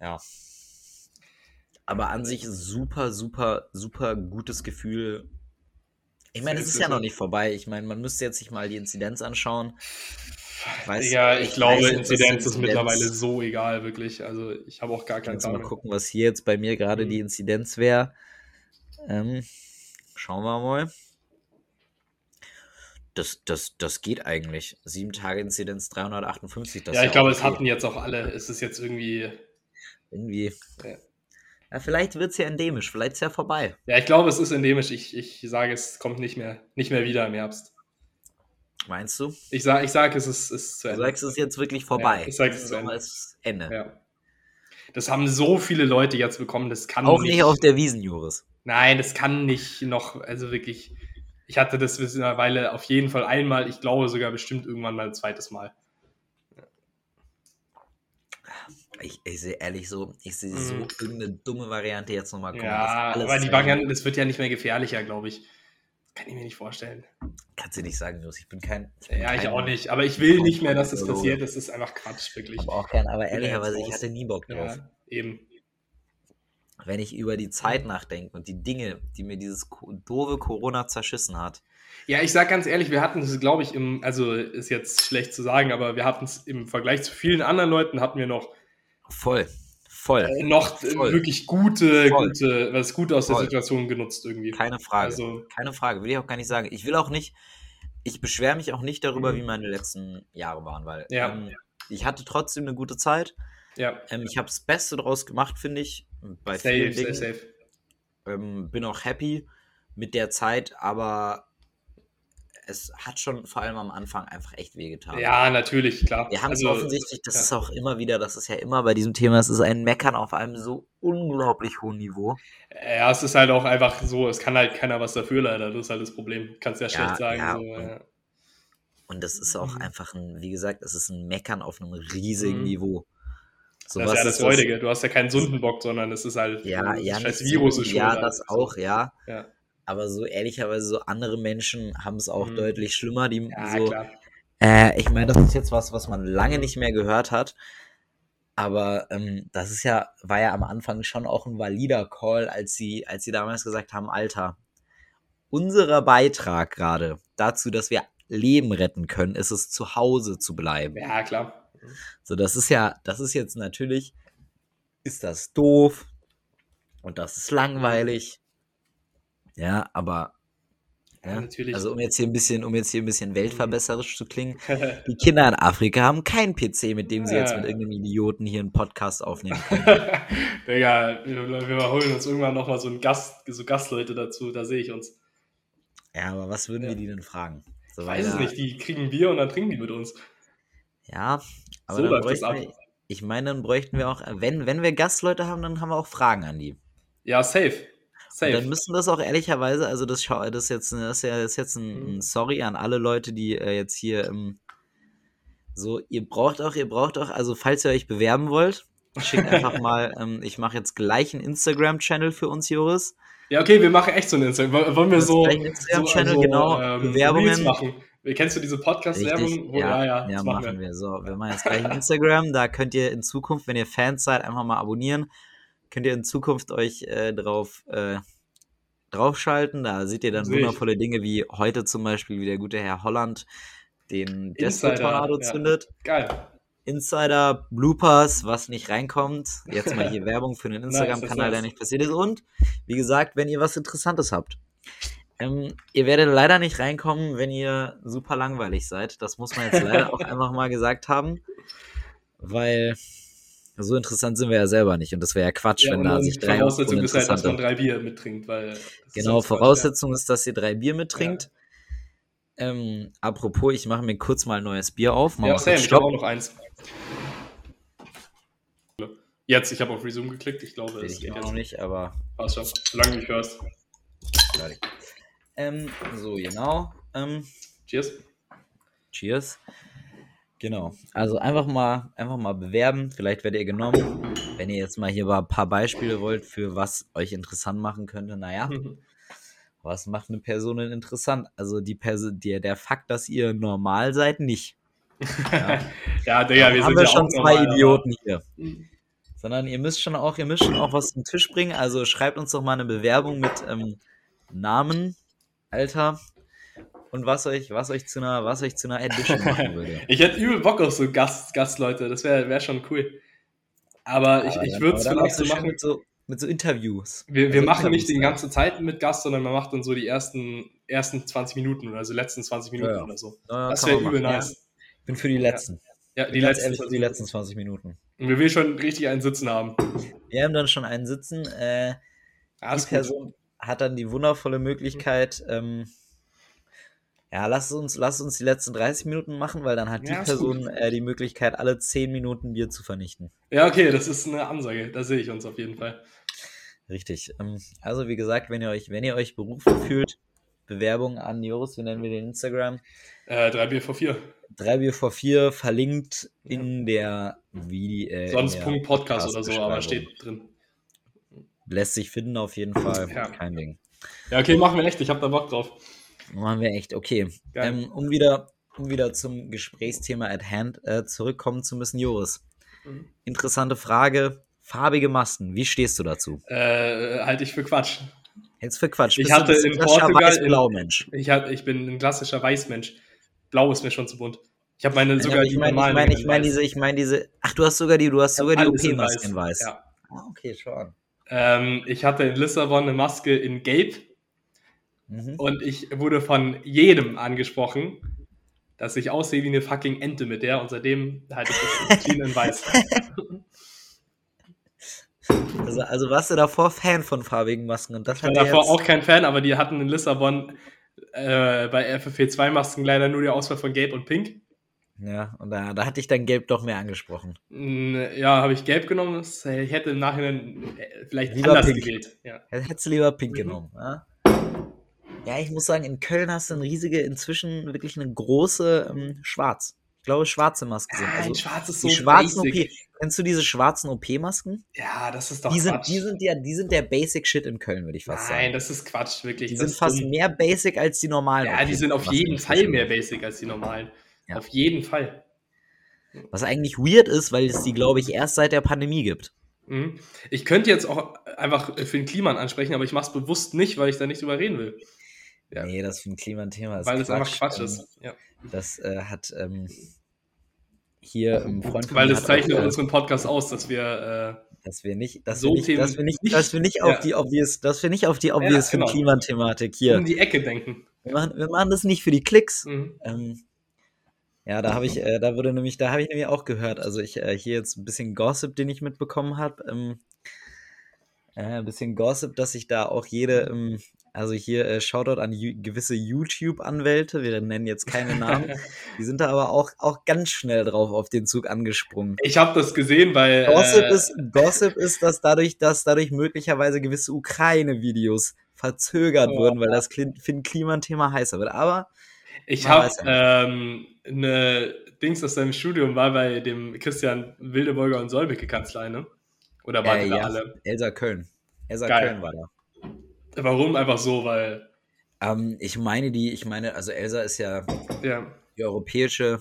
Ja. Aber an sich super, super, super gutes Gefühl. Ich meine, es ist ja noch nicht vorbei. Ich meine, man müsste jetzt sich mal die Inzidenz anschauen. Ich weiß- ja, ich, ich glaube, weiß Inzidenz ist Inzidenz- mittlerweile so egal, wirklich. Also, ich habe auch gar keine du mal Ahnung. gucken, was hier jetzt bei mir gerade Mhm. die Inzidenz wäre. Ähm, schauen wir mal. Das, das, das geht eigentlich. Sieben Tage Inzidenz 358. Das ja, ich glaube, auch es okay. hatten jetzt auch alle. Es ist jetzt irgendwie. Irgendwie. Ja. Ja, vielleicht wird es ja endemisch. Vielleicht ist ja vorbei. Ja, ich glaube, es ist endemisch. Ich, ich sage, es kommt nicht mehr, nicht mehr wieder im Herbst. Meinst du? Ich sage, ich sag, es ist, ist zu Du Ende. sagst, es ist jetzt wirklich vorbei. Ja, ich sag, es ist Ende. ist Ende. Ja. Das haben so viele Leute jetzt bekommen, das kann Auch nicht, nicht auf der Wiesen, Joris. Nein, das kann nicht noch, also wirklich. Ich hatte das mittlerweile auf jeden Fall einmal, ich glaube sogar bestimmt irgendwann mal ein zweites Mal. Ich, ich sehe ehrlich so, ich sehe so Mhm. irgendeine dumme Variante jetzt nochmal kommen. Ja, aber die Varianten, das wird ja nicht mehr gefährlicher, glaube ich. Kann ich mir nicht vorstellen. Kannst du nicht sagen, Joris. Ich bin kein. Ich bin Ja, ich kein- auch nicht. Aber ich will nicht mehr, dass das passiert. Das ist einfach Quatsch, wirklich. Aber auch gern. Aber ehrlicherweise, ich hatte nie Bock drauf. Ja, eben. Wenn ich über die Zeit nachdenke und die Dinge, die mir dieses doofe Corona zerschissen hat. Ja, ich sag ganz ehrlich, wir hatten es, glaube ich, im, also ist jetzt schlecht zu sagen, aber wir hatten es im Vergleich zu vielen anderen Leuten, hatten wir noch, Voll. Voll. äh, noch äh, Voll. wirklich gute, Voll. gute, was gut aus der Voll. Situation genutzt irgendwie. Keine Frage. Also, Keine Frage. Will ich auch gar nicht sagen. Ich will auch nicht. Ich beschwere mich auch nicht darüber, Mhm. wie meine letzten Jahre waren, weil Ja. ähm, ich hatte trotzdem eine gute Zeit. ja, Ähm, ich habe das Beste draus gemacht, finde ich. Bei safe, vielen safe, Dingen. safe. Ähm, bin auch happy mit der Zeit, aber es hat schon vor allem am Anfang einfach echt wehgetan. Ja, natürlich, klar. Wir haben es Also, offensichtlich, das ja. ist auch immer wieder, das ist ja immer bei diesem Thema, es ist ein Meckern auf einem so unglaublich hohen Niveau. Ja, es ist halt auch einfach so, es kann halt keiner was dafür, leider. Das ist halt das Problem. Kannst ja Ja, schlecht sagen. ja, so, und-. Und das ist auch Mhm. einfach ein, wie gesagt, es ist ein Meckern auf einem riesigen Mhm. Niveau. So, das ist ja das ist Räudige. Du hast ja keinen Sundenbock, sondern es ist halt Ja, das ja, scheiß nicht Virus ist ja, das auch, ja. Ja, Aber so ehrlicherweise, so andere Menschen haben es auch Mhm. deutlich schlimmer. Die ja so. Äh, ich meine, das ist jetzt was, was man lange nicht mehr gehört hat. Aber ähm, das ist ja, war ja am Anfang schon auch ein valider Call, als sie, als sie damals gesagt haben, Alter, unser Beitrag gerade dazu, dass wir Leben retten können, ist es zu Hause zu bleiben. Ja, klar. So, das ist ja, das ist jetzt natürlich, ist das doof und das ist langweilig. Ja, aber Ja, ja, natürlich. also um jetzt hier ein bisschen, um jetzt hier ein bisschen weltverbesserisch zu klingen, die Kinder in Afrika haben keinen PC, mit dem sie jetzt Ja. mit irgendeinem Idioten hier einen Podcast aufnehmen können. Digga, wir, wir holen uns irgendwann nochmal so einen Gast, so Gastleute dazu, da sehe ich uns. Ja, aber was würden Ja. wir die denn fragen? So, Ich weiß es da- nicht, die kriegen Bier und dann trinken die mit uns. Ja, aber So dann bräuchten wir, ich meine, dann bräuchten wir auch, wenn, wenn wir Gastleute haben, dann haben wir auch Fragen an die. Ja, safe. Und Safe. dann müssen das auch ehrlicherweise, also das, das ist jetzt, das ist ja das ist jetzt ein, Mhm. ein Sorry an alle Leute, die äh, jetzt hier ähm, so, ihr braucht auch, ihr braucht auch, also falls ihr euch bewerben wollt, schickt einfach mal, ähm, ich mache jetzt gleich einen Instagram-Channel für uns, Joris. Ja, okay, wir machen echt so einen Instagram. Woll- Wollen wir Das so, Instagram-Channel, so genau, ähm, Bewerbungen. Reels machen? Kennst du diese Podcast-Werbung? Wo- ja, ja, ja, das machen wir. So, wir machen jetzt gleich ein Instagram. Da könnt ihr in Zukunft, wenn ihr Fans seid, einfach mal abonnieren. Könnt ihr in Zukunft euch äh, drauf äh, draufschalten. Da seht ihr dann Sehe ich. wundervolle Dinge, wie heute zum Beispiel, wie der gute Herr Holland den Insider, Despo-Tornado ja. zündet. Geil. Insider, Bloopers, was nicht reinkommt. Jetzt mal hier Werbung für den Nice, Instagram-Kanal, das der nice. nicht passiert ist. Und wie gesagt, wenn ihr was Interessantes habt. Ähm, ihr werdet leider nicht reinkommen, wenn ihr super langweilig seid. Das muss man jetzt leider auch einfach mal gesagt haben. Weil so interessant sind wir ja selber nicht. Und das wäre ja Quatsch, Ja, wenn da sich drei Voraussetzung ist halt, dass man drei Bier mittrinkt, weil. das ist Genau, sonst falsch, Voraussetzung ist, dass ihr drei Bier mittrinkt. Ähm, apropos, ich mache mir kurz mal ein neues Bier auf. Ja, Machen ja Sam, ich habe auch noch eins. Jetzt, ich habe auf Resume geklickt, ich glaube, Will es ich geht auch jetzt. noch nicht, aber Passt schon, solange du mich hörst. Ähm, so, genau. Ähm, Cheers. cheers. Genau. Also einfach mal, einfach mal bewerben. Vielleicht werdet ihr genommen. Wenn ihr jetzt mal hier ein paar Beispiele wollt, für was euch interessant machen könnte, naja, was macht eine Person denn interessant? Also die Person, der, der Fakt, dass ihr normal seid, nicht. Ja. ja, Digga, wir haben sind wir ja schon zwei normal, Idioten hier. aber- Sondern ihr müsst schon auch, ihr müsst schon auch was zum Tisch bringen. Also schreibt uns doch mal eine Bewerbung mit ähm, Namen, Alter und was euch, was euch zu einer, was euch zu einer Edition machen würde. Ich hätte übel Bock auf so Gast, Gastleute, das wäre wär schon cool. Aber ich, ich würde es vielleicht so machen. Mit so, mit so Interviews. Wir, wir Also machen nicht die Interviews, ganze Zeit mit Gast, sondern man macht dann so die ersten, ersten 20 Minuten oder so letzten 20 Minuten Ja, oder so. Ja, Das wäre übel nice. Ja, ich bin für die letzten. Ja, Die letzten, ehrlich, die letzten 20 Minuten. Und wir will schon richtig einen Sitzen haben. Wir haben dann schon einen sitzen. Äh, die ist gut. Person hat dann die wundervolle Möglichkeit, ähm, Ja, lass uns, lass uns die letzten 30 Minuten machen, weil dann hat die Ja, ist Person äh, die Möglichkeit, alle 10 Minuten Bier zu vernichten. Ja, okay, das ist eine Ansage. Da sehe ich uns auf jeden Fall. Richtig. Ähm, also wie gesagt, wenn ihr euch, wenn ihr euch berufen fühlt, Bewerbung an Joris, wie nennen wir den Instagram? Äh, drei Bier vor vier. 3 Bier vor 4 verlinkt in der Video. Äh, Sonst der Punkt Podcast oder so, aber steht drin. Lässt sich finden auf jeden Fall. Ja. Kein Ding. Ja, okay, machen wir echt. Ich habe da Bock drauf. Machen wir echt. Okay. Ähm, um, wieder, um wieder zum Gesprächsthema at hand äh, zurückkommen zu müssen, Joris. Mhm. Interessante Frage. Farbige Masken, wie stehst du dazu? Äh, halte ich für Quatsch. Jetzt für Quatsch. Ich Bist hatte in Portugal Weiß-Blau-Mensch. Ich, hab, ich bin ein klassischer Weißmensch. Blau ist mir schon zu bunt. Ich habe meine Ja, sogar aber ich die meine, ich normalen meine, ich in meine weiß. diese, ich meine diese. Ach, du hast sogar die, du hast sogar die Alles in OP-Maske in weiß. Ja. Ah, okay, schau an. Ähm, ich hatte in Lissabon eine Maske in Gelb Mhm. und ich wurde von jedem angesprochen, dass ich aussehe wie eine fucking Ente mit der und seitdem halte ich das clean in weiß. Also, also warst du davor Fan von farbigen Masken und das Ich war davor auch kein Fan, aber die hatten in Lissabon äh, bei FFP2-Masken leider nur die Auswahl von Gelb und Pink. Ja, und da, da hatte ich dann Gelb doch mehr angesprochen. Ja, habe ich Gelb genommen. Ich hätte im Nachhinein äh, vielleicht Lieber anders Pink. gewählt. Ja. Hättest du lieber Pink Mhm. genommen. Ja? Ja, ich muss sagen, in Köln hast du eine riesige, inzwischen wirklich eine große ähm, Schwarz. Ich glaube, schwarze Masken sind. Ah, Also Schwarz ist so die schwarzen basic. OP. Kennst du diese schwarzen OP-Masken? Ja, das ist doch Die sind, Quatsch. die, sind ja, die sind der Basic Shit in Köln, würde ich fast Nein, sagen. das ist Quatsch, wirklich. Die das sind fast dumm. mehr Basic als die normalen. Ja, die sind auf jeden Fall mehr basic als die normalen. Ja. Auf jeden Fall. Was eigentlich weird ist, weil es die, glaube ich, erst seit der Pandemie gibt. Mhm. Ich könnte jetzt auch einfach für den Kliman ansprechen, aber ich mache es bewusst nicht, weil ich da nicht drüber reden will. Ja. Nee, das für ein Klima ein Thema ist. weil es einfach Quatsch Ähm, ist. Ja. Das äh, hat ähm, hier ein Freund von Weil das zeichnet auch, äh, unseren Podcast aus, dass wir. dass wir nicht, dass so wir nicht, Themen dass wir nicht, nicht- dass wir nicht ja. auf die obvious, dass wir nicht auf die obvious genau. Klimathematik Äh, hier. um die Ecke denken. Wir machen, wir machen das nicht für die Klicks. Mhm. Ähm, ja, da habe ich, äh, da wurde nämlich, da habe ich nämlich auch gehört. Also ich äh, hier jetzt ein bisschen Gossip, den ich mitbekommen habe. Ähm, äh, ein bisschen Gossip, dass ich da auch jede, ähm, also hier äh, Shoutout an gewisse YouTube-Anwälte, wir nennen jetzt keine Namen, die sind da aber auch, auch ganz schnell drauf auf den Zug angesprungen. Ich habe das gesehen, weil. Gossip, äh, ist, Gossip ist, dass dadurch, dass dadurch möglicherweise gewisse Ukraine-Videos verzögert Oh. wurden, weil das Klimathema heißer wird. Aber Ich habe ja ähm, eine Dings aus seinem Studium war bei dem Christian Wildeborger und Solbecke Kanzlei, ne? Oder waren äh, die da ja, alle? Elsa Köln. Elsa Geil. Köln war da. Warum? Einfach so, weil, Ähm, ich meine die, ich meine, also Elsa ist ja ja. die europäische,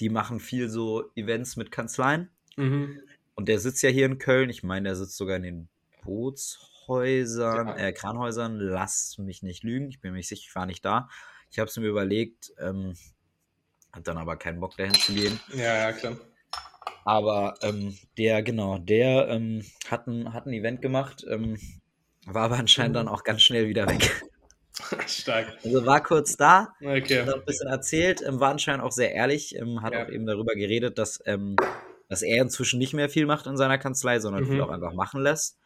die machen viel so Events mit Kanzleien. Mhm. Und der sitzt ja hier in Köln. Ich meine, der sitzt sogar in den Bootshäusern, Ja. äh, Kranhäusern. Lass mich nicht lügen. Ich bin mir nicht sicher, ich war nicht da. Ich habe es mir überlegt, ähm, hab dann aber keinen Bock dahin zu gehen. Ja, ja, klar. Aber ähm, der, genau, der ähm, hat, ein, hat ein Event gemacht, ähm, war aber anscheinend dann auch ganz schnell wieder weg. Stark. Also war kurz da, Okay. hat ein bisschen erzählt, ähm, war anscheinend auch sehr ehrlich, ähm, hat Ja. auch eben darüber geredet, dass, ähm, dass er inzwischen nicht mehr viel macht in seiner Kanzlei, sondern Mhm. viel auch einfach machen lässt.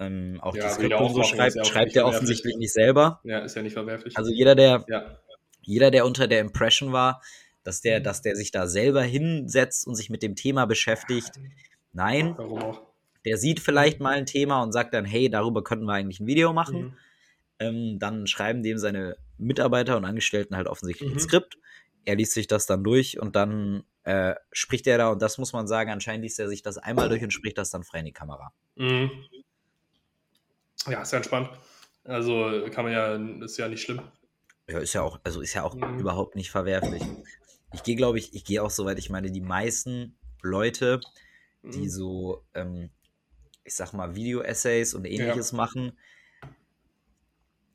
Ähm, auch Ja, die will Skripte so schreibt, ja schreibt er offensichtlich nicht selber. Ja, ist ja nicht verwerflich. Also jeder, der, ja. jeder, der unter der Impression war, dass Mhm. der, dass der sich da selber hinsetzt und sich mit dem Thema beschäftigt, nein, Warum auch? Der sieht vielleicht mal ein Thema und sagt dann, hey, darüber könnten wir eigentlich ein Video machen. Mhm. Ähm, dann schreiben dem seine Mitarbeiter und Angestellten halt offensichtlich ein Mhm. Skript. Er liest sich das dann durch und dann äh, spricht er da, und das muss man sagen, anscheinend liest er sich das einmal durch und spricht das dann frei in die Kamera. Mhm. Ja, ist ja entspannt. Also kann man ja, ist ja nicht schlimm. Ja, ist ja auch, also ist ja auch Mhm. überhaupt nicht verwerflich. Ich gehe, glaube ich, ich gehe auch so weit, ich meine, die meisten Leute, die Mhm. so, ähm, ich sag mal, Video-Essays und ähnliches machen,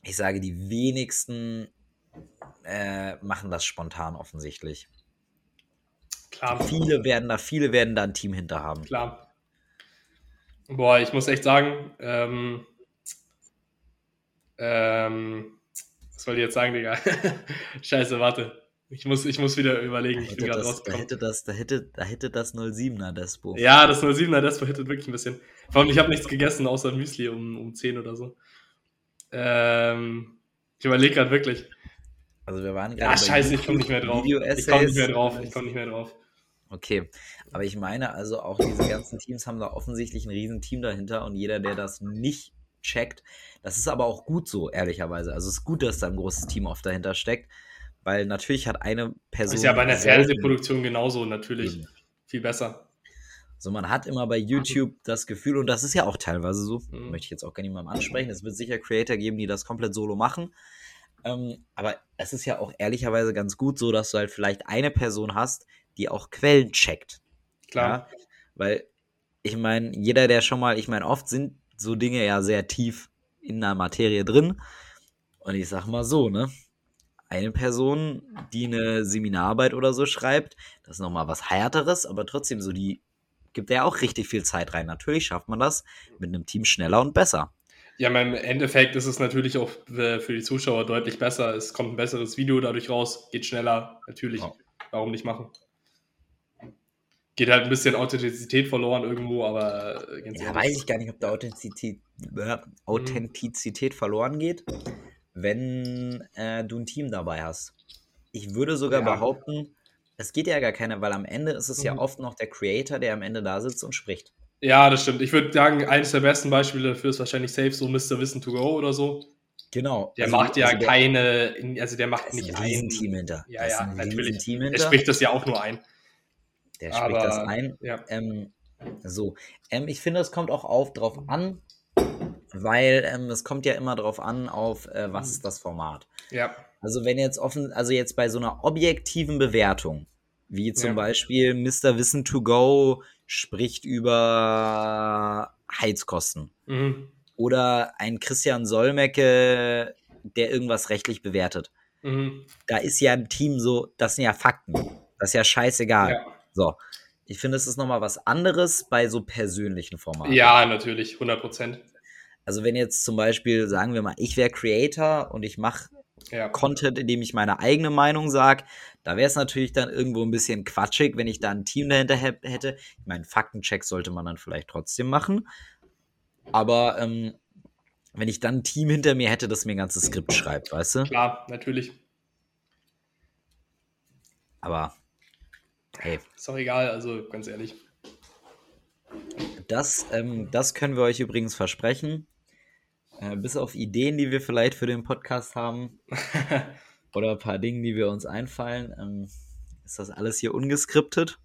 ich sage, die wenigsten äh, machen das spontan offensichtlich. Klar. Viele werden da, viele werden da ein Team hinter haben. Klar. Boah, ich muss echt sagen, ähm, ähm, was wollte ich jetzt sagen, Digga? Scheiße, warte. Ich muss, ich muss wieder überlegen. Da Ich bin hätte, gerade das, da, rausgekommen. hätte das, da, hätte, da hätte das 07er Despo. Ja, das 07er Despo hittet wirklich ein bisschen. Vor allem, ich habe nichts gegessen, außer Müsli um, um 10 oder so. Ähm, ich überlege gerade wirklich. Also wir waren gerade. Ja, scheiße, ich komme nicht mehr drauf. Ich komme nicht mehr drauf. Ich komme nicht mehr drauf. Okay, aber ich meine also auch diese ganzen Teams haben da offensichtlich ein Riesenteam dahinter und jeder, der das nicht checkt, das ist aber auch gut so, ehrlicherweise. Also es ist gut, dass da ein großes Team oft dahinter steckt, weil natürlich hat eine Person. Das ist ja bei einer Fernsehproduktion genauso, natürlich. Mhm. Viel besser. So, man hat immer bei YouTube das Gefühl, und das ist ja auch teilweise so, mhm. möchte ich jetzt auch gar niemandem ansprechen, es wird sicher Creator geben, die das komplett solo machen. Ähm, aber es ist ja auch ehrlicherweise ganz gut so, dass du halt vielleicht eine Person hast, die auch Quellen checkt. Klar. Ja? Weil, ich meine, jeder, der schon mal, ich meine, oft sind so Dinge ja sehr tief in der Materie drin. Und ich sag mal so, ne? Eine Person, die eine Seminararbeit oder so schreibt, das ist nochmal was Härteres, aber trotzdem so, die gibt ja auch richtig viel Zeit rein. Natürlich schafft man das mit einem Team schneller und besser. Ja, im Endeffekt ist es natürlich auch für die Zuschauer deutlich besser. Es kommt ein besseres Video dadurch raus, geht schneller. Natürlich, ja. warum nicht machen? geht halt ein bisschen Authentizität verloren irgendwo, aber äh, Ja, weiß ich gar nicht, ob da Authentizität, äh, Authentizität mhm. verloren geht, wenn äh, du ein Team dabei hast. Ich würde sogar ja. behaupten, es geht ja gar keine, weil am Ende ist es mhm. ja oft noch der Creator, der am Ende da sitzt und spricht. Ja, das stimmt. Ich würde sagen, eines der besten Beispiele dafür ist wahrscheinlich safe so Mr. Wissen to Go oder so. Genau. Der also, macht ja also der, keine, also der macht nicht ein Team hinter. Ja, ja, natürlich. Team hinter. Er spricht das ja auch nur ein. Der spricht Aber, das ein. Ja. Ähm, so, ähm, ich finde, es kommt auch auf drauf an, weil ähm, es kommt ja immer drauf an, auf äh, was ist das Format. Ja. Also wenn jetzt offen, also jetzt bei so einer objektiven Bewertung, wie zum ja. Beispiel Mr. Wissen to Go spricht über Heizkosten. Mhm. Oder ein Christian Solmecke, der irgendwas rechtlich bewertet. Mhm. Da ist ja ein Team so, das sind ja Fakten. Das ist ja scheißegal. Ja. So. Ich finde, es ist nochmal was anderes bei so persönlichen Formaten. Ja, natürlich, 100 Prozent. Also wenn jetzt zum Beispiel, sagen wir mal, ich wäre Creator und ich mache ja. Content, in dem ich meine eigene Meinung sage, da wäre es natürlich dann irgendwo ein bisschen quatschig, wenn ich da ein Team dahinter hätte. Ich meine, Faktencheck sollte man dann vielleicht trotzdem machen. Aber ähm, wenn ich dann ein Team hinter mir hätte, das mir ein ganzes Skript schreibt, weißt du? Klar, natürlich. Aber Hey. Ist doch egal, also ganz ehrlich. Das, ähm, das können wir euch übrigens versprechen. Äh, bis auf Ideen, die wir vielleicht für den Podcast haben oder ein paar Dinge, die wir uns einfallen, ähm, ist das alles hier ungeskriptet.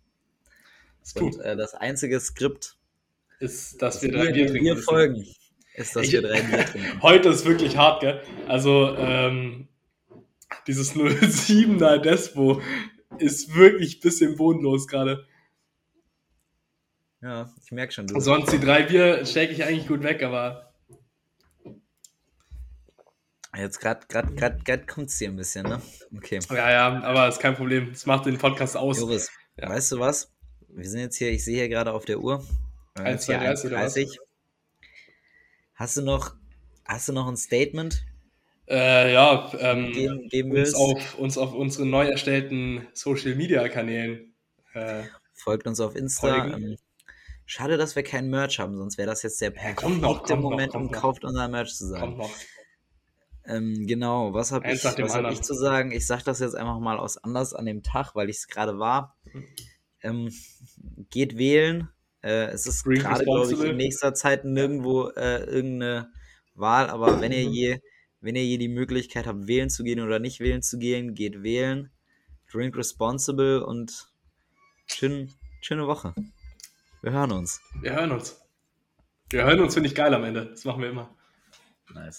Und äh, das einzige Skript ist, dass wir drei Bier trinken. Wir folgen. Ist, dass ich, wir drei Bier trinken. Heute ist wirklich hart, gell? Also, ähm, dieses 07er Despo ist wirklich ein bisschen bodenlos gerade. Ja, ich merke schon. Sonst die drei Bier stecke ich eigentlich gut weg, aber. Jetzt gerade grad, grad, grad kommt es dir ein bisschen, ne? Okay. Ja, ja, aber ist kein Problem. Es macht den Podcast aus. Joris, ja. weißt du was? Wir sind jetzt hier, ich sehe hier gerade auf der Uhr. 1,30 Hast du noch, hast du noch ein Statement? äh, ja, ähm, geben, geben uns, auf, uns auf unseren neu erstellten Social Media Kanälen. Äh, Folgt uns auf Insta. Ähm, schade, dass wir keinen Merch haben, sonst wäre das jetzt der perfekte ja, Moment, noch, um kauft unser Merch zu sagen. Ähm, genau, was habe ich, was hab ich zu sagen? Ich sage das jetzt einfach mal aus anders an dem Tag, weil ich es gerade war. Ähm, geht wählen. Äh, es ist gerade, glaube ich, in nächster Zeit nirgendwo äh, irgendeine Wahl, aber wenn ihr mhm. je wenn ihr hier die Möglichkeit habt, wählen zu gehen oder nicht wählen zu gehen, geht wählen. Drink responsible und schön, schöne Woche. Wir hören uns. Wir hören uns. Wir hören uns, finde ich geil am Ende. Das machen wir immer. Nice.